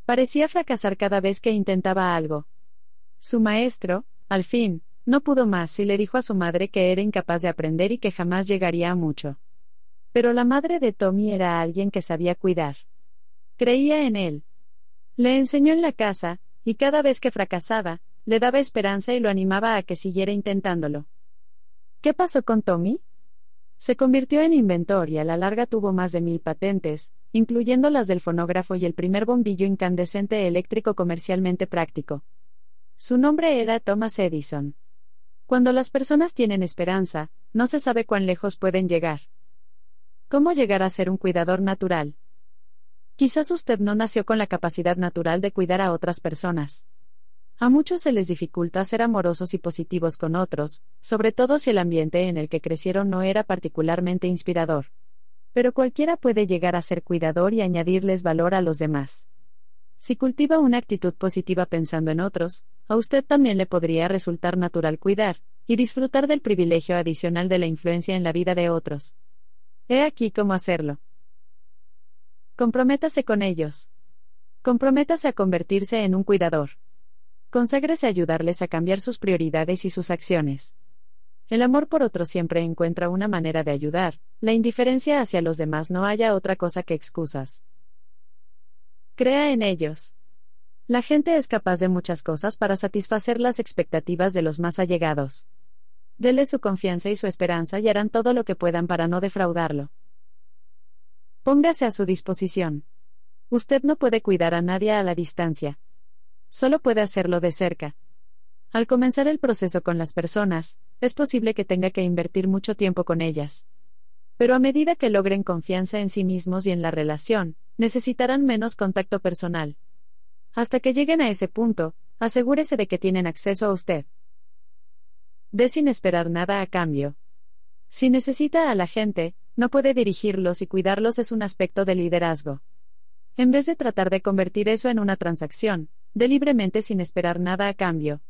Parecía fracasar cada vez que intentaba algo. Su maestro, al fin, no pudo más y le dijo a su madre que era incapaz de aprender y que jamás llegaría a mucho. Pero la madre de Tommy era alguien que sabía cuidar. Creía en él. Le enseñó en la casa, y cada vez que fracasaba, le daba esperanza y lo animaba a que siguiera intentándolo. ¿Qué pasó con Tommy? Se convirtió en inventor y a la larga tuvo más de mil patentes, incluyendo las del fonógrafo y el primer bombillo incandescente eléctrico comercialmente práctico. Su nombre era Thomas Edison. Cuando las personas tienen esperanza, no se sabe cuán lejos pueden llegar. ¿Cómo llegar a ser un cuidador natural? Quizás usted no nació con la capacidad natural de cuidar a otras personas. A muchos se les dificulta ser amorosos y positivos con otros, sobre todo si el ambiente en el que crecieron no era particularmente inspirador. Pero cualquiera puede llegar a ser cuidador y añadirles valor a los demás. Si cultiva una actitud positiva pensando en otros, a usted también le podría resultar natural cuidar, y disfrutar del privilegio adicional de la influencia en la vida de otros. He aquí cómo hacerlo. Comprométase con ellos. Comprométase a convertirse en un cuidador. Conságrese a ayudarles a cambiar sus prioridades y sus acciones. El amor por otro siempre encuentra una manera de ayudar, la indiferencia hacia los demás no haya otra cosa que excusas. Crea en ellos. La gente es capaz de muchas cosas para satisfacer las expectativas de los más allegados. Dele su confianza y su esperanza y harán todo lo que puedan para no defraudarlo. Póngase a su disposición. Usted no puede cuidar a nadie a la distancia. Solo puede hacerlo de cerca. Al comenzar el proceso con las personas, es posible que tenga que invertir mucho tiempo con ellas. Pero a medida que logren confianza en sí mismos y en la relación, necesitarán menos contacto personal. Hasta que lleguen a ese punto, asegúrese de que tienen acceso a usted. De sin esperar nada a cambio. Si necesita a la gente, no puede dirigirlos y cuidarlos es un aspecto de liderazgo. En vez de tratar de convertir eso en una transacción, de libremente sin esperar nada a cambio.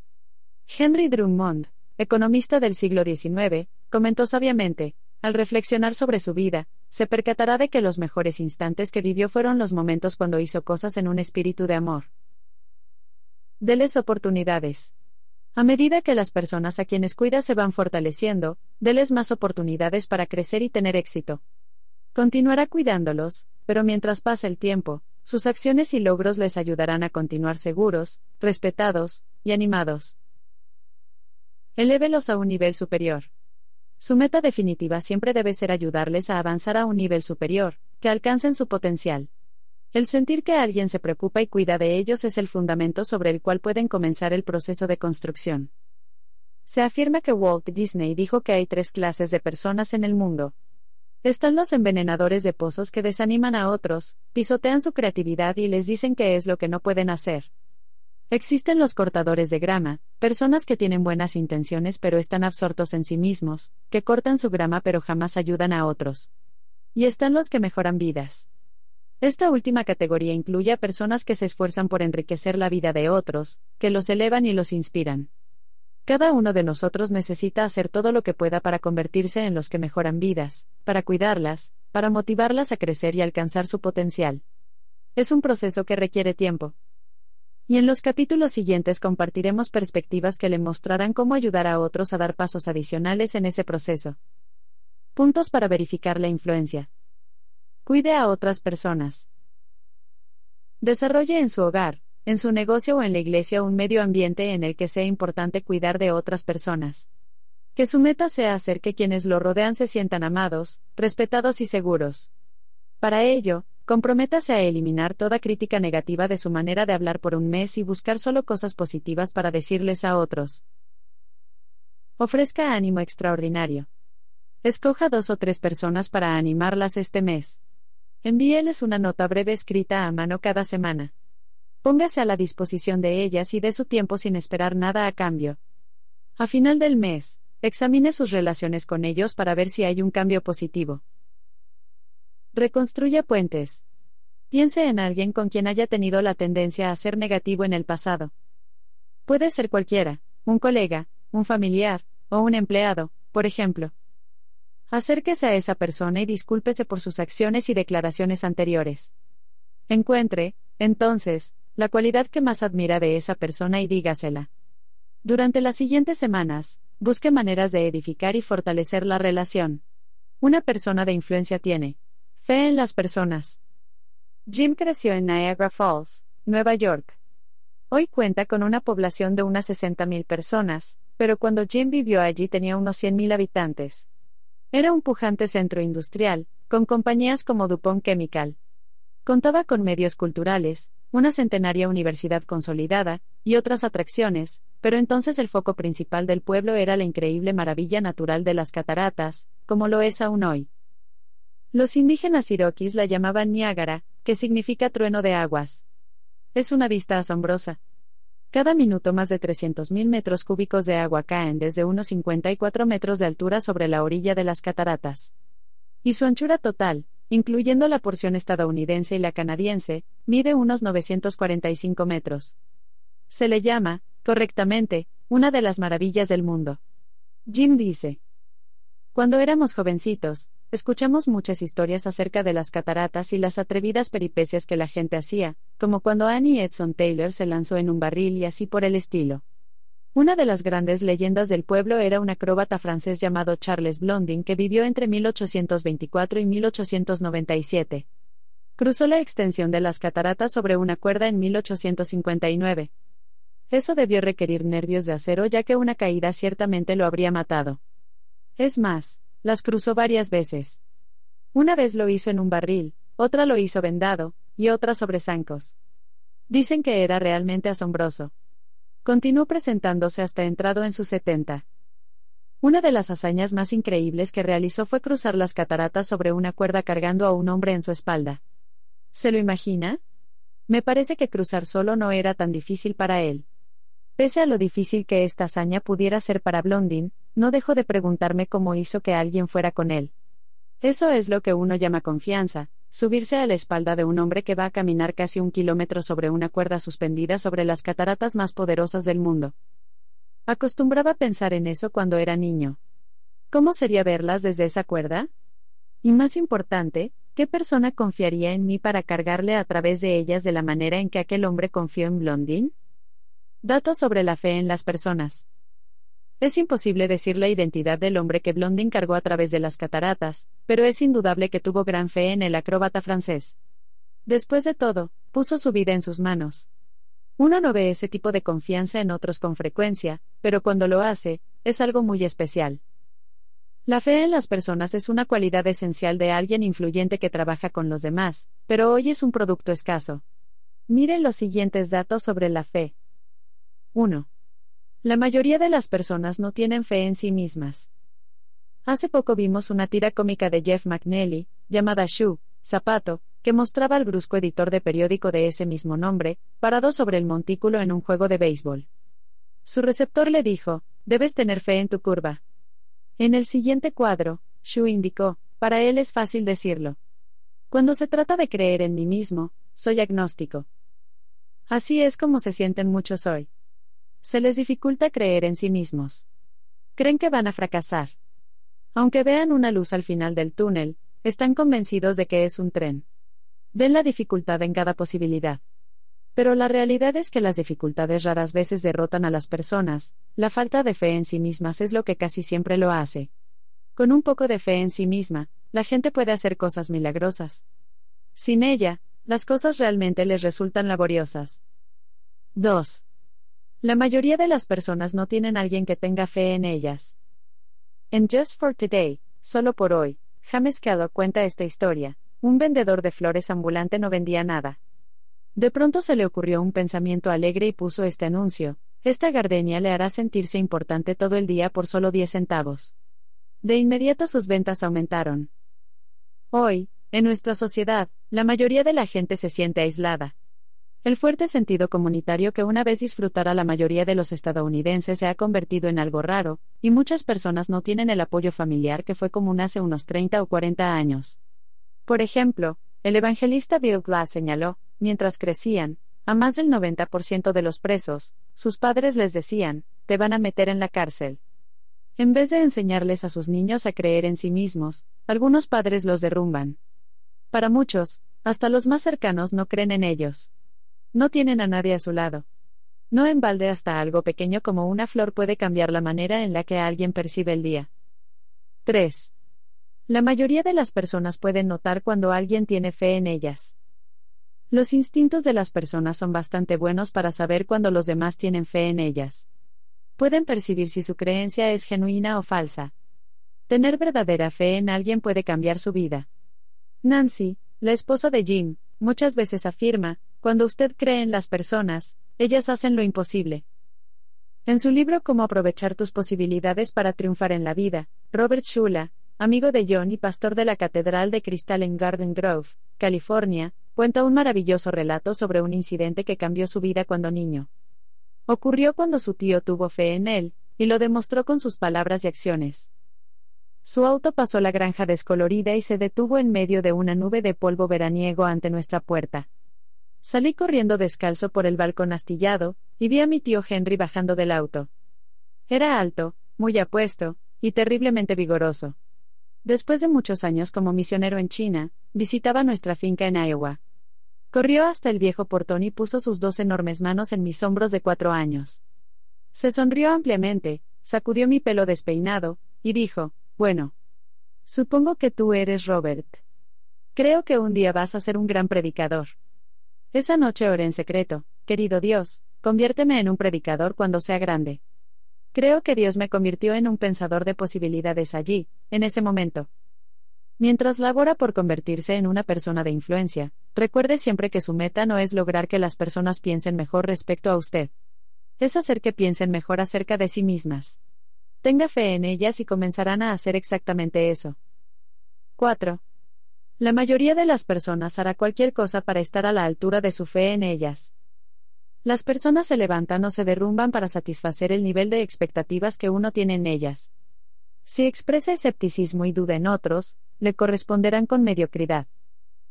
Henry Drummond, economista del siglo XIX, comentó sabiamente, al reflexionar sobre su vida, se percatará de que los mejores instantes que vivió fueron los momentos cuando hizo cosas en un espíritu de amor. Deles oportunidades. A medida que las personas a quienes cuida se van fortaleciendo, deles más oportunidades para crecer y tener éxito. Continuará cuidándolos, pero mientras pasa el tiempo, sus acciones y logros les ayudarán a continuar seguros, respetados y animados. Elévelos a un nivel superior. Su meta definitiva siempre debe ser ayudarles a avanzar a un nivel superior, que alcancen su potencial. El sentir que alguien se preocupa y cuida de ellos es el fundamento sobre el cual pueden comenzar el proceso de construcción. Se afirma que Walt Disney dijo que hay tres clases de personas en el mundo. Están los envenenadores de pozos que desaniman a otros, pisotean su creatividad y les dicen que es lo que no pueden hacer. Existen los cortadores de grama, personas que tienen buenas intenciones pero están absortos en sí mismos, que cortan su grama pero jamás ayudan a otros. Y están los que mejoran vidas. Esta última categoría incluye a personas que se esfuerzan por enriquecer la vida de otros, que los elevan y los inspiran. Cada uno de nosotros necesita hacer todo lo que pueda para convertirse en los que mejoran vidas, para cuidarlas, para motivarlas a crecer y alcanzar su potencial. Es un proceso que requiere tiempo, y en los capítulos siguientes compartiremos perspectivas que le mostrarán cómo ayudar a otros a dar pasos adicionales en ese proceso. Puntos para verificar la influencia. Cuide a otras personas. Desarrolle en su hogar, en su negocio o en la iglesia un medio ambiente en el que sea importante cuidar de otras personas. Que su meta sea hacer que quienes lo rodean se sientan amados, respetados y seguros. Para ello, Comprométase a eliminar toda crítica negativa de su manera de hablar por un mes y buscar solo cosas positivas para decirles a otros. Ofrezca ánimo extraordinario. Escoja dos o tres personas para animarlas este mes. Envíeles una nota breve escrita a mano cada semana. Póngase a la disposición de ellas y dé su tiempo sin esperar nada a cambio. A final del mes, examine sus relaciones con ellos para ver si hay un cambio positivo. Reconstruya puentes. Piense en alguien con quien haya tenido la tendencia a ser negativo en el pasado. Puede ser cualquiera, un colega, un familiar, o un empleado, por ejemplo. Acérquese a esa persona y discúlpese por sus acciones y declaraciones anteriores. Encuentre, entonces, la cualidad que más admira de esa persona y dígasela. Durante las siguientes semanas, busque maneras de edificar y fortalecer la relación. Una persona de influencia tiene, Fe en las personas. Jim creció en Niagara Falls, Nueva York. Hoy cuenta con una población de unas 60.000 personas, pero cuando Jim vivió allí tenía unos 100.000 habitantes. Era un pujante centro industrial, con compañías como DuPont Chemical. Contaba con medios culturales, una centenaria universidad consolidada, y otras atracciones, pero entonces el foco principal del pueblo era la increíble maravilla natural de las cataratas, como lo es aún hoy. Los indígenas iroquis la llamaban Niágara, que significa trueno de aguas. Es una vista asombrosa. Cada minuto más de 300.000 metros cúbicos de agua caen desde unos 54 metros de altura sobre la orilla de las cataratas. Y su anchura total, incluyendo la porción estadounidense y la canadiense, mide unos 945 metros. Se le llama, correctamente, una de las maravillas del mundo. Jim dice. Cuando éramos jovencitos, escuchamos muchas historias acerca de las cataratas y las atrevidas peripecias que la gente hacía, como cuando Annie Edson Taylor se lanzó en un barril y así por el estilo. Una de las grandes leyendas del pueblo era un acróbata francés llamado Charles Blondin que vivió entre 1824 y 1897. Cruzó la extensión de las cataratas sobre una cuerda en 1859. Eso debió requerir nervios de acero ya que una caída ciertamente lo habría matado. Es más, las cruzó varias veces. Una vez lo hizo en un barril, otra lo hizo vendado, y otra sobre zancos. Dicen que era realmente asombroso. Continuó presentándose hasta entrado en sus setenta. Una de las hazañas más increíbles que realizó fue cruzar las cataratas sobre una cuerda cargando a un hombre en su espalda. ¿Se lo imagina? Me parece que cruzar solo no era tan difícil para él. Pese a lo difícil que esta hazaña pudiera ser para Blondin, no dejo de preguntarme cómo hizo que alguien fuera con él. Eso es lo que uno llama confianza, subirse a la espalda de un hombre que va a caminar casi un kilómetro sobre una cuerda suspendida sobre las cataratas más poderosas del mundo. Acostumbraba pensar en eso cuando era niño. ¿Cómo sería verlas desde esa cuerda? Y más importante, ¿qué persona confiaría en mí para cargarle a través de ellas de la manera en que aquel hombre confió en Blondin? Datos sobre la fe en las personas. Es imposible decir la identidad del hombre que Blondin cargó a través de las cataratas, pero es indudable que tuvo gran fe en el acróbata francés. Después de todo, puso su vida en sus manos. Uno no ve ese tipo de confianza en otros con frecuencia, pero cuando lo hace, es algo muy especial. La fe en las personas es una cualidad esencial de alguien influyente que trabaja con los demás, pero hoy es un producto escaso. Miren los siguientes datos sobre la fe. 1. La mayoría de las personas no tienen fe en sí mismas. Hace poco vimos una tira cómica de Jeff McNally, llamada Shoe, Zapato, que mostraba al brusco editor de periódico de ese mismo nombre, parado sobre el montículo en un juego de béisbol. Su receptor le dijo, debes tener fe en tu curva. En el siguiente cuadro, Shu indicó, para él es fácil decirlo. Cuando se trata de creer en mí mismo, soy agnóstico. Así es como se sienten muchos hoy. Se les dificulta creer en sí mismos. Creen que van a fracasar. Aunque vean una luz al final del túnel, están convencidos de que es un tren. Ven la dificultad en cada posibilidad. Pero la realidad es que las dificultades raras veces derrotan a las personas, la falta de fe en sí mismas es lo que casi siempre lo hace. Con un poco de fe en sí misma, la gente puede hacer cosas milagrosas. Sin ella, las cosas realmente les resultan laboriosas. 2. La mayoría de las personas no tienen alguien que tenga fe en ellas. En Just for Today, solo por hoy, James Kellogg cuenta esta historia. Un vendedor de flores ambulante no vendía nada. De pronto se le ocurrió un pensamiento alegre y puso este anuncio. Esta gardenia le hará sentirse importante todo el día por solo 10 centavos. De inmediato sus ventas aumentaron. Hoy, en nuestra sociedad, la mayoría de la gente se siente aislada. El fuerte sentido comunitario que una vez disfrutara la mayoría de los estadounidenses se ha convertido en algo raro, y muchas personas no tienen el apoyo familiar que fue común hace unos 30 o 40 años. Por ejemplo, el evangelista Bill Glass señaló, mientras crecían, a más del 90% de los presos, sus padres les decían, te van a meter en la cárcel. En vez de enseñarles a sus niños a creer en sí mismos, algunos padres los derrumban. Para muchos, hasta los más cercanos no creen en ellos. No tienen a nadie a su lado. No en balde hasta algo pequeño como una flor puede cambiar la manera en la que alguien percibe el día. 3. La mayoría de las personas pueden notar cuando alguien tiene fe en ellas. Los instintos de las personas son bastante buenos para saber cuando los demás tienen fe en ellas. Pueden percibir si su creencia es genuina o falsa. Tener verdadera fe en alguien puede cambiar su vida. Nancy, la esposa de Jim, muchas veces afirma, cuando usted cree en las personas, ellas hacen lo imposible. En su libro Cómo aprovechar tus posibilidades para triunfar en la vida, Robert Shula, amigo de John y pastor de la Catedral de Cristal en Garden Grove, California, cuenta un maravilloso relato sobre un incidente que cambió su vida cuando niño. Ocurrió cuando su tío tuvo fe en él, y lo demostró con sus palabras y acciones. Su auto pasó la granja descolorida y se detuvo en medio de una nube de polvo veraniego ante nuestra puerta. Salí corriendo descalzo por el balcón astillado, y vi a mi tío Henry bajando del auto. Era alto, muy apuesto, y terriblemente vigoroso. Después de muchos años como misionero en China, visitaba nuestra finca en Iowa. Corrió hasta el viejo portón y puso sus dos enormes manos en mis hombros de cuatro años. Se sonrió ampliamente, sacudió mi pelo despeinado, y dijo, bueno. Supongo que tú eres Robert. Creo que un día vas a ser un gran predicador. Esa noche oré en secreto, querido Dios, conviérteme en un predicador cuando sea grande. Creo que Dios me convirtió en un pensador de posibilidades allí, en ese momento. Mientras labora por convertirse en una persona de influencia, recuerde siempre que su meta no es lograr que las personas piensen mejor respecto a usted. Es hacer que piensen mejor acerca de sí mismas. Tenga fe en ellas y comenzarán a hacer exactamente eso. 4. La mayoría de las personas hará cualquier cosa para estar a la altura de su fe en ellas. Las personas se levantan o se derrumban para satisfacer el nivel de expectativas que uno tiene en ellas. Si expresa escepticismo y duda en otros, le corresponderán con mediocridad.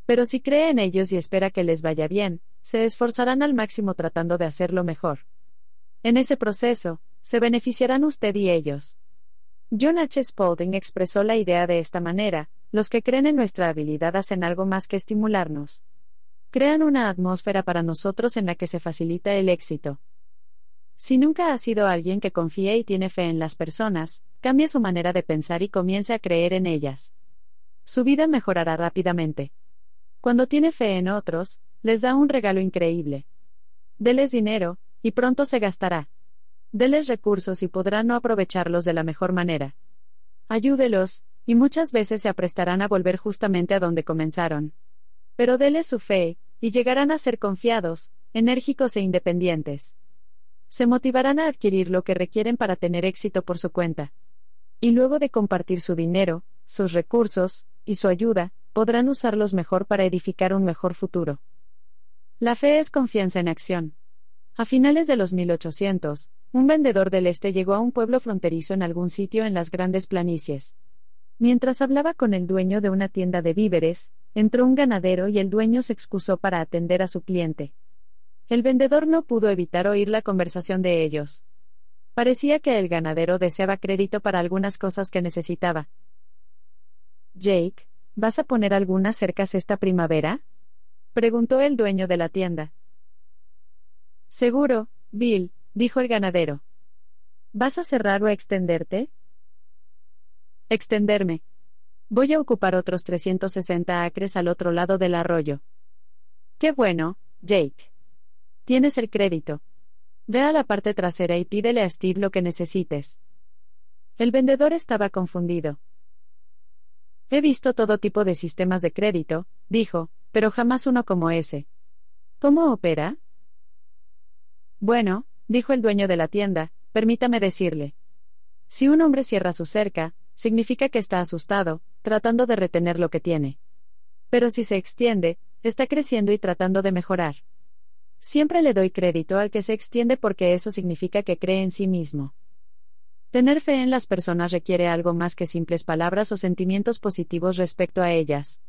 Pero si cree en ellos y espera que les vaya bien, se esforzarán al máximo tratando de hacerlo mejor. En ese proceso, se beneficiarán usted y ellos. John H. Spaulding expresó la idea de esta manera, los que creen en nuestra habilidad hacen algo más que estimularnos. Crean una atmósfera para nosotros en la que se facilita el éxito. Si nunca ha sido alguien que confíe y tiene fe en las personas, cambie su manera de pensar y comience a creer en ellas. Su vida mejorará rápidamente. Cuando tiene fe en otros, les da un regalo increíble. Deles dinero, y pronto se gastará. Deles recursos y podrá no aprovecharlos de la mejor manera. Ayúdelos, y muchas veces se aprestarán a volver justamente a donde comenzaron. Pero déles su fe, y llegarán a ser confiados, enérgicos e independientes. Se motivarán a adquirir lo que requieren para tener éxito por su cuenta. Y luego de compartir su dinero, sus recursos, y su ayuda, podrán usarlos mejor para edificar un mejor futuro. La fe es confianza en acción. A finales de los 1800, un vendedor del este llegó a un pueblo fronterizo en algún sitio en las grandes planicies. Mientras hablaba con el dueño de una tienda de víveres, entró un ganadero y el dueño se excusó para atender a su cliente. El vendedor no pudo evitar oír la conversación de ellos. Parecía que el ganadero deseaba crédito para algunas cosas que necesitaba. Jake, ¿vas a poner algunas cercas esta primavera? preguntó el dueño de la tienda. Seguro, Bill, dijo el ganadero. ¿Vas a cerrar o a extenderte? Extenderme. Voy a ocupar otros 360 acres al otro lado del arroyo. Qué bueno, Jake. Tienes el crédito. Ve a la parte trasera y pídele a Steve lo que necesites. El vendedor estaba confundido. He visto todo tipo de sistemas de crédito, dijo, pero jamás uno como ese. ¿Cómo opera? Bueno, dijo el dueño de la tienda, permítame decirle. Si un hombre cierra su cerca, significa que está asustado, tratando de retener lo que tiene. Pero si se extiende, está creciendo y tratando de mejorar. Siempre le doy crédito al que se extiende porque eso significa que cree en sí mismo. Tener fe en las personas requiere algo más que simples palabras o sentimientos positivos respecto a ellas.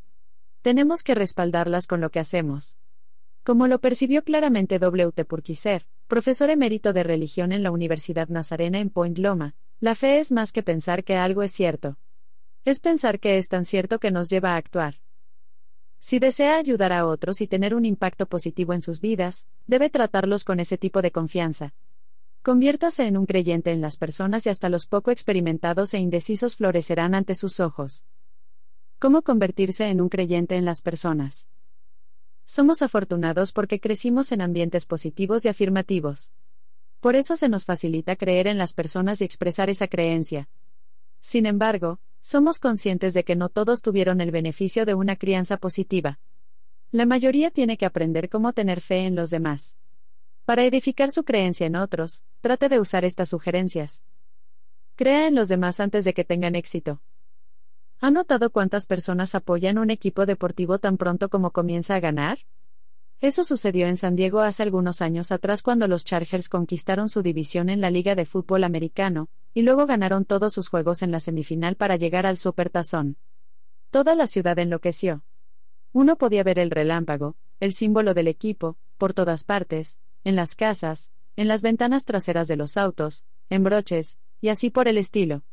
Tenemos que respaldarlas con lo que hacemos. Como lo percibió claramente W. T. Purkiser, profesor emérito de religión en la Universidad Nazarena en Point Loma, la fe es más que pensar que algo es cierto. Es pensar que es tan cierto que nos lleva a actuar. Si desea ayudar a otros y tener un impacto positivo en sus vidas, debe tratarlos con ese tipo de confianza. Conviértase en un creyente en las personas y hasta los poco experimentados e indecisos florecerán ante sus ojos. ¿Cómo convertirse en un creyente en las personas? Somos afortunados porque crecimos en ambientes positivos y afirmativos. Por eso se nos facilita creer en las personas y expresar esa creencia. Sin embargo, somos conscientes de que no todos tuvieron el beneficio de una crianza positiva. La mayoría tiene que aprender cómo tener fe en los demás. Para edificar su creencia en otros, trate de usar estas sugerencias. Crea en los demás antes de que tengan éxito. ¿Ha notado cuántas personas apoyan un equipo deportivo tan pronto como comienza a ganar? Eso sucedió en San Diego hace algunos años atrás cuando los Chargers conquistaron su división en la Liga de Fútbol Americano, y luego ganaron todos sus juegos en la semifinal para llegar al Supertazón. Toda la ciudad enloqueció. Uno podía ver el relámpago, el símbolo del equipo, por todas partes, en las casas, en las ventanas traseras de los autos, en broches, y así por el estilo.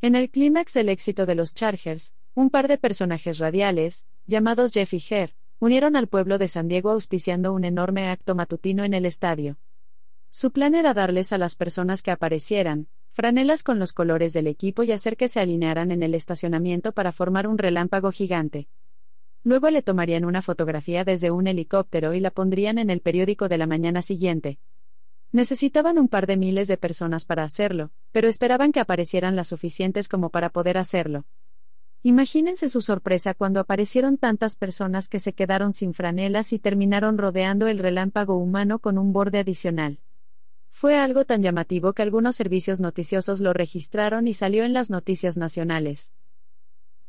En el clímax del éxito de los Chargers, un par de personajes radiales, llamados Jeff y unieron al pueblo de San Diego auspiciando un enorme acto matutino en el estadio. Su plan era darles a las personas que aparecieran, franelas con los colores del equipo y hacer que se alinearan en el estacionamiento para formar un relámpago gigante. Luego le tomarían una fotografía desde un helicóptero y la pondrían en el periódico de la mañana siguiente. Necesitaban un par de miles de personas para hacerlo, pero esperaban que aparecieran las suficientes como para poder hacerlo. Imagínense su sorpresa cuando aparecieron tantas personas que se quedaron sin franelas y terminaron rodeando el relámpago humano con un borde adicional. Fue algo tan llamativo que algunos servicios noticiosos lo registraron y salió en las noticias nacionales.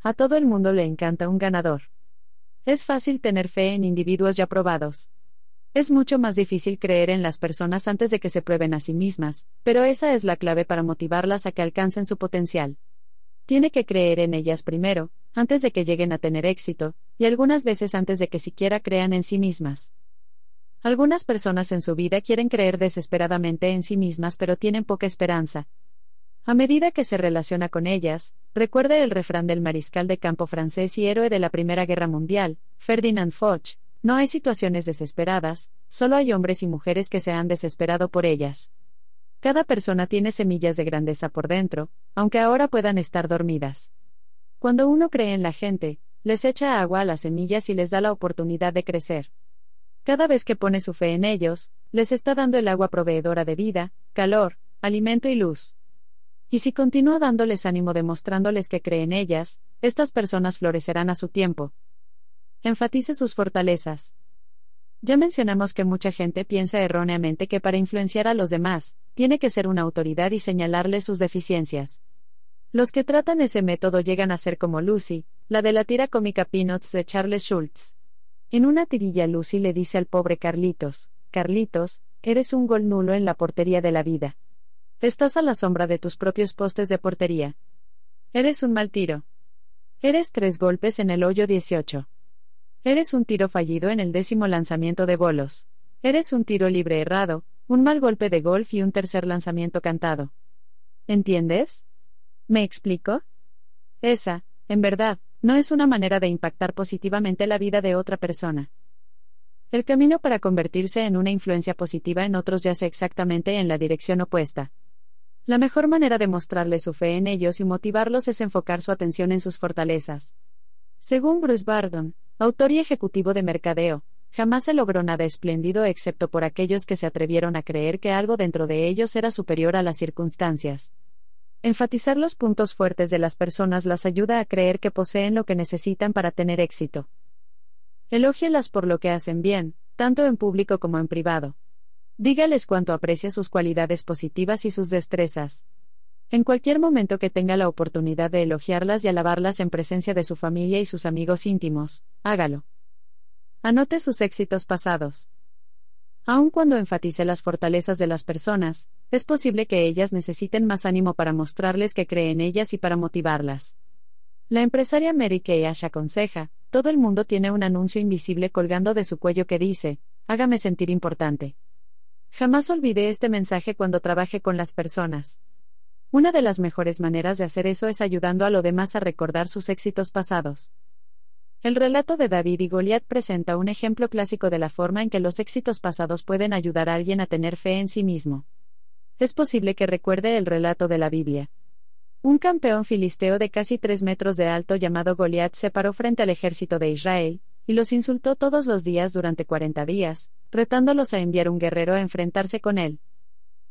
A todo el mundo le encanta un ganador. Es fácil tener fe en individuos ya probados. Es mucho más difícil creer en las personas antes de que se prueben a sí mismas, pero esa es la clave para motivarlas a que alcancen su potencial. Tiene que creer en ellas primero, antes de que lleguen a tener éxito, y algunas veces antes de que siquiera crean en sí mismas. Algunas personas en su vida quieren creer desesperadamente en sí mismas pero tienen poca esperanza. A medida que se relaciona con ellas, recuerde el refrán del mariscal de campo francés y héroe de la Primera Guerra Mundial, Ferdinand Foch, no hay situaciones desesperadas, solo hay hombres y mujeres que se han desesperado por ellas. Cada persona tiene semillas de grandeza por dentro, aunque ahora puedan estar dormidas. Cuando uno cree en la gente, les echa agua a las semillas y les da la oportunidad de crecer. Cada vez que pone su fe en ellos, les está dando el agua proveedora de vida, calor, alimento y luz. Y si continúa dándoles ánimo demostrándoles que cree en ellas, estas personas florecerán a su tiempo, Enfatice sus fortalezas. Ya mencionamos que mucha gente piensa erróneamente que para influenciar a los demás, tiene que ser una autoridad y señalarles sus deficiencias. Los que tratan ese método llegan a ser como Lucy, la de la tira cómica Peanuts de Charles Schultz. En una tirilla Lucy le dice al pobre Carlitos, Carlitos, eres un gol nulo en la portería de la vida. Estás a la sombra de tus propios postes de portería. Eres un mal tiro. Eres tres golpes en el hoyo 18. Eres un tiro fallido en el décimo lanzamiento de bolos. Eres un tiro libre errado, un mal golpe de golf y un tercer lanzamiento cantado. ¿Entiendes? ¿Me explico? Esa, en verdad, no es una manera de impactar positivamente la vida de otra persona. El camino para convertirse en una influencia positiva en otros yace exactamente en la dirección opuesta. La mejor manera de mostrarle su fe en ellos y motivarlos es enfocar su atención en sus fortalezas. Según Bruce Bardon, autor y ejecutivo de mercadeo, jamás se logró nada espléndido excepto por aquellos que se atrevieron a creer que algo dentro de ellos era superior a las circunstancias. Enfatizar los puntos fuertes de las personas las ayuda a creer que poseen lo que necesitan para tener éxito. Elógielas por lo que hacen bien, tanto en público como en privado. Dígales cuánto aprecia sus cualidades positivas y sus destrezas. En cualquier momento que tenga la oportunidad de elogiarlas y alabarlas en presencia de su familia y sus amigos íntimos, hágalo. Anote sus éxitos pasados. Aun cuando enfatice las fortalezas de las personas, es posible que ellas necesiten más ánimo para mostrarles que cree en ellas y para motivarlas. La empresaria Mary Kay Ash aconseja, todo el mundo tiene un anuncio invisible colgando de su cuello que dice, hágame sentir importante. Jamás olvide este mensaje cuando trabaje con las personas. Una de las mejores maneras de hacer eso es ayudando a lo demás a recordar sus éxitos pasados. El relato de David y Goliat presenta un ejemplo clásico de la forma en que los éxitos pasados pueden ayudar a alguien a tener fe en sí mismo. Es posible que recuerde el relato de la Biblia. Un campeón filisteo de casi tres metros de alto llamado Goliat se paró frente al ejército de Israel, y los insultó todos los días durante cuarenta días, retándolos a enviar un guerrero a enfrentarse con él.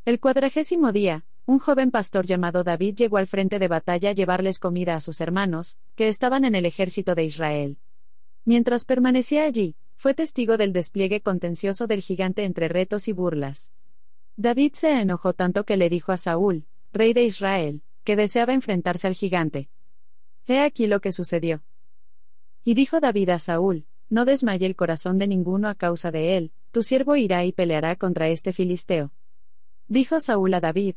El cuadragésimo día, un joven pastor llamado David llegó al frente de batalla a llevarles comida a sus hermanos, que estaban en el ejército de Israel. Mientras permanecía allí, fue testigo del despliegue contencioso del gigante entre retos y burlas. David se enojó tanto que le dijo a Saúl, rey de Israel, que deseaba enfrentarse al gigante. He aquí lo que sucedió. Y dijo David a Saúl, no desmaye el corazón de ninguno a causa de él, tu siervo irá y peleará contra este filisteo. Dijo Saúl a David,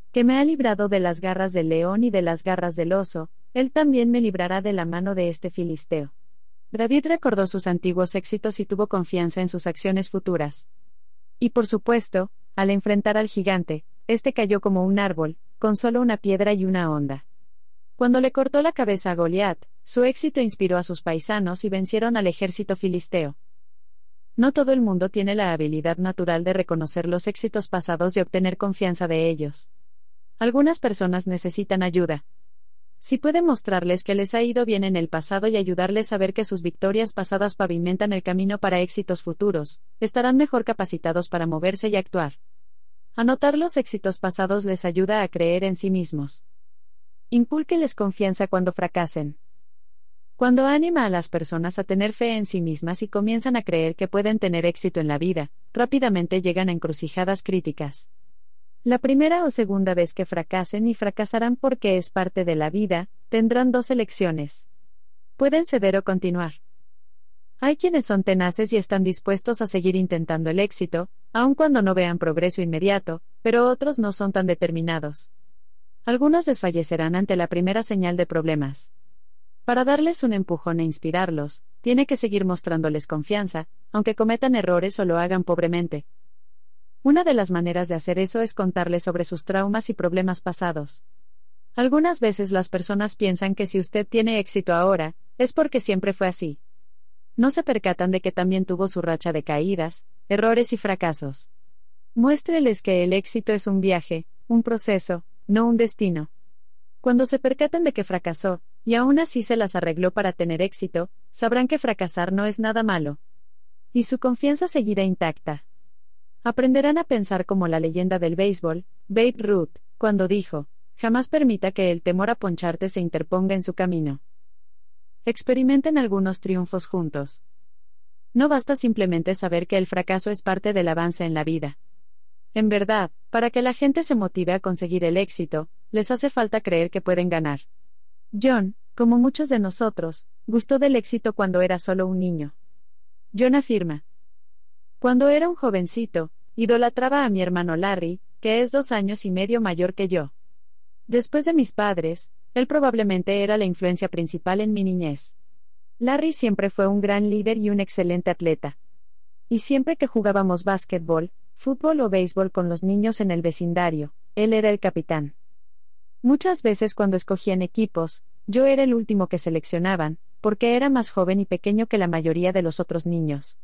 que me ha librado de las garras del león y de las garras del oso, él también me librará de la mano de este filisteo. David recordó sus antiguos éxitos y tuvo confianza en sus acciones futuras. Y por supuesto, al enfrentar al gigante, este cayó como un árbol, con solo una piedra y una onda. Cuando le cortó la cabeza a Goliat, su éxito inspiró a sus paisanos y vencieron al ejército filisteo. No todo el mundo tiene la habilidad natural de reconocer los éxitos pasados y obtener confianza de ellos. Algunas personas necesitan ayuda. Si puede mostrarles que les ha ido bien en el pasado y ayudarles a ver que sus victorias pasadas pavimentan el camino para éxitos futuros, estarán mejor capacitados para moverse y actuar. Anotar los éxitos pasados les ayuda a creer en sí mismos. Inculqueles confianza cuando fracasen. Cuando anima a las personas a tener fe en sí mismas y comienzan a creer que pueden tener éxito en la vida, rápidamente llegan a encrucijadas críticas. La primera o segunda vez que fracasen y fracasarán porque es parte de la vida, tendrán dos elecciones. Pueden ceder o continuar. Hay quienes son tenaces y están dispuestos a seguir intentando el éxito, aun cuando no vean progreso inmediato, pero otros no son tan determinados. Algunos desfallecerán ante la primera señal de problemas. Para darles un empujón e inspirarlos, tiene que seguir mostrándoles confianza, aunque cometan errores o lo hagan pobremente. Una de las maneras de hacer eso es contarles sobre sus traumas y problemas pasados. Algunas veces las personas piensan que si usted tiene éxito ahora, es porque siempre fue así. No se percatan de que también tuvo su racha de caídas, errores y fracasos. Muéstreles que el éxito es un viaje, un proceso, no un destino. Cuando se percaten de que fracasó, y aún así se las arregló para tener éxito, sabrán que fracasar no es nada malo. Y su confianza seguirá intacta. Aprenderán a pensar como la leyenda del béisbol, Babe Ruth, cuando dijo, jamás permita que el temor a poncharte se interponga en su camino. Experimenten algunos triunfos juntos. No basta simplemente saber que el fracaso es parte del avance en la vida. En verdad, para que la gente se motive a conseguir el éxito, les hace falta creer que pueden ganar. John, como muchos de nosotros, gustó del éxito cuando era solo un niño. John afirma. Cuando era un jovencito, idolatraba a mi hermano Larry, que es dos años y medio mayor que yo. Después de mis padres, él probablemente era la influencia principal en mi niñez. Larry siempre fue un gran líder y un excelente atleta. Y siempre que jugábamos básquetbol, fútbol o béisbol con los niños en el vecindario, él era el capitán. Muchas veces cuando escogían equipos, yo era el último que seleccionaban, porque era más joven y pequeño que la mayoría de los otros niños.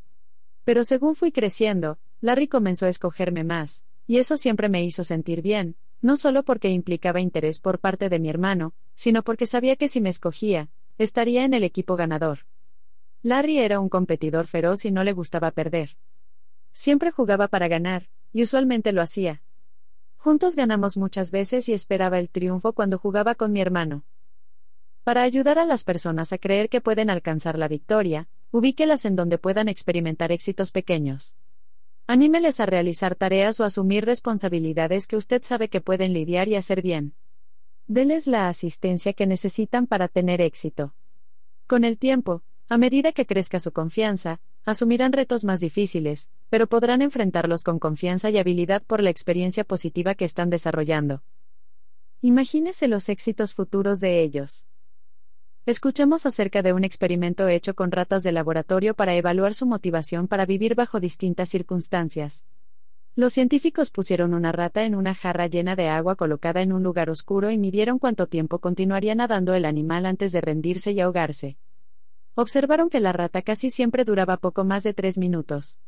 Pero según fui creciendo, Larry comenzó a escogerme más, y eso siempre me hizo sentir bien, no solo porque implicaba interés por parte de mi hermano, sino porque sabía que si me escogía, estaría en el equipo ganador. Larry era un competidor feroz y no le gustaba perder. Siempre jugaba para ganar, y usualmente lo hacía. Juntos ganamos muchas veces y esperaba el triunfo cuando jugaba con mi hermano. Para ayudar a las personas a creer que pueden alcanzar la victoria, ubíquelas en donde puedan experimentar éxitos pequeños. Anímeles a realizar tareas o asumir responsabilidades que usted sabe que pueden lidiar y hacer bien. Deles la asistencia que necesitan para tener éxito. Con el tiempo, a medida que crezca su confianza, asumirán retos más difíciles, pero podrán enfrentarlos con confianza y habilidad por la experiencia positiva que están desarrollando. Imagínese los éxitos futuros de ellos. Escuchemos acerca de un experimento hecho con ratas de laboratorio para evaluar su motivación para vivir bajo distintas circunstancias. Los científicos pusieron una rata en una jarra llena de agua colocada en un lugar oscuro y midieron cuánto tiempo continuaría nadando el animal antes de rendirse y ahogarse observaron que la rata casi siempre duraba poco más de tres minutos.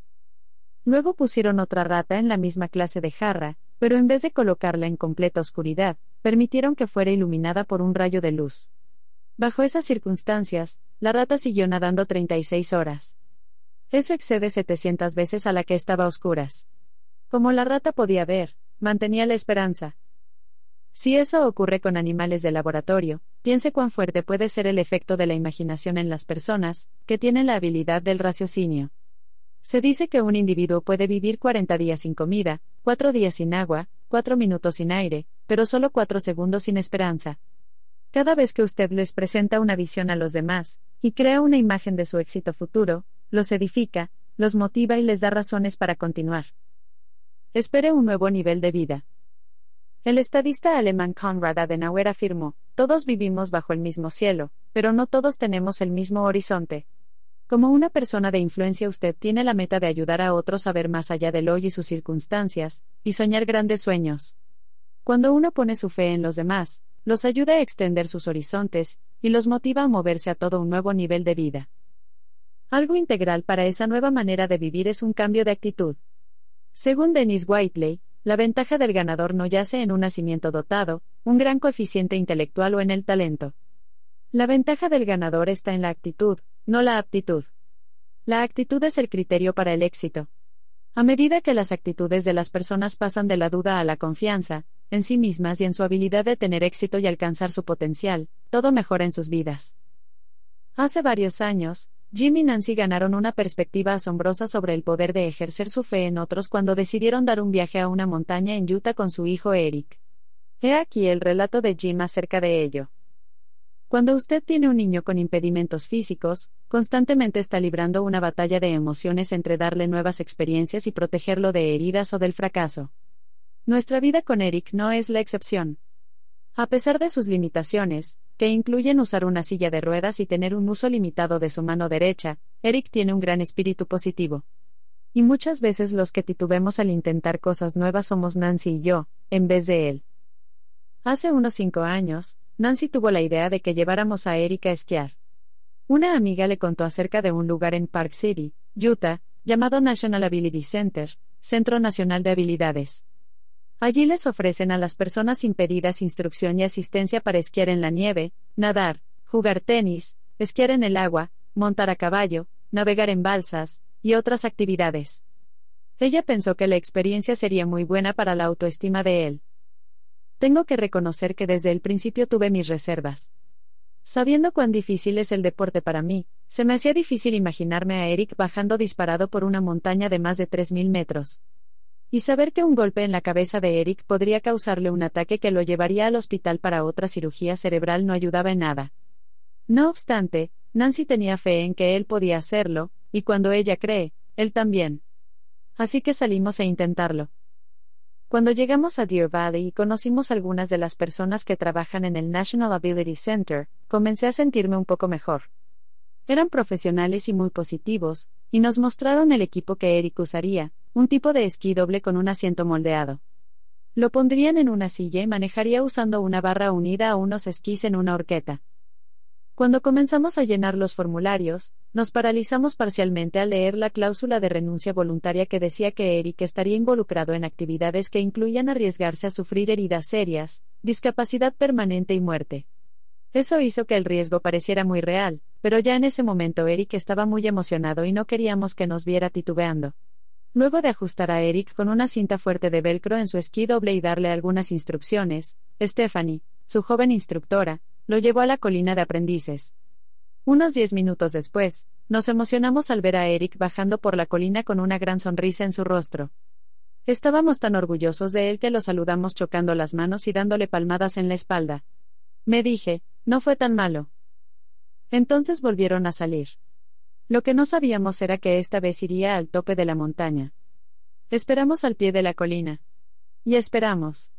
Luego pusieron otra rata en la misma clase de jarra, pero en vez de colocarla en completa oscuridad, permitieron que fuera iluminada por un rayo de luz. Bajo esas circunstancias, la rata siguió nadando 36 horas. Eso excede 700 veces a la que estaba a oscuras. Como la rata podía ver, mantenía la esperanza. Si eso ocurre con animales de laboratorio, piense cuán fuerte puede ser el efecto de la imaginación en las personas, que tienen la habilidad del raciocinio. Se dice que un individuo puede vivir 40 días sin comida, 4 días sin agua, 4 minutos sin aire, pero solo 4 segundos sin esperanza. Cada vez que usted les presenta una visión a los demás, y crea una imagen de su éxito futuro, los edifica, los motiva y les da razones para continuar. Espere un nuevo nivel de vida. El estadista alemán Konrad Adenauer afirmó, todos vivimos bajo el mismo cielo, pero no todos tenemos el mismo horizonte. Como una persona de influencia usted tiene la meta de ayudar a otros a ver más allá del hoy y sus circunstancias, y soñar grandes sueños. Cuando uno pone su fe en los demás, los ayuda a extender sus horizontes, y los motiva a moverse a todo un nuevo nivel de vida. Algo integral para esa nueva manera de vivir es un cambio de actitud. Según Dennis Whiteley, la ventaja del ganador no yace en un nacimiento dotado, un gran coeficiente intelectual o en el talento. La ventaja del ganador está en la actitud, no la aptitud. La actitud es el criterio para el éxito. A medida que las actitudes de las personas pasan de la duda a la confianza, en sí mismas y en su habilidad de tener éxito y alcanzar su potencial, todo mejora en sus vidas. Hace varios años, Jim y Nancy ganaron una perspectiva asombrosa sobre el poder de ejercer su fe en otros cuando decidieron dar un viaje a una montaña en Utah con su hijo Eric. He aquí el relato de Jim acerca de ello. Cuando usted tiene un niño con impedimentos físicos, constantemente está librando una batalla de emociones entre darle nuevas experiencias y protegerlo de heridas o del fracaso. Nuestra vida con Eric no es la excepción. A pesar de sus limitaciones, que incluyen usar una silla de ruedas y tener un uso limitado de su mano derecha, Eric tiene un gran espíritu positivo. Y muchas veces los que titubemos al intentar cosas nuevas somos Nancy y yo, en vez de él. Hace unos cinco años, Nancy tuvo la idea de que lleváramos a Eric a esquiar. Una amiga le contó acerca de un lugar en Park City, Utah, llamado National Ability Center, Centro Nacional de Habilidades. Allí les ofrecen a las personas impedidas instrucción y asistencia para esquiar en la nieve, nadar, jugar tenis, esquiar en el agua, montar a caballo, navegar en balsas, y otras actividades. Ella pensó que la experiencia sería muy buena para la autoestima de él. Tengo que reconocer que desde el principio tuve mis reservas. Sabiendo cuán difícil es el deporte para mí, se me hacía difícil imaginarme a Eric bajando disparado por una montaña de más de 3.000 metros. Y saber que un golpe en la cabeza de Eric podría causarle un ataque que lo llevaría al hospital para otra cirugía cerebral no ayudaba en nada. No obstante, Nancy tenía fe en que él podía hacerlo, y cuando ella cree, él también. Así que salimos a intentarlo. Cuando llegamos a Deer Valley y conocimos algunas de las personas que trabajan en el National Ability Center, comencé a sentirme un poco mejor. Eran profesionales y muy positivos, y nos mostraron el equipo que Eric usaría, un tipo de esquí doble con un asiento moldeado. Lo pondrían en una silla y manejaría usando una barra unida a unos esquís en una horqueta. Cuando comenzamos a llenar los formularios, nos paralizamos parcialmente al leer la cláusula de renuncia voluntaria que decía que Eric estaría involucrado en actividades que incluían arriesgarse a sufrir heridas serias, discapacidad permanente y muerte. Eso hizo que el riesgo pareciera muy real, pero ya en ese momento Eric estaba muy emocionado y no queríamos que nos viera titubeando. Luego de ajustar a Eric con una cinta fuerte de velcro en su esquí doble y darle algunas instrucciones, Stephanie, su joven instructora, lo llevó a la colina de aprendices. Unos diez minutos después, nos emocionamos al ver a Eric bajando por la colina con una gran sonrisa en su rostro. Estábamos tan orgullosos de él que lo saludamos chocando las manos y dándole palmadas en la espalda. Me dije, no fue tan malo. Entonces volvieron a salir. Lo que no sabíamos era que esta vez iría al tope de la montaña. Esperamos al pie de la colina. Y esperamos.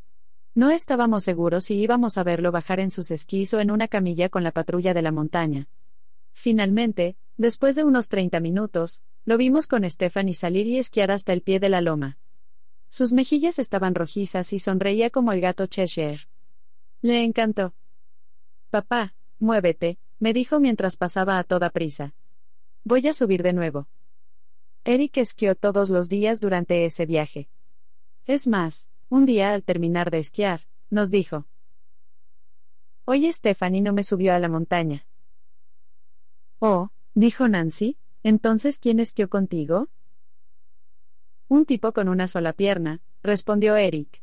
No estábamos seguros si íbamos a verlo bajar en sus esquís o en una camilla con la patrulla de la montaña. Finalmente, después de unos 30 minutos, lo vimos con Stephanie salir y esquiar hasta el pie de la loma. Sus mejillas estaban rojizas y sonreía como el gato Cheshire. Le encantó. Papá, muévete, me dijo mientras pasaba a toda prisa. Voy a subir de nuevo. Eric esquió todos los días durante ese viaje. Es más, un día al terminar de esquiar, nos dijo. Hoy Stephanie no me subió a la montaña. Oh, dijo Nancy, Entonces, ¿quién esquió contigo? Un tipo con una sola pierna, respondió Eric.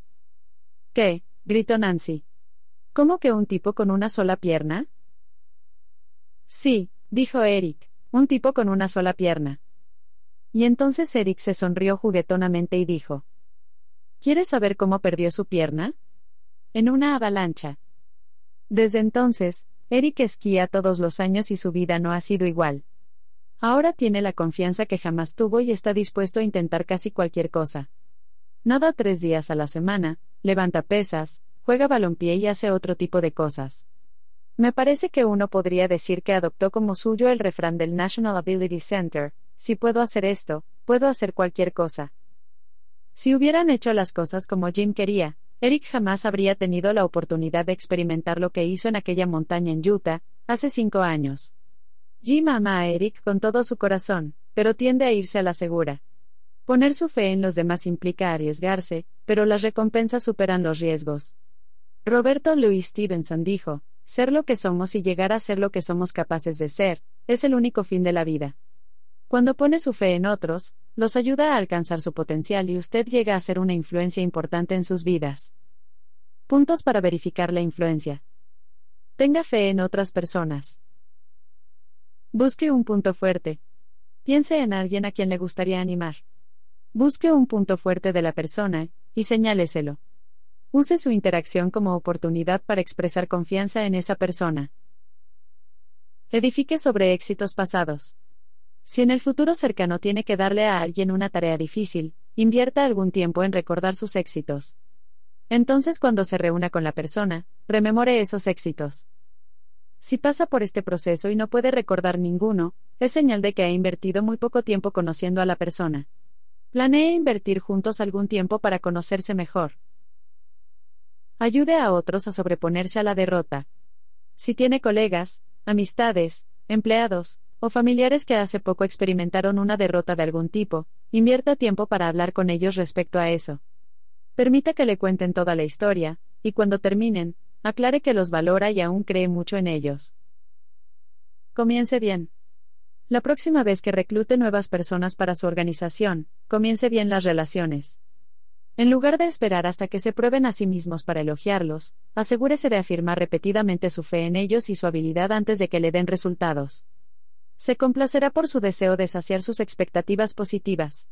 ¿Qué? gritó Nancy. ¿Cómo que un tipo con una sola pierna? Sí, dijo Eric, un tipo con una sola pierna. Y entonces Eric se sonrió juguetonamente y dijo: ¿Quieres saber cómo perdió su pierna? En una avalancha. Desde entonces, Eric esquía todos los años y su vida no ha sido igual. Ahora tiene la confianza que jamás tuvo y está dispuesto a intentar casi cualquier cosa. Nada tres días a la semana, levanta pesas, juega balompié y hace otro tipo de cosas. Me parece que uno podría decir que adoptó como suyo el refrán del National Ability Center, si puedo hacer esto, puedo hacer cualquier cosa. Si hubieran hecho las cosas como Jim quería, Eric jamás habría tenido la oportunidad de experimentar lo que hizo en aquella montaña en Utah, hace cinco años. Jim ama a Eric con todo su corazón, pero tiende a irse a la segura. Poner su fe en los demás implica arriesgarse, pero las recompensas superan los riesgos. Roberto Louis Stevenson dijo, ser lo que somos y llegar a ser lo que somos capaces de ser, es el único fin de la vida. Cuando pone su fe en otros, los ayuda a alcanzar su potencial y usted llega a ser una influencia importante en sus vidas. Puntos para verificar la influencia. Tenga fe en otras personas. Busque un punto fuerte. Piense en alguien a quien le gustaría animar. Busque un punto fuerte de la persona, y señáleselo. Use su interacción como oportunidad para expresar confianza en esa persona. Edifique sobre éxitos pasados. Si en el futuro cercano tiene que darle a alguien una tarea difícil, invierta algún tiempo en recordar sus éxitos. Entonces cuando se reúna con la persona, rememore esos éxitos. Si pasa por este proceso y no puede recordar ninguno, es señal de que ha invertido muy poco tiempo conociendo a la persona. Planee invertir juntos algún tiempo para conocerse mejor. Ayude a otros a sobreponerse a la derrota. Si tiene colegas, amistades, empleados, o familiares que hace poco experimentaron una derrota de algún tipo, invierta tiempo para hablar con ellos respecto a eso. Permita que le cuenten toda la historia, y cuando terminen, aclare que los valora y aún cree mucho en ellos. Comience bien. La próxima vez que reclute nuevas personas para su organización, comience bien las relaciones. En lugar de esperar hasta que se prueben a sí mismos para elogiarlos, asegúrese de afirmar repetidamente su fe en ellos y su habilidad antes de que le den resultados. Se complacerá por su deseo de saciar sus expectativas positivas.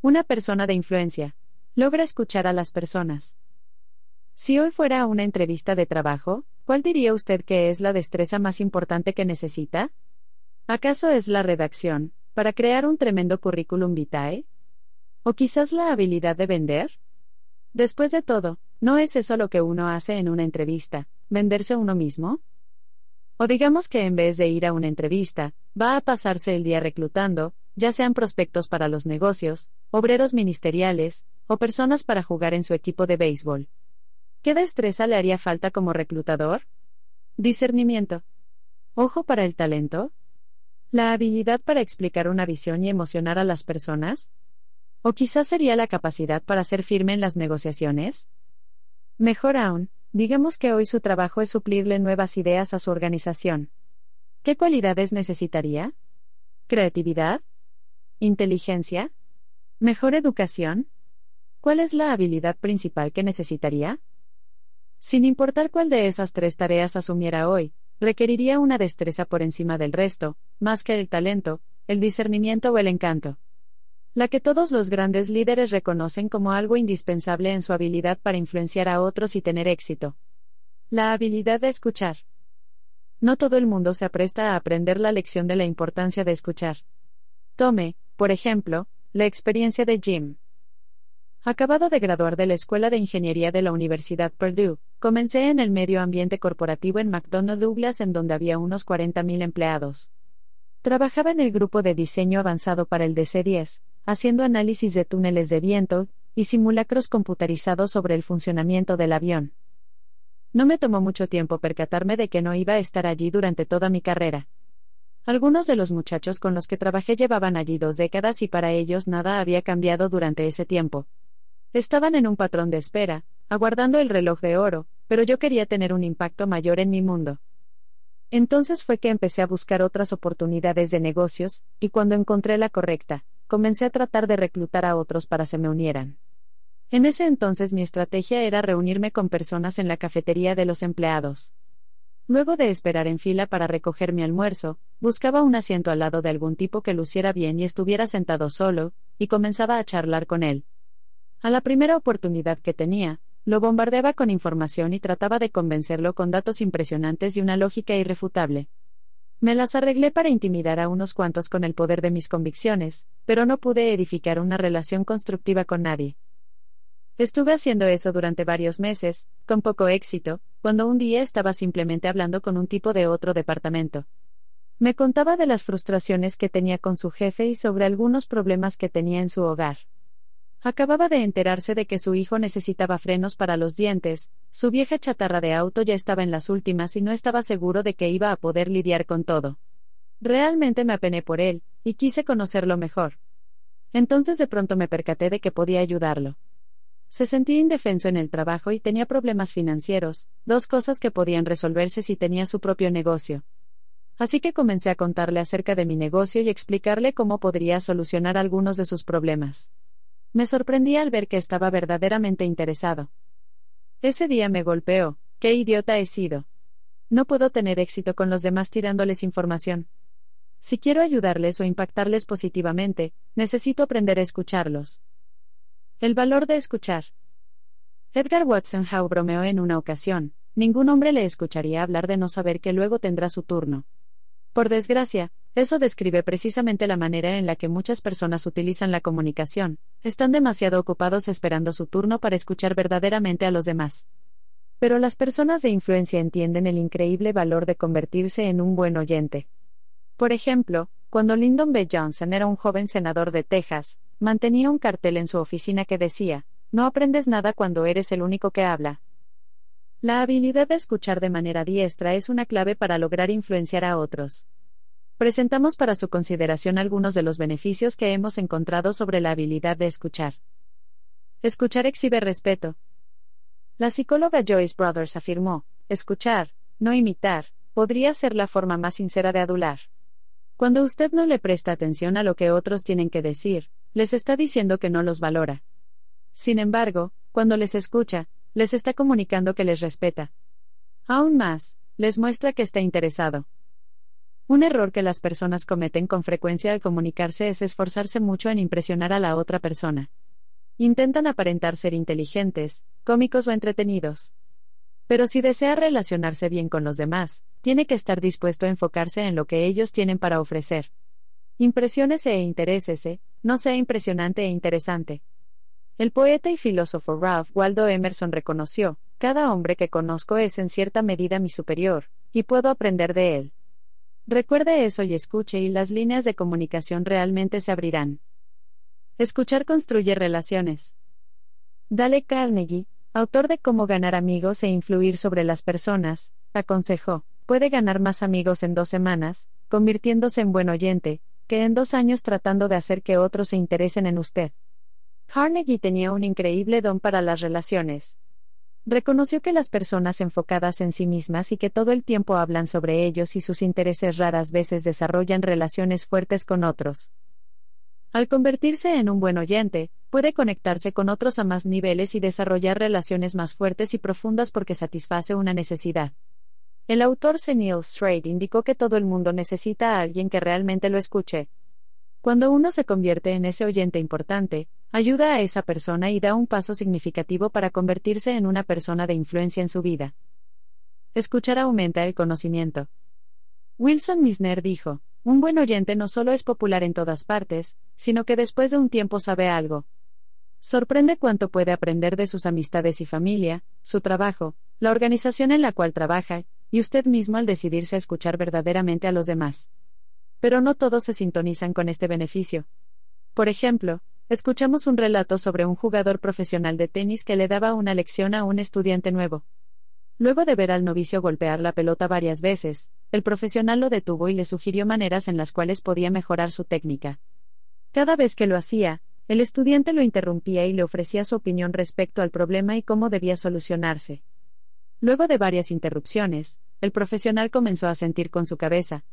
Una persona de influencia. Logra escuchar a las personas. Si hoy fuera una entrevista de trabajo, ¿cuál diría usted que es la destreza más importante que necesita? ¿Acaso es la redacción, para crear un tremendo currículum vitae? ¿O quizás la habilidad de vender? Después de todo, ¿no es eso lo que uno hace en una entrevista, venderse uno mismo? O digamos que en vez de ir a una entrevista, va a pasarse el día reclutando, ya sean prospectos para los negocios, obreros ministeriales, o personas para jugar en su equipo de béisbol. ¿Qué destreza le haría falta como reclutador? Discernimiento. Ojo para el talento. La habilidad para explicar una visión y emocionar a las personas. ¿O quizás sería la capacidad para ser firme en las negociaciones? Mejor aún, digamos que hoy su trabajo es suplirle nuevas ideas a su organización. ¿Qué cualidades necesitaría? ¿Creatividad? ¿Inteligencia? ¿Mejor educación? ¿Cuál es la habilidad principal que necesitaría? Sin importar cuál de esas tres tareas asumiera hoy, requeriría una destreza por encima del resto, más que el talento, el discernimiento o el encanto. La que todos los grandes líderes reconocen como algo indispensable en su habilidad para influenciar a otros y tener éxito. La habilidad de escuchar. No todo el mundo se apresta a aprender la lección de la importancia de escuchar. Tome, por ejemplo, la experiencia de Jim. Acabado de graduar de la Escuela de Ingeniería de la Universidad Purdue, comencé en el medio ambiente corporativo en McDonnell Douglas en donde había unos 40.000 empleados. Trabajaba en el grupo de diseño avanzado para el DC-10, haciendo análisis de túneles de viento y simulacros computarizados sobre el funcionamiento del avión. No me tomó mucho tiempo percatarme de que no iba a estar allí durante toda mi carrera. Algunos de los muchachos con los que trabajé llevaban allí dos décadas y para ellos nada había cambiado durante ese tiempo. Estaban en un patrón de espera, aguardando el reloj de oro, pero yo quería tener un impacto mayor en mi mundo. Entonces fue que empecé a buscar otras oportunidades de negocios, y cuando encontré la correcta, comencé a tratar de reclutar a otros para se me unieran. En ese entonces mi estrategia era reunirme con personas en la cafetería de los empleados. Luego de esperar en fila para recoger mi almuerzo, buscaba un asiento al lado de algún tipo que luciera bien y estuviera sentado solo, y comenzaba a charlar con él. A la primera oportunidad que tenía, lo bombardeaba con información y trataba de convencerlo con datos impresionantes y una lógica irrefutable. Me las arreglé para intimidar a unos cuantos con el poder de mis convicciones, pero no pude edificar una relación constructiva con nadie. Estuve haciendo eso durante varios meses, con poco éxito, cuando un día estaba simplemente hablando con un tipo de otro departamento. Me contaba de las frustraciones que tenía con su jefe y sobre algunos problemas que tenía en su hogar. Acababa de enterarse de que su hijo necesitaba frenos para los dientes, su vieja chatarra de auto ya estaba en las últimas y no estaba seguro de que iba a poder lidiar con todo. Realmente me apené por él, y quise conocerlo mejor. Entonces de pronto me percaté de que podía ayudarlo. Se sentía indefenso en el trabajo y tenía problemas financieros, dos cosas que podían resolverse si tenía su propio negocio. Así que comencé a contarle acerca de mi negocio y explicarle cómo podría solucionar algunos de sus problemas. Me sorprendí al ver que estaba verdaderamente interesado. Ese día me golpeó, qué idiota he sido. No puedo tener éxito con los demás tirándoles información. Si quiero ayudarles o impactarles positivamente, necesito aprender a escucharlos. El valor de escuchar. Edgar Watson Howe bromeó en una ocasión, ningún hombre le escucharía hablar de no saber que luego tendrá su turno. Por desgracia, eso describe precisamente la manera en la que muchas personas utilizan la comunicación, están demasiado ocupados esperando su turno para escuchar verdaderamente a los demás. Pero las personas de influencia entienden el increíble valor de convertirse en un buen oyente. Por ejemplo, cuando Lyndon B. Johnson era un joven senador de Texas, mantenía un cartel en su oficina que decía, no aprendes nada cuando eres el único que habla. La habilidad de escuchar de manera diestra es una clave para lograr influenciar a otros. Presentamos para su consideración algunos de los beneficios que hemos encontrado sobre la habilidad de escuchar. Escuchar exhibe respeto. La psicóloga Joyce Brothers afirmó, escuchar, no imitar, podría ser la forma más sincera de adular. Cuando usted no le presta atención a lo que otros tienen que decir, les está diciendo que no los valora. Sin embargo, cuando les escucha, les está comunicando que les respeta. Aún más, les muestra que está interesado. Un error que las personas cometen con frecuencia al comunicarse es esforzarse mucho en impresionar a la otra persona. Intentan aparentar ser inteligentes, cómicos o entretenidos. Pero si desea relacionarse bien con los demás, tiene que estar dispuesto a enfocarse en lo que ellos tienen para ofrecer. Impresiónese e interésese, no sea impresionante e interesante. El poeta y filósofo Ralph Waldo Emerson reconoció, cada hombre que conozco es en cierta medida mi superior, y puedo aprender de él. Recuerde eso y escuche y las líneas de comunicación realmente se abrirán. Escuchar construye relaciones. Dale Carnegie, autor de Cómo ganar amigos e influir sobre las personas, aconsejó, puede ganar más amigos en dos semanas, convirtiéndose en buen oyente, que en dos años tratando de hacer que otros se interesen en usted. Carnegie tenía un increíble don para las relaciones. Reconoció que las personas enfocadas en sí mismas y que todo el tiempo hablan sobre ellos y sus intereses raras veces desarrollan relaciones fuertes con otros. Al convertirse en un buen oyente, puede conectarse con otros a más niveles y desarrollar relaciones más fuertes y profundas porque satisface una necesidad. El autor C. Neil Strait indicó que todo el mundo necesita a alguien que realmente lo escuche. Cuando uno se convierte en ese oyente importante, ayuda a esa persona y da un paso significativo para convertirse en una persona de influencia en su vida. Escuchar aumenta el conocimiento. Wilson Misner dijo, un buen oyente no solo es popular en todas partes, sino que después de un tiempo sabe algo. Sorprende cuánto puede aprender de sus amistades y familia, su trabajo, la organización en la cual trabaja, y usted mismo al decidirse a escuchar verdaderamente a los demás. Pero no todos se sintonizan con este beneficio. Por ejemplo, escuchamos un relato sobre un jugador profesional de tenis que le daba una lección a un estudiante nuevo. Luego de ver al novicio golpear la pelota varias veces, el profesional lo detuvo y le sugirió maneras en las cuales podía mejorar su técnica. Cada vez que lo hacía, el estudiante lo interrumpía y le ofrecía su opinión respecto al problema y cómo debía solucionarse. Luego de varias interrupciones, el profesional comenzó a sentir con su cabeza.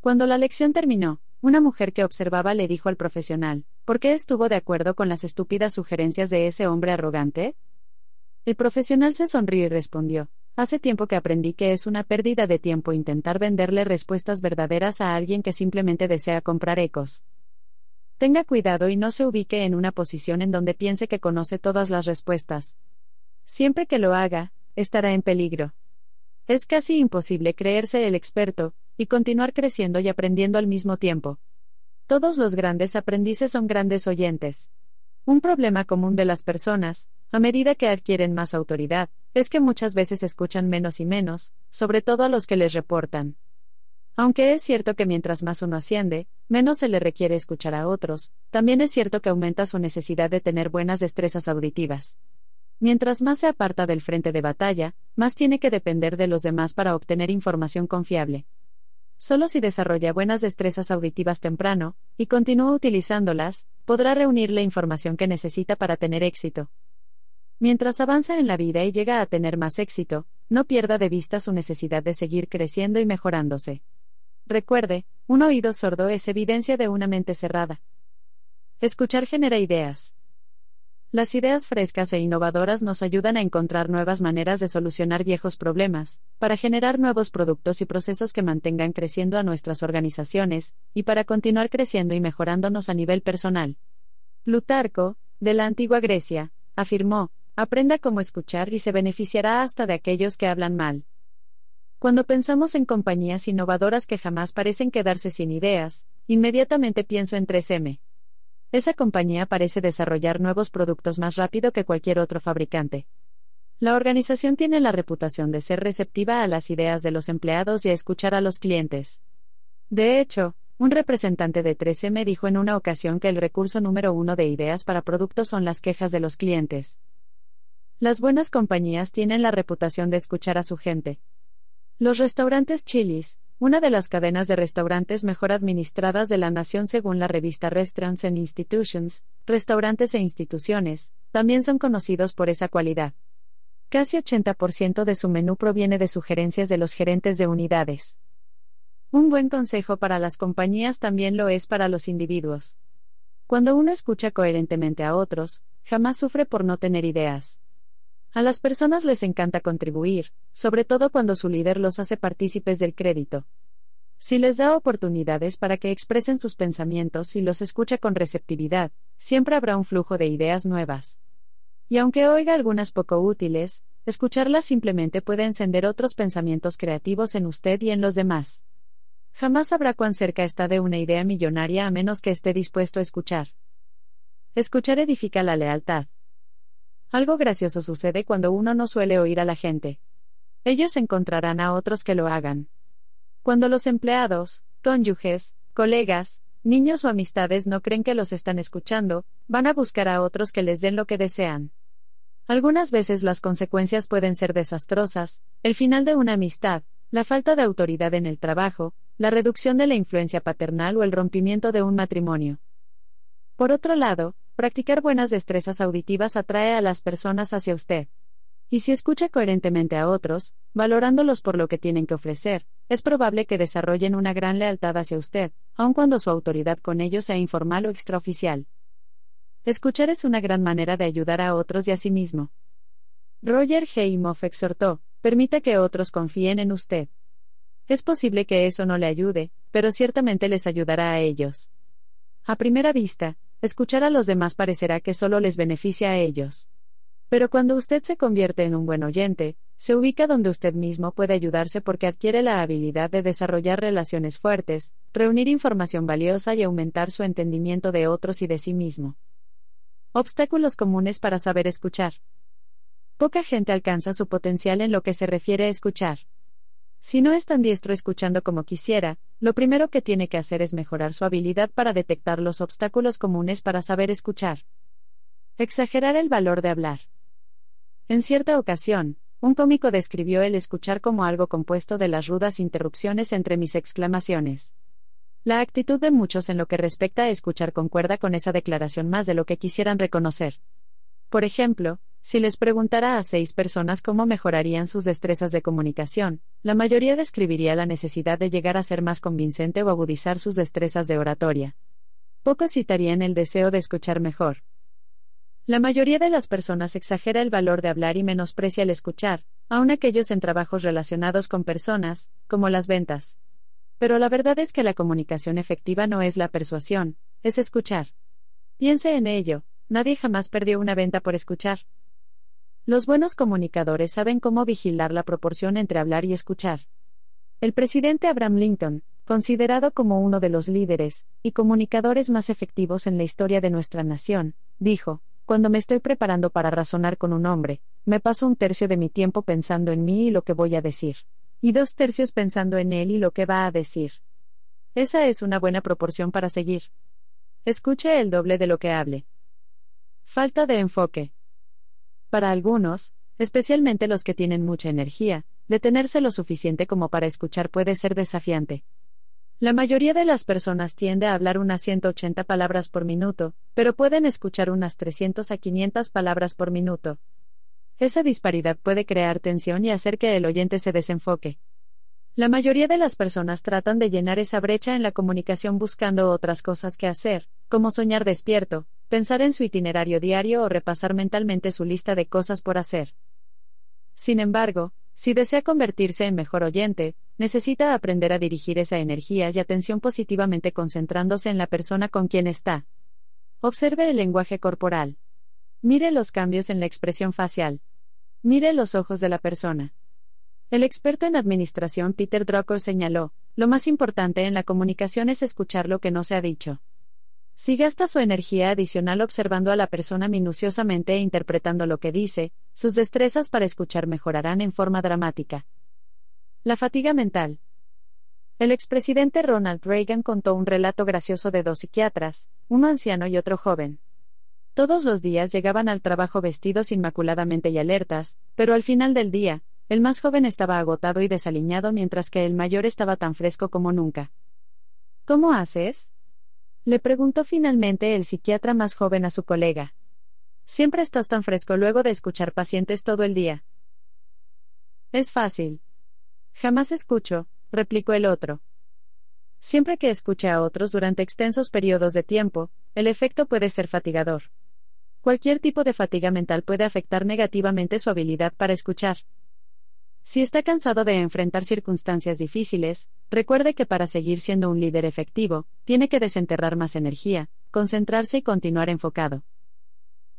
Cuando la lección terminó, una mujer que observaba le dijo al profesional, ¿por qué estuvo de acuerdo con las estúpidas sugerencias de ese hombre arrogante? El profesional se sonrió y respondió, Hace tiempo que aprendí que es una pérdida de tiempo intentar venderle respuestas verdaderas a alguien que simplemente desea comprar ecos. Tenga cuidado y no se ubique en una posición en donde piense que conoce todas las respuestas. Siempre que lo haga, estará en peligro. Es casi imposible creerse el experto, y continuar creciendo y aprendiendo al mismo tiempo. Todos los grandes aprendices son grandes oyentes. Un problema común de las personas, a medida que adquieren más autoridad, es que muchas veces escuchan menos y menos, sobre todo a los que les reportan. Aunque es cierto que mientras más uno asciende, menos se le requiere escuchar a otros, también es cierto que aumenta su necesidad de tener buenas destrezas auditivas. Mientras más se aparta del frente de batalla, más tiene que depender de los demás para obtener información confiable. Solo si desarrolla buenas destrezas auditivas temprano, y continúa utilizándolas, podrá reunir la información que necesita para tener éxito. Mientras avanza en la vida y llega a tener más éxito, no pierda de vista su necesidad de seguir creciendo y mejorándose. Recuerde, un oído sordo es evidencia de una mente cerrada. Escuchar genera ideas. Las ideas frescas e innovadoras nos ayudan a encontrar nuevas maneras de solucionar viejos problemas, para generar nuevos productos y procesos que mantengan creciendo a nuestras organizaciones, y para continuar creciendo y mejorándonos a nivel personal. Plutarco, de la antigua Grecia, afirmó, aprenda cómo escuchar y se beneficiará hasta de aquellos que hablan mal. Cuando pensamos en compañías innovadoras que jamás parecen quedarse sin ideas, inmediatamente pienso en 3M. Esa compañía parece desarrollar nuevos productos más rápido que cualquier otro fabricante. La organización tiene la reputación de ser receptiva a las ideas de los empleados y a escuchar a los clientes. De hecho, un representante de 3M dijo en una ocasión que el recurso número uno de ideas para productos son las quejas de los clientes. Las buenas compañías tienen la reputación de escuchar a su gente. Los restaurantes Chili's, una de las cadenas de restaurantes mejor administradas de la nación según la revista Restaurants and Institutions, Restaurantes e Instituciones, también son conocidos por esa cualidad. Casi 80% de su menú proviene de sugerencias de los gerentes de unidades. Un buen consejo para las compañías también lo es para los individuos. Cuando uno escucha coherentemente a otros, jamás sufre por no tener ideas. A las personas les encanta contribuir, sobre todo cuando su líder los hace partícipes del crédito. Si les da oportunidades para que expresen sus pensamientos y los escucha con receptividad, siempre habrá un flujo de ideas nuevas. Y aunque oiga algunas poco útiles, escucharlas simplemente puede encender otros pensamientos creativos en usted y en los demás. Jamás sabrá cuán cerca está de una idea millonaria a menos que esté dispuesto a escuchar. Escuchar edifica la lealtad. Algo gracioso sucede cuando uno no suele oír a la gente. Ellos encontrarán a otros que lo hagan. Cuando los empleados, cónyuges, colegas, niños o amistades no creen que los están escuchando, van a buscar a otros que les den lo que desean. Algunas veces las consecuencias pueden ser desastrosas, el final de una amistad, la falta de autoridad en el trabajo, la reducción de la influencia paternal o el rompimiento de un matrimonio. Por otro lado, practicar buenas destrezas auditivas atrae a las personas hacia usted. Y si escucha coherentemente a otros, valorándolos por lo que tienen que ofrecer, es probable que desarrollen una gran lealtad hacia usted, aun cuando su autoridad con ellos sea informal o extraoficial. Escuchar es una gran manera de ayudar a otros y a sí mismo. Roger G. Moff exhortó, permita que otros confíen en usted. Es posible que eso no le ayude, pero ciertamente les ayudará a ellos. A primera vista, escuchar a los demás parecerá que solo les beneficia a ellos. Pero cuando usted se convierte en un buen oyente, se ubica donde usted mismo puede ayudarse porque adquiere la habilidad de desarrollar relaciones fuertes, reunir información valiosa y aumentar su entendimiento de otros y de sí mismo. Obstáculos comunes para saber escuchar. Poca gente alcanza su potencial en lo que se refiere a escuchar. Si no es tan diestro escuchando como quisiera, lo primero que tiene que hacer es mejorar su habilidad para detectar los obstáculos comunes para saber escuchar. Exagerar el valor de hablar. En cierta ocasión, un cómico describió el escuchar como algo compuesto de las rudas interrupciones entre mis exclamaciones. La actitud de muchos en lo que respecta a escuchar concuerda con esa declaración más de lo que quisieran reconocer. Por ejemplo, Si les preguntara a seis personas cómo mejorarían sus destrezas de comunicación, la mayoría describiría la necesidad de llegar a ser más convincente o agudizar sus destrezas de oratoria. Pocos citarían el deseo de escuchar mejor. La mayoría de las personas exagera el valor de hablar y menosprecia el escuchar, aun aquellos en trabajos relacionados con personas, como las ventas. Pero la verdad es que la comunicación efectiva no es la persuasión, es escuchar. Piense en ello, nadie jamás perdió una venta por escuchar. Los buenos comunicadores saben cómo vigilar la proporción entre hablar y escuchar. El presidente Abraham Lincoln, considerado como uno de los líderes y comunicadores más efectivos en la historia de nuestra nación, dijo, Cuando me estoy preparando para razonar con un hombre, me paso un tercio de mi tiempo pensando en mí y lo que voy a decir, y dos tercios pensando en él y lo que va a decir. Esa es una buena proporción para seguir. Escuche el doble de lo que hable. Falta de enfoque. Para algunos, especialmente los que tienen mucha energía, detenerse lo suficiente como para escuchar puede ser desafiante. La mayoría de las personas tiende a hablar unas 180 palabras por minuto, pero pueden escuchar unas 300 a 500 palabras por minuto. Esa disparidad puede crear tensión y hacer que el oyente se desenfoque. La mayoría de las personas tratan de llenar esa brecha en la comunicación buscando otras cosas que hacer, como soñar despierto, pensar en su itinerario diario o repasar mentalmente su lista de cosas por hacer. Sin embargo, si desea convertirse en mejor oyente, necesita aprender a dirigir esa energía y atención positivamente concentrándose en la persona con quien está. Observe el lenguaje corporal. Mire los cambios en la expresión facial. Mire los ojos de la persona. El experto en administración Peter Drucker señaló, lo más importante en la comunicación es escuchar lo que no se ha dicho. Si gasta su energía adicional observando a la persona minuciosamente e interpretando lo que dice, sus destrezas para escuchar mejorarán en forma dramática. La fatiga mental. El expresidente Ronald Reagan contó un relato gracioso de dos psiquiatras, uno anciano y otro joven. Todos los días llegaban al trabajo vestidos inmaculadamente y alertas, pero al final del día, el más joven estaba agotado y desaliñado mientras que el mayor estaba tan fresco como nunca. ¿Cómo haces? Le preguntó finalmente el psiquiatra más joven a su colega. Siempre estás tan fresco luego de escuchar pacientes todo el día. Es fácil. Jamás escucho, replicó el otro. Siempre que escuche a otros durante extensos periodos de tiempo, el efecto puede ser fatigador. Cualquier tipo de fatiga mental puede afectar negativamente su habilidad para escuchar. Si está cansado de enfrentar circunstancias difíciles, recuerde que para seguir siendo un líder efectivo, tiene que desenterrar más energía, concentrarse y continuar enfocado.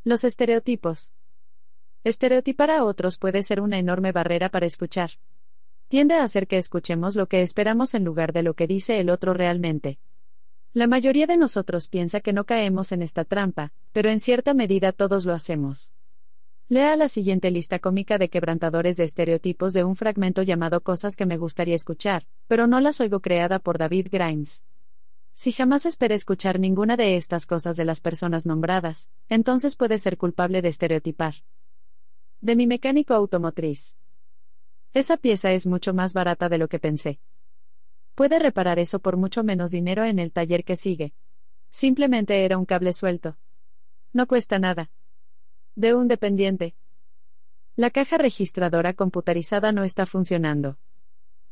Los estereotipos. Estereotipar a otros puede ser una enorme barrera para escuchar. Tiende a hacer que escuchemos lo que esperamos en lugar de lo que dice el otro realmente. La mayoría de nosotros piensa que no caemos en esta trampa, pero en cierta medida todos lo hacemos. Lea la siguiente lista cómica de quebrantadores de estereotipos de un fragmento llamado Cosas que me gustaría escuchar, pero no las oigo creada por David Grimes. Si jamás espera escuchar ninguna de estas cosas de las personas nombradas, entonces puede ser culpable de estereotipar. De mi mecánico automotriz. Esa pieza es mucho más barata de lo que pensé. Puede reparar eso por mucho menos dinero en el taller que sigue. Simplemente era un cable suelto. No cuesta nada. De un dependiente. La caja registradora computarizada no está funcionando.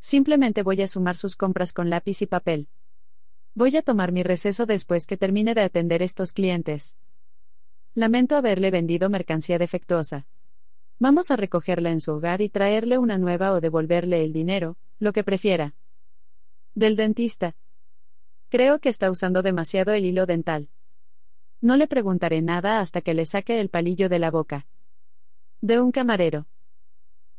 Simplemente voy a sumar sus compras con lápiz y papel. Voy a tomar mi receso después que termine de atender estos clientes. Lamento haberle vendido mercancía defectuosa. Vamos a recogerla en su hogar y traerle una nueva o devolverle el dinero, lo que prefiera. Del dentista. Creo que está usando demasiado el hilo dental. No le preguntaré nada hasta que le saque el palillo de la boca. De un camarero.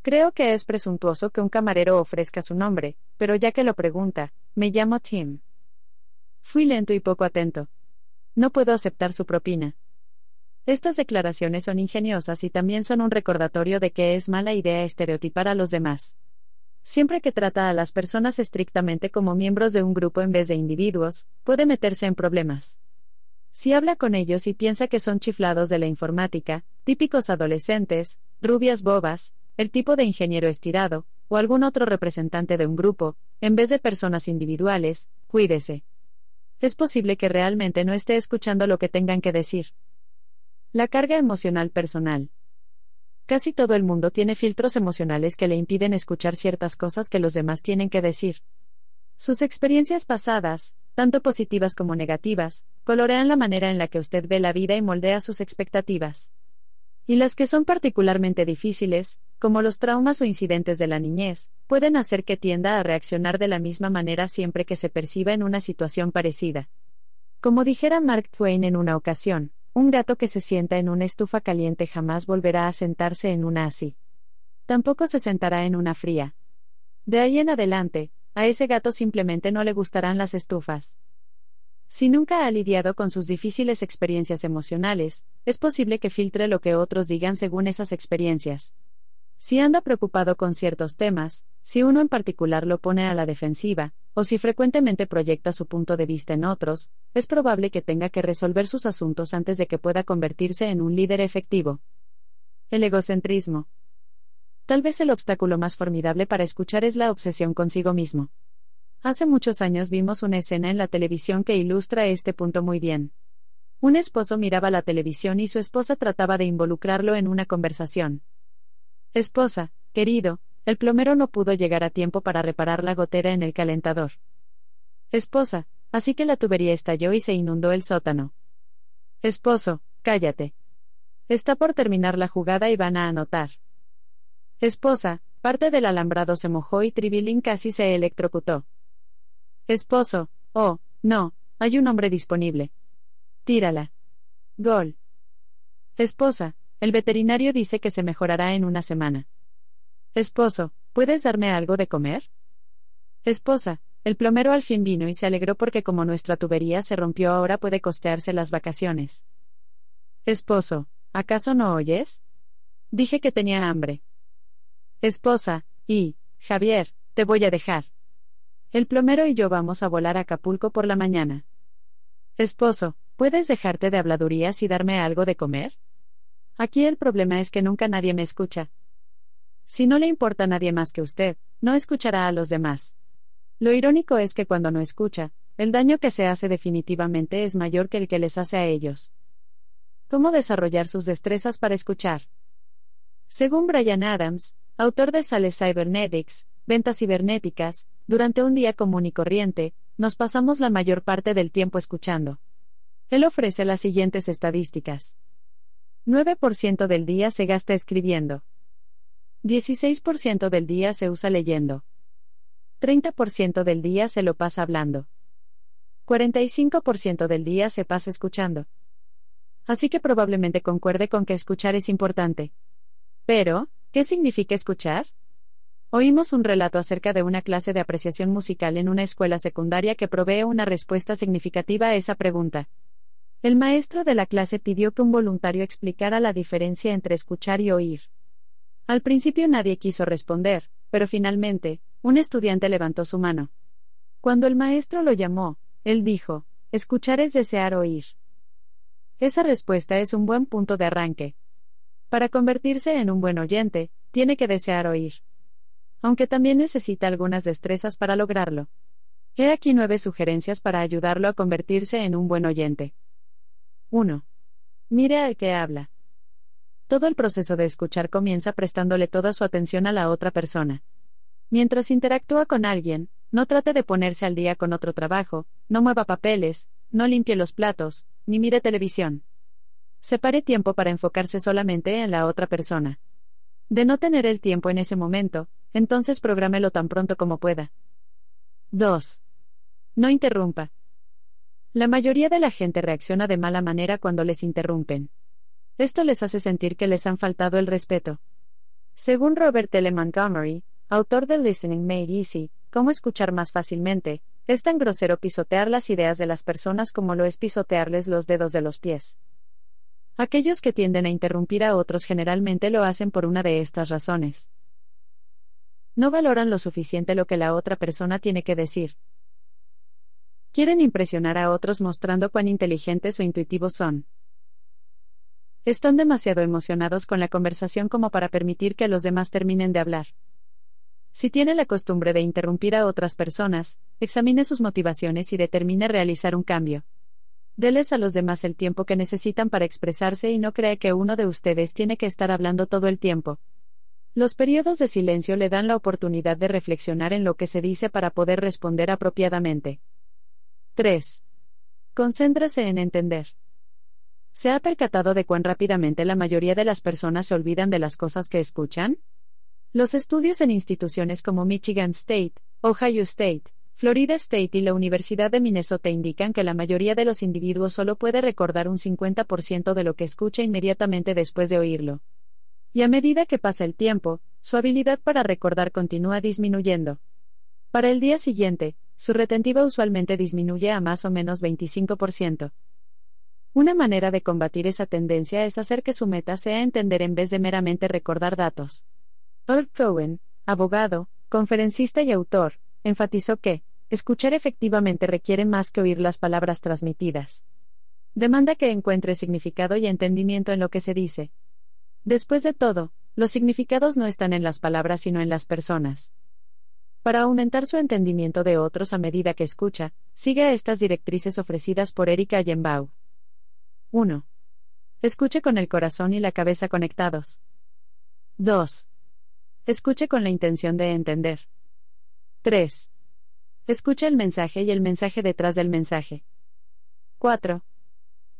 Creo que es presuntuoso que un camarero ofrezca su nombre, pero ya que lo pregunta, me llamo Tim. Fui lento y poco atento. No puedo aceptar su propina. Estas declaraciones son ingeniosas y también son un recordatorio de que es mala idea estereotipar a los demás. Siempre que trata a las personas estrictamente como miembros de un grupo en vez de individuos, puede meterse en problemas. Si habla con ellos y piensa que son chiflados de la informática, típicos adolescentes, rubias bobas, el tipo de ingeniero estirado, o algún otro representante de un grupo, en vez de personas individuales, cuídese. Es posible que realmente no esté escuchando lo que tengan que decir. La carga emocional personal. Casi todo el mundo tiene filtros emocionales que le impiden escuchar ciertas cosas que los demás tienen que decir. Sus experiencias pasadas, tanto positivas como negativas, colorean la manera en la que usted ve la vida y moldea sus expectativas. Y las que son particularmente difíciles, como los traumas o incidentes de la niñez, pueden hacer que tienda a reaccionar de la misma manera siempre que se perciba en una situación parecida. Como dijera Mark Twain en una ocasión, un gato que se sienta en una estufa caliente jamás volverá a sentarse en una así. Tampoco se sentará en una fría. De ahí en adelante, a ese gato simplemente no le gustarán las estufas. Si nunca ha lidiado con sus difíciles experiencias emocionales, es posible que filtre lo que otros digan según esas experiencias. Si anda preocupado con ciertos temas, si uno en particular lo pone a la defensiva, o si frecuentemente proyecta su punto de vista en otros, es probable que tenga que resolver sus asuntos antes de que pueda convertirse en un líder efectivo. El egocentrismo. Tal vez el obstáculo más formidable para escuchar es la obsesión consigo mismo. Hace muchos años vimos una escena en la televisión que ilustra este punto muy bien. Un esposo miraba la televisión y su esposa trataba de involucrarlo en una conversación. Esposa, querido, el plomero no pudo llegar a tiempo para reparar la gotera en el calentador. Esposa, así que la tubería estalló y se inundó el sótano. Esposo, cállate. Está por terminar la jugada y van a anotar. Esposa, parte del alambrado se mojó y Tribilín casi se electrocutó. Esposo, oh, no, hay un hombre disponible. Tírala. Gol. Esposa, el veterinario dice que se mejorará en una semana. Esposo, ¿puedes darme algo de comer? Esposa, el plomero al fin vino y se alegró porque como nuestra tubería se rompió ahora puede costearse las vacaciones. Esposo, ¿acaso no oyes? Dije que tenía hambre. Esposa, y, Javier, te voy a dejar. El plomero y yo vamos a volar a Acapulco por la mañana. Esposo, ¿puedes dejarte de habladurías y darme algo de comer? Aquí el problema es que nunca nadie me escucha. Si no le importa a nadie más que usted, no escuchará a los demás. Lo irónico es que cuando no escucha, el daño que se hace definitivamente es mayor que el que les hace a ellos. ¿Cómo desarrollar sus destrezas para escuchar? Según Brian Adams, autor de Sales Cybernetics, Ventas Cibernéticas, durante un día común y corriente, nos pasamos la mayor parte del tiempo escuchando. Él ofrece las siguientes estadísticas. 9% del día se gasta escribiendo. 16% del día se usa leyendo. 30% del día se lo pasa hablando. 45% del día se pasa escuchando. Así que probablemente concuerde con que escuchar es importante. Pero, ¿qué significa escuchar? Oímos un relato acerca de una clase de apreciación musical en una escuela secundaria que provee una respuesta significativa a esa pregunta. El maestro de la clase pidió que un voluntario explicara la diferencia entre escuchar y oír. Al principio nadie quiso responder, pero finalmente, un estudiante levantó su mano. Cuando el maestro lo llamó, él dijo, escuchar es desear oír. Esa respuesta es un buen punto de arranque. Para convertirse en un buen oyente, tiene que desear oír. Aunque también necesita algunas destrezas para lograrlo. He aquí nueve sugerencias para ayudarlo a convertirse en un buen oyente. 1. Mire al que habla. Todo el proceso de escuchar comienza prestándole toda su atención a la otra persona. Mientras interactúa con alguien, no trate de ponerse al día con otro trabajo, no mueva papeles, no limpie los platos, ni mire televisión. Separe tiempo para enfocarse solamente en la otra persona. De no tener el tiempo en ese momento, entonces prográmelo tan pronto como pueda. 2. No interrumpa. La mayoría de la gente reacciona de mala manera cuando les interrumpen. Esto les hace sentir que les han faltado el respeto. Según Robert L. Montgomery, autor de Listening Made Easy, Cómo escuchar más fácilmente, es tan grosero pisotear las ideas de las personas como lo es pisotearles los dedos de los pies. Aquellos que tienden a interrumpir a otros generalmente lo hacen por una de estas razones. No valoran lo suficiente lo que la otra persona tiene que decir, Quieren impresionar a otros mostrando cuán inteligentes o intuitivos son. Están demasiado emocionados con la conversación como para permitir que los demás terminen de hablar. Si tiene la costumbre de interrumpir a otras personas, examine sus motivaciones y determine realizar un cambio. Deles a los demás el tiempo que necesitan para expresarse y no cree que uno de ustedes tiene que estar hablando todo el tiempo. Los periodos de silencio le dan la oportunidad de reflexionar en lo que se dice para poder responder apropiadamente. 3. Concéntrase en entender. ¿Se ha percatado de cuán rápidamente la mayoría de las personas se olvidan de las cosas que escuchan? Los estudios en instituciones como Michigan State, Ohio State, Florida State y la Universidad de Minnesota indican que la mayoría de los individuos solo puede recordar un 50% de lo que escucha inmediatamente después de oírlo. Y a medida que pasa el tiempo, su habilidad para recordar continúa disminuyendo. Para el día siguiente, su retentiva usualmente disminuye a más o menos 25%. Una manera de combatir esa tendencia es hacer que su meta sea entender en vez de meramente recordar datos. Earl Cohen, abogado, conferencista y autor, enfatizó que, escuchar efectivamente requiere más que oír las palabras transmitidas. Demanda que encuentre significado y entendimiento en lo que se dice. Después de todo, los significados no están en las palabras sino en las personas. Para aumentar su entendimiento de otros a medida que escucha, siga estas directrices ofrecidas por Erika Yenbau. 1. Escuche con el corazón y la cabeza conectados. 2. Escuche con la intención de entender. 3. Escuche el mensaje y el mensaje detrás del mensaje. 4.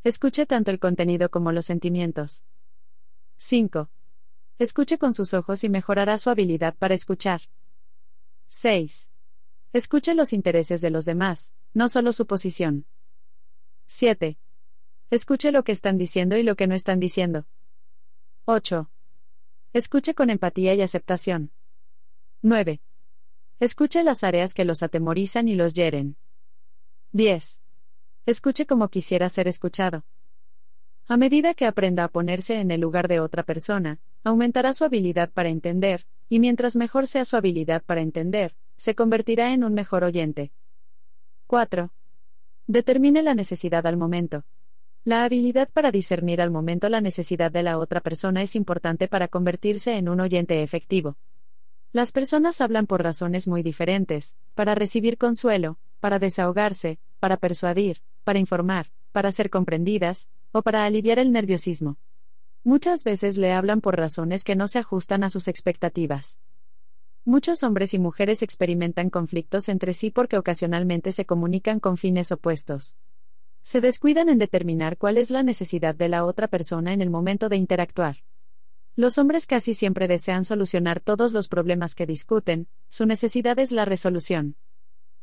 Escuche tanto el contenido como los sentimientos. 5. Escuche con sus ojos y mejorará su habilidad para escuchar. 6. Escuche los intereses de los demás, no solo su posición. 7. Escuche lo que están diciendo y lo que no están diciendo. 8. Escuche con empatía y aceptación. 9. Escuche las áreas que los atemorizan y los hieren. 10. Escuche como quisiera ser escuchado. A medida que aprenda a ponerse en el lugar de otra persona, aumentará su habilidad para entender, y mientras mejor sea su habilidad para entender, se convertirá en un mejor oyente. 4. Determine la necesidad al momento. La habilidad para discernir al momento la necesidad de la otra persona es importante para convertirse en un oyente efectivo. Las personas hablan por razones muy diferentes, para recibir consuelo, para desahogarse, para persuadir, para informar, para ser comprendidas, o para aliviar el nerviosismo. Muchas veces le hablan por razones que no se ajustan a sus expectativas. Muchos hombres y mujeres experimentan conflictos entre sí porque ocasionalmente se comunican con fines opuestos. Se descuidan en determinar cuál es la necesidad de la otra persona en el momento de interactuar. Los hombres casi siempre desean solucionar todos los problemas que discuten, su necesidad es la resolución.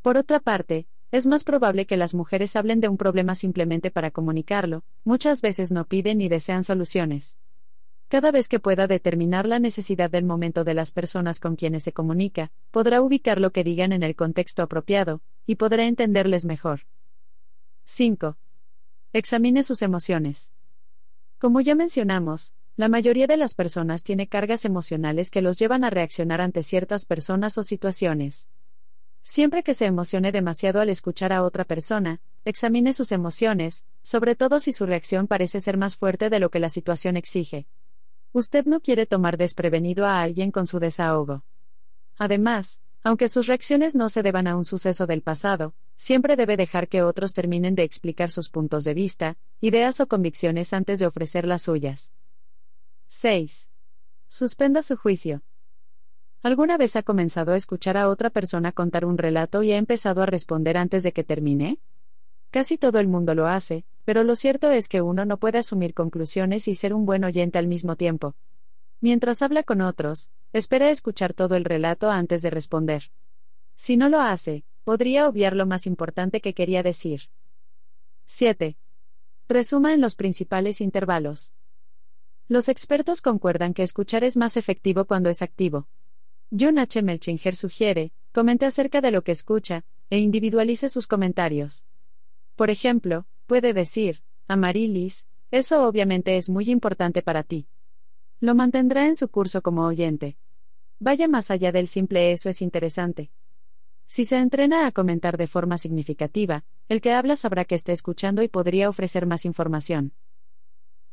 Por otra parte, es más probable que las mujeres hablen de un problema simplemente para comunicarlo, muchas veces no piden ni desean soluciones. Cada vez que pueda determinar la necesidad del momento de las personas con quienes se comunica, podrá ubicar lo que digan en el contexto apropiado, y podrá entenderles mejor. 5. Examine sus emociones. Como ya mencionamos, la mayoría de las personas tiene cargas emocionales que los llevan a reaccionar ante ciertas personas o situaciones. Siempre que se emocione demasiado al escuchar a otra persona, examine sus emociones, sobre todo si su reacción parece ser más fuerte de lo que la situación exige. Usted no quiere tomar desprevenido a alguien con su desahogo. Además, aunque sus reacciones no se deban a un suceso del pasado, siempre debe dejar que otros terminen de explicar sus puntos de vista, ideas o convicciones antes de ofrecer las suyas. 6. Suspenda su juicio. ¿Alguna vez ha comenzado a escuchar a otra persona contar un relato y ha empezado a responder antes de que termine? Casi todo el mundo lo hace, pero lo cierto es que uno no puede asumir conclusiones y ser un buen oyente al mismo tiempo. Mientras habla con otros, espera escuchar todo el relato antes de responder. Si no lo hace, podría obviar lo más importante que quería decir. 7. Resuma en los principales intervalos. Los expertos concuerdan que escuchar es más efectivo cuando es activo. John H. Melchinger sugiere, comente acerca de lo que escucha, e individualice sus comentarios. Por ejemplo, puede decir, Amarilis, eso obviamente es muy importante para ti. Lo mantendrá en su curso como oyente. Vaya más allá del simple eso es interesante. Si se entrena a comentar de forma significativa, el que habla sabrá que está escuchando y podría ofrecer más información.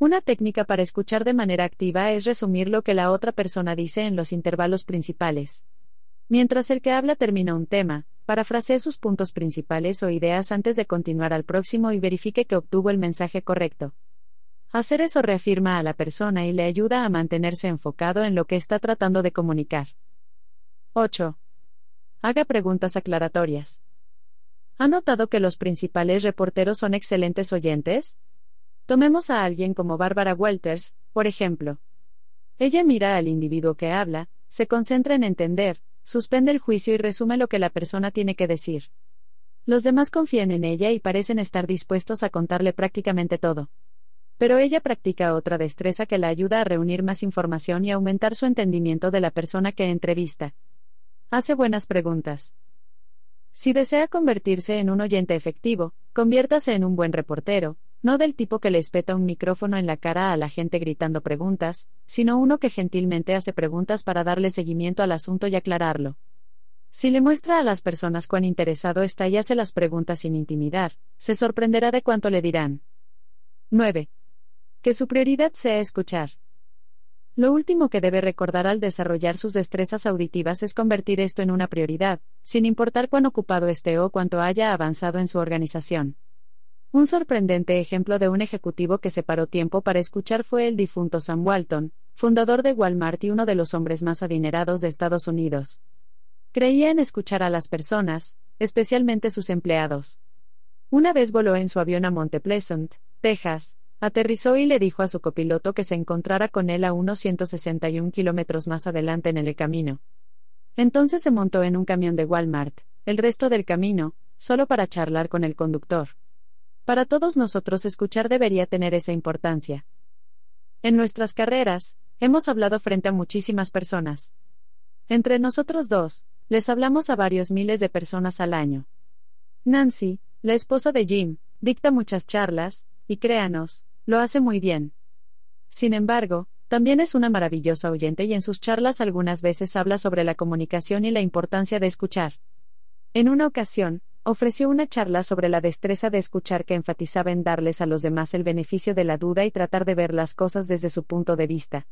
Una técnica para escuchar de manera activa es resumir lo que la otra persona dice en los intervalos principales. Mientras el que habla termina un tema, Parafrasee sus puntos principales o ideas antes de continuar al próximo y verifique que obtuvo el mensaje correcto. Hacer eso reafirma a la persona y le ayuda a mantenerse enfocado en lo que está tratando de comunicar. 8. Haga preguntas aclaratorias. ¿Ha notado que los principales reporteros son excelentes oyentes? Tomemos a alguien como Barbara Walters, por ejemplo. Ella mira al individuo que habla, se concentra en entender, suspende el juicio y resume lo que la persona tiene que decir. Los demás confían en ella y parecen estar dispuestos a contarle prácticamente todo. Pero ella practica otra destreza que la ayuda a reunir más información y aumentar su entendimiento de la persona que entrevista. Hace buenas preguntas. Si desea convertirse en un oyente efectivo, conviértase en un buen reportero, no del tipo que le espeta un micrófono en la cara a la gente gritando preguntas, sino uno que gentilmente hace preguntas para darle seguimiento al asunto y aclararlo. Si le muestra a las personas cuán interesado está y hace las preguntas sin intimidar, se sorprenderá de cuánto le dirán. 9. Que su prioridad sea escuchar. Lo último que debe recordar al desarrollar sus destrezas auditivas es convertir esto en una prioridad, sin importar cuán ocupado esté o cuánto haya avanzado en su organización. Un sorprendente ejemplo de un ejecutivo que separó tiempo para escuchar fue el difunto Sam Walton, fundador de Walmart y uno de los hombres más adinerados de Estados Unidos. Creía en escuchar a las personas, especialmente sus empleados. Una vez voló en su avión a Monte Pleasant, Texas, Aterrizó y le dijo a su copiloto que se encontrara con él a unos 161 kilómetros más adelante en el camino. Entonces se montó en un camión de Walmart, el resto del camino, solo para charlar con el conductor. Para todos nosotros escuchar debería tener esa importancia. En nuestras carreras, hemos hablado frente a muchísimas personas. Entre nosotros dos, les hablamos a varios miles de personas al año. Nancy, la esposa de Jim, dicta muchas charlas, y créanos, lo hace muy bien. Sin embargo, también es una maravillosa oyente y en sus charlas algunas veces habla sobre la comunicación y la importancia de escuchar. En una ocasión, ofreció una charla sobre la destreza de escuchar que enfatizaba en darles a los demás el beneficio de la duda y tratar de ver las cosas desde su punto de vista.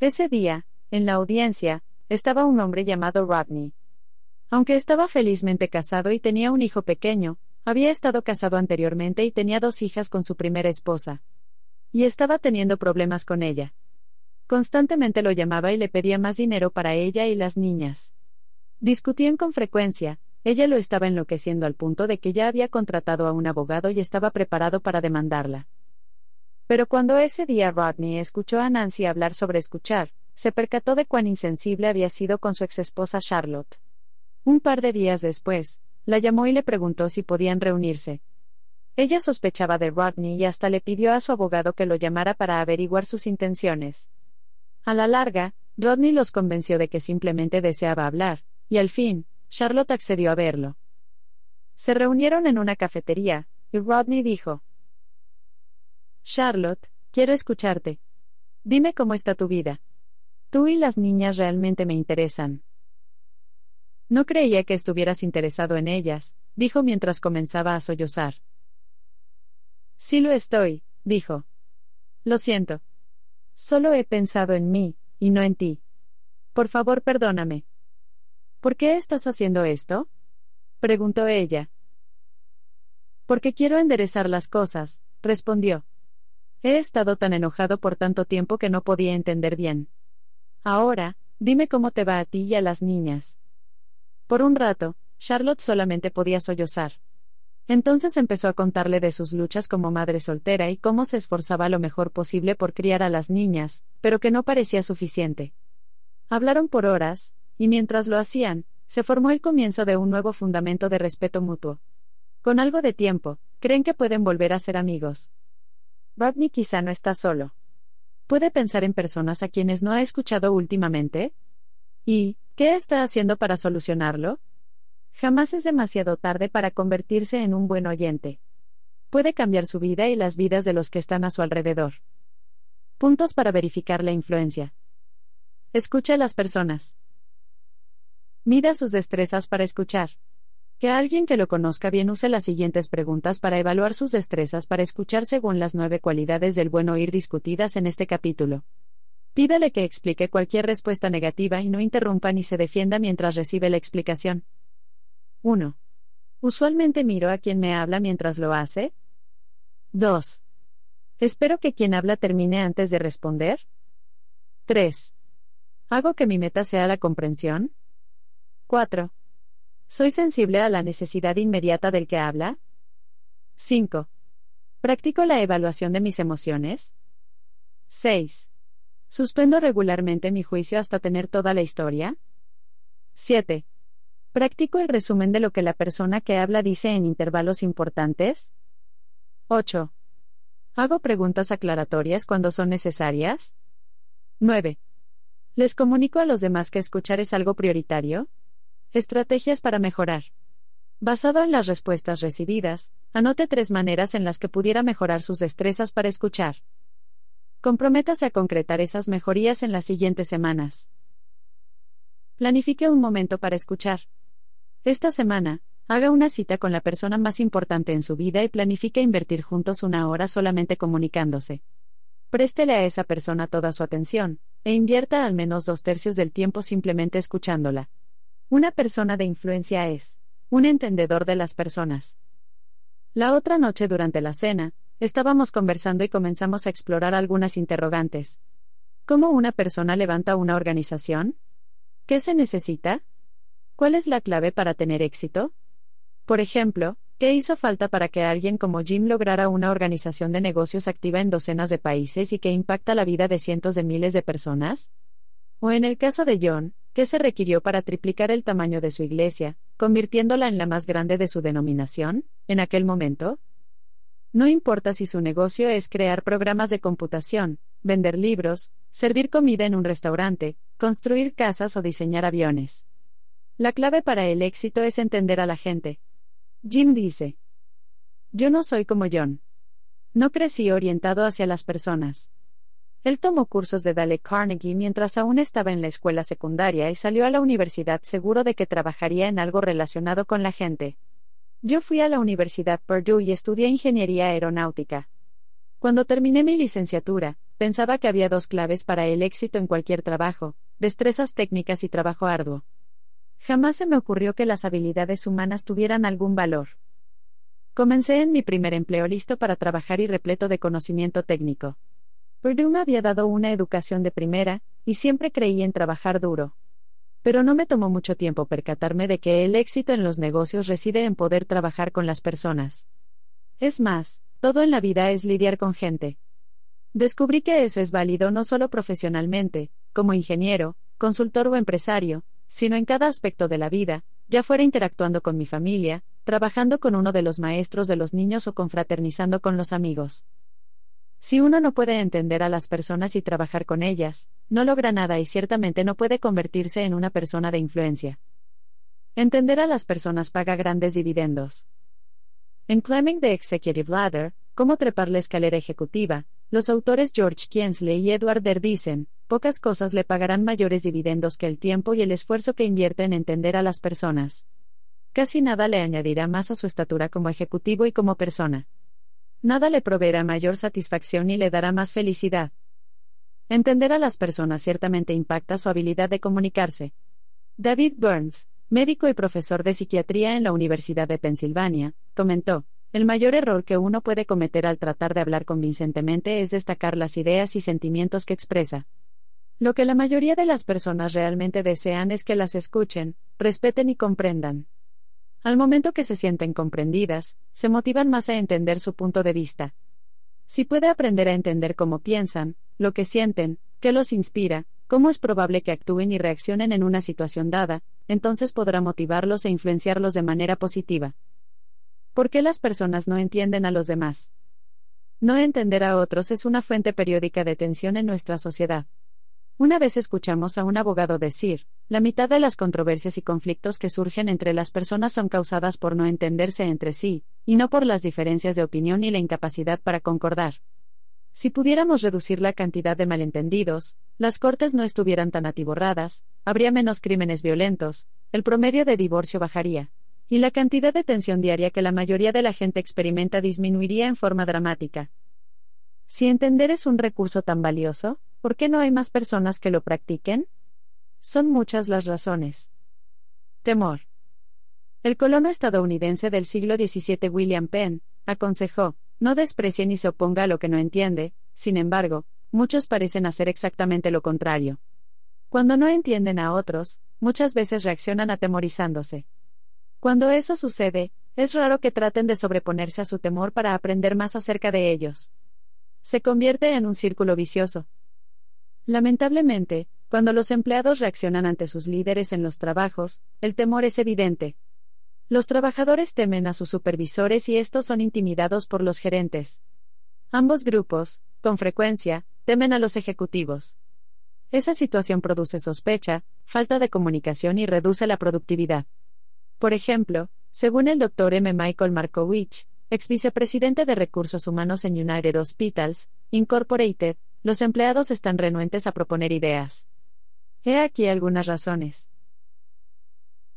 Ese día, en la audiencia, estaba un hombre llamado Rodney. Aunque estaba felizmente casado y tenía un hijo pequeño, había estado casado anteriormente y tenía dos hijas con su primera esposa. Y estaba teniendo problemas con ella. Constantemente lo llamaba y le pedía más dinero para ella y las niñas. Discutían con frecuencia, ella lo estaba enloqueciendo al punto de que ya había contratado a un abogado y estaba preparado para demandarla. Pero cuando ese día Rodney escuchó a Nancy hablar sobre escuchar, se percató de cuán insensible había sido con su exesposa Charlotte. Un par de días después, la llamó y le preguntó si podían reunirse. Ella sospechaba de Rodney y hasta le pidió a su abogado que lo llamara para averiguar sus intenciones. A la larga, Rodney los convenció de que simplemente deseaba hablar, y al fin, Charlotte accedió a verlo. Se reunieron en una cafetería, y Rodney dijo, Charlotte, quiero escucharte. Dime cómo está tu vida. Tú y las niñas realmente me interesan. No creía que estuvieras interesado en ellas, dijo mientras comenzaba a sollozar. Sí lo estoy, dijo. Lo siento. Solo he pensado en mí, y no en ti. Por favor, perdóname. ¿Por qué estás haciendo esto? preguntó ella. Porque quiero enderezar las cosas, respondió. He estado tan enojado por tanto tiempo que no podía entender bien. Ahora, dime cómo te va a ti y a las niñas. Por un rato, Charlotte solamente podía sollozar. Entonces empezó a contarle de sus luchas como madre soltera y cómo se esforzaba lo mejor posible por criar a las niñas, pero que no parecía suficiente. Hablaron por horas, y mientras lo hacían, se formó el comienzo de un nuevo fundamento de respeto mutuo. Con algo de tiempo, creen que pueden volver a ser amigos. Rodney quizá no está solo. ¿Puede pensar en personas a quienes no ha escuchado últimamente? ¿Y, qué está haciendo para solucionarlo? Jamás es demasiado tarde para convertirse en un buen oyente. Puede cambiar su vida y las vidas de los que están a su alrededor. Puntos para verificar la influencia. Escucha a las personas. Mida sus destrezas para escuchar. Que alguien que lo conozca bien use las siguientes preguntas para evaluar sus destrezas para escuchar según las nueve cualidades del buen oír discutidas en este capítulo. Pídale que explique cualquier respuesta negativa y no interrumpa ni se defienda mientras recibe la explicación. 1. Usualmente miro a quien me habla mientras lo hace. 2. Espero que quien habla termine antes de responder. 3. ¿Hago que mi meta sea la comprensión? 4. ¿Soy sensible a la necesidad inmediata del que habla? 5. ¿Practico la evaluación de mis emociones? 6. ¿Suspendo regularmente mi juicio hasta tener toda la historia? 7. ¿Practico el resumen de lo que la persona que habla dice en intervalos importantes? 8. ¿Hago preguntas aclaratorias cuando son necesarias? 9. ¿Les comunico a los demás que escuchar es algo prioritario? Estrategias para mejorar. Basado en las respuestas recibidas, anote tres maneras en las que pudiera mejorar sus destrezas para escuchar. Comprométase a concretar esas mejorías en las siguientes semanas. Planifique un momento para escuchar. Esta semana, haga una cita con la persona más importante en su vida y planifique invertir juntos una hora solamente comunicándose. Préstele a esa persona toda su atención, e invierta al menos dos tercios del tiempo simplemente escuchándola. Una persona de influencia es un entendedor de las personas. La otra noche durante la cena, estábamos conversando y comenzamos a explorar algunas interrogantes. ¿Cómo una persona levanta una organización? ¿Qué se necesita? ¿Cuál es la clave para tener éxito? Por ejemplo, ¿qué hizo falta para que alguien como Jim lograra una organización de negocios activa en docenas de países y que impacta la vida de cientos de miles de personas? O en el caso de John, ¿qué se requirió para triplicar el tamaño de su iglesia, convirtiéndola en la más grande de su denominación, en aquel momento? No importa si su negocio es crear programas de computación, vender libros, servir comida en un restaurante, construir casas o diseñar aviones. La clave para el éxito es entender a la gente. Jim dice. Yo no soy como John. No crecí orientado hacia las personas. Él tomó cursos de Dale Carnegie mientras aún estaba en la escuela secundaria y salió a la universidad seguro de que trabajaría en algo relacionado con la gente. Yo fui a la Universidad Purdue y estudié ingeniería aeronáutica. Cuando terminé mi licenciatura, pensaba que había dos claves para el éxito en cualquier trabajo, destrezas técnicas y trabajo arduo. Jamás se me ocurrió que las habilidades humanas tuvieran algún valor. Comencé en mi primer empleo listo para trabajar y repleto de conocimiento técnico. Purdue me había dado una educación de primera, y siempre creí en trabajar duro. Pero no me tomó mucho tiempo percatarme de que el éxito en los negocios reside en poder trabajar con las personas. Es más, todo en la vida es lidiar con gente. Descubrí que eso es válido no solo profesionalmente, como ingeniero, consultor o empresario, sino en cada aspecto de la vida, ya fuera interactuando con mi familia, trabajando con uno de los maestros de los niños o confraternizando con los amigos. Si uno no puede entender a las personas y trabajar con ellas, no logra nada y ciertamente no puede convertirse en una persona de influencia. Entender a las personas paga grandes dividendos. En Climbing the Executive Ladder, Cómo trepar la escalera ejecutiva, los autores George Kiensley y Edward Der dicen, pocas cosas le pagarán mayores dividendos que el tiempo y el esfuerzo que invierte en entender a las personas. Casi nada le añadirá más a su estatura como ejecutivo y como persona. Nada le proveerá mayor satisfacción ni le dará más felicidad. Entender a las personas ciertamente impacta su habilidad de comunicarse. David Burns, médico y profesor de psiquiatría en la Universidad de Pensilvania, comentó, el mayor error que uno puede cometer al tratar de hablar convincentemente es destacar las ideas y sentimientos que expresa. Lo que la mayoría de las personas realmente desean es que las escuchen, respeten y comprendan. Al momento que se sienten comprendidas, se motivan más a entender su punto de vista. Si puede aprender a entender cómo piensan, lo que sienten, qué los inspira, cómo es probable que actúen y reaccionen en una situación dada, entonces podrá motivarlos e influenciarlos de manera positiva. ¿Por qué las personas no entienden a los demás? No entender a otros es una fuente periódica de tensión en nuestra sociedad. Una vez escuchamos a un abogado decir, la mitad de las controversias y conflictos que surgen entre las personas son causadas por no entenderse entre sí, y no por las diferencias de opinión y la incapacidad para concordar. Si pudiéramos reducir la cantidad de malentendidos, las cortes no estuvieran tan atiborradas, habría menos crímenes violentos, el promedio de divorcio bajaría, y la cantidad de tensión diaria que la mayoría de la gente experimenta disminuiría en forma dramática. Si entender es un recurso tan valioso, ¿por qué no hay más personas que lo practiquen? Son muchas las razones. Temor. El colono estadounidense del siglo XVII William Penn, aconsejó, no desprecie ni se oponga a lo que no entiende, sin embargo, muchos parecen hacer exactamente lo contrario. Cuando no entienden a otros, muchas veces reaccionan atemorizándose. Cuando eso sucede, es raro que traten de sobreponerse a su temor para aprender más acerca de ellos. Se convierte en un círculo vicioso. Lamentablemente, cuando los empleados reaccionan ante sus líderes en los trabajos, el temor es evidente. Los trabajadores temen a sus supervisores y estos son intimidados por los gerentes. Ambos grupos, con frecuencia, temen a los ejecutivos. Esa situación produce sospecha, falta de comunicación y reduce la productividad. Por ejemplo, según el Dr. M. Michael Markowitz, ex vicepresidente de Recursos Humanos en United Hospitals, Incorporated, los empleados están renuentes a proponer ideas. He aquí algunas razones.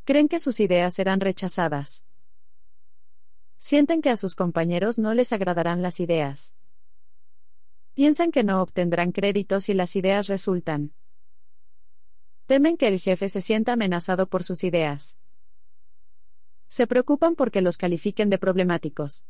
Creen que sus ideas serán rechazadas. Sienten que a sus compañeros no les agradarán las ideas. Piensan que no obtendrán crédito si las ideas resultan. Temen que el jefe se sienta amenazado por sus ideas. Se preocupan porque los califiquen de problemáticos.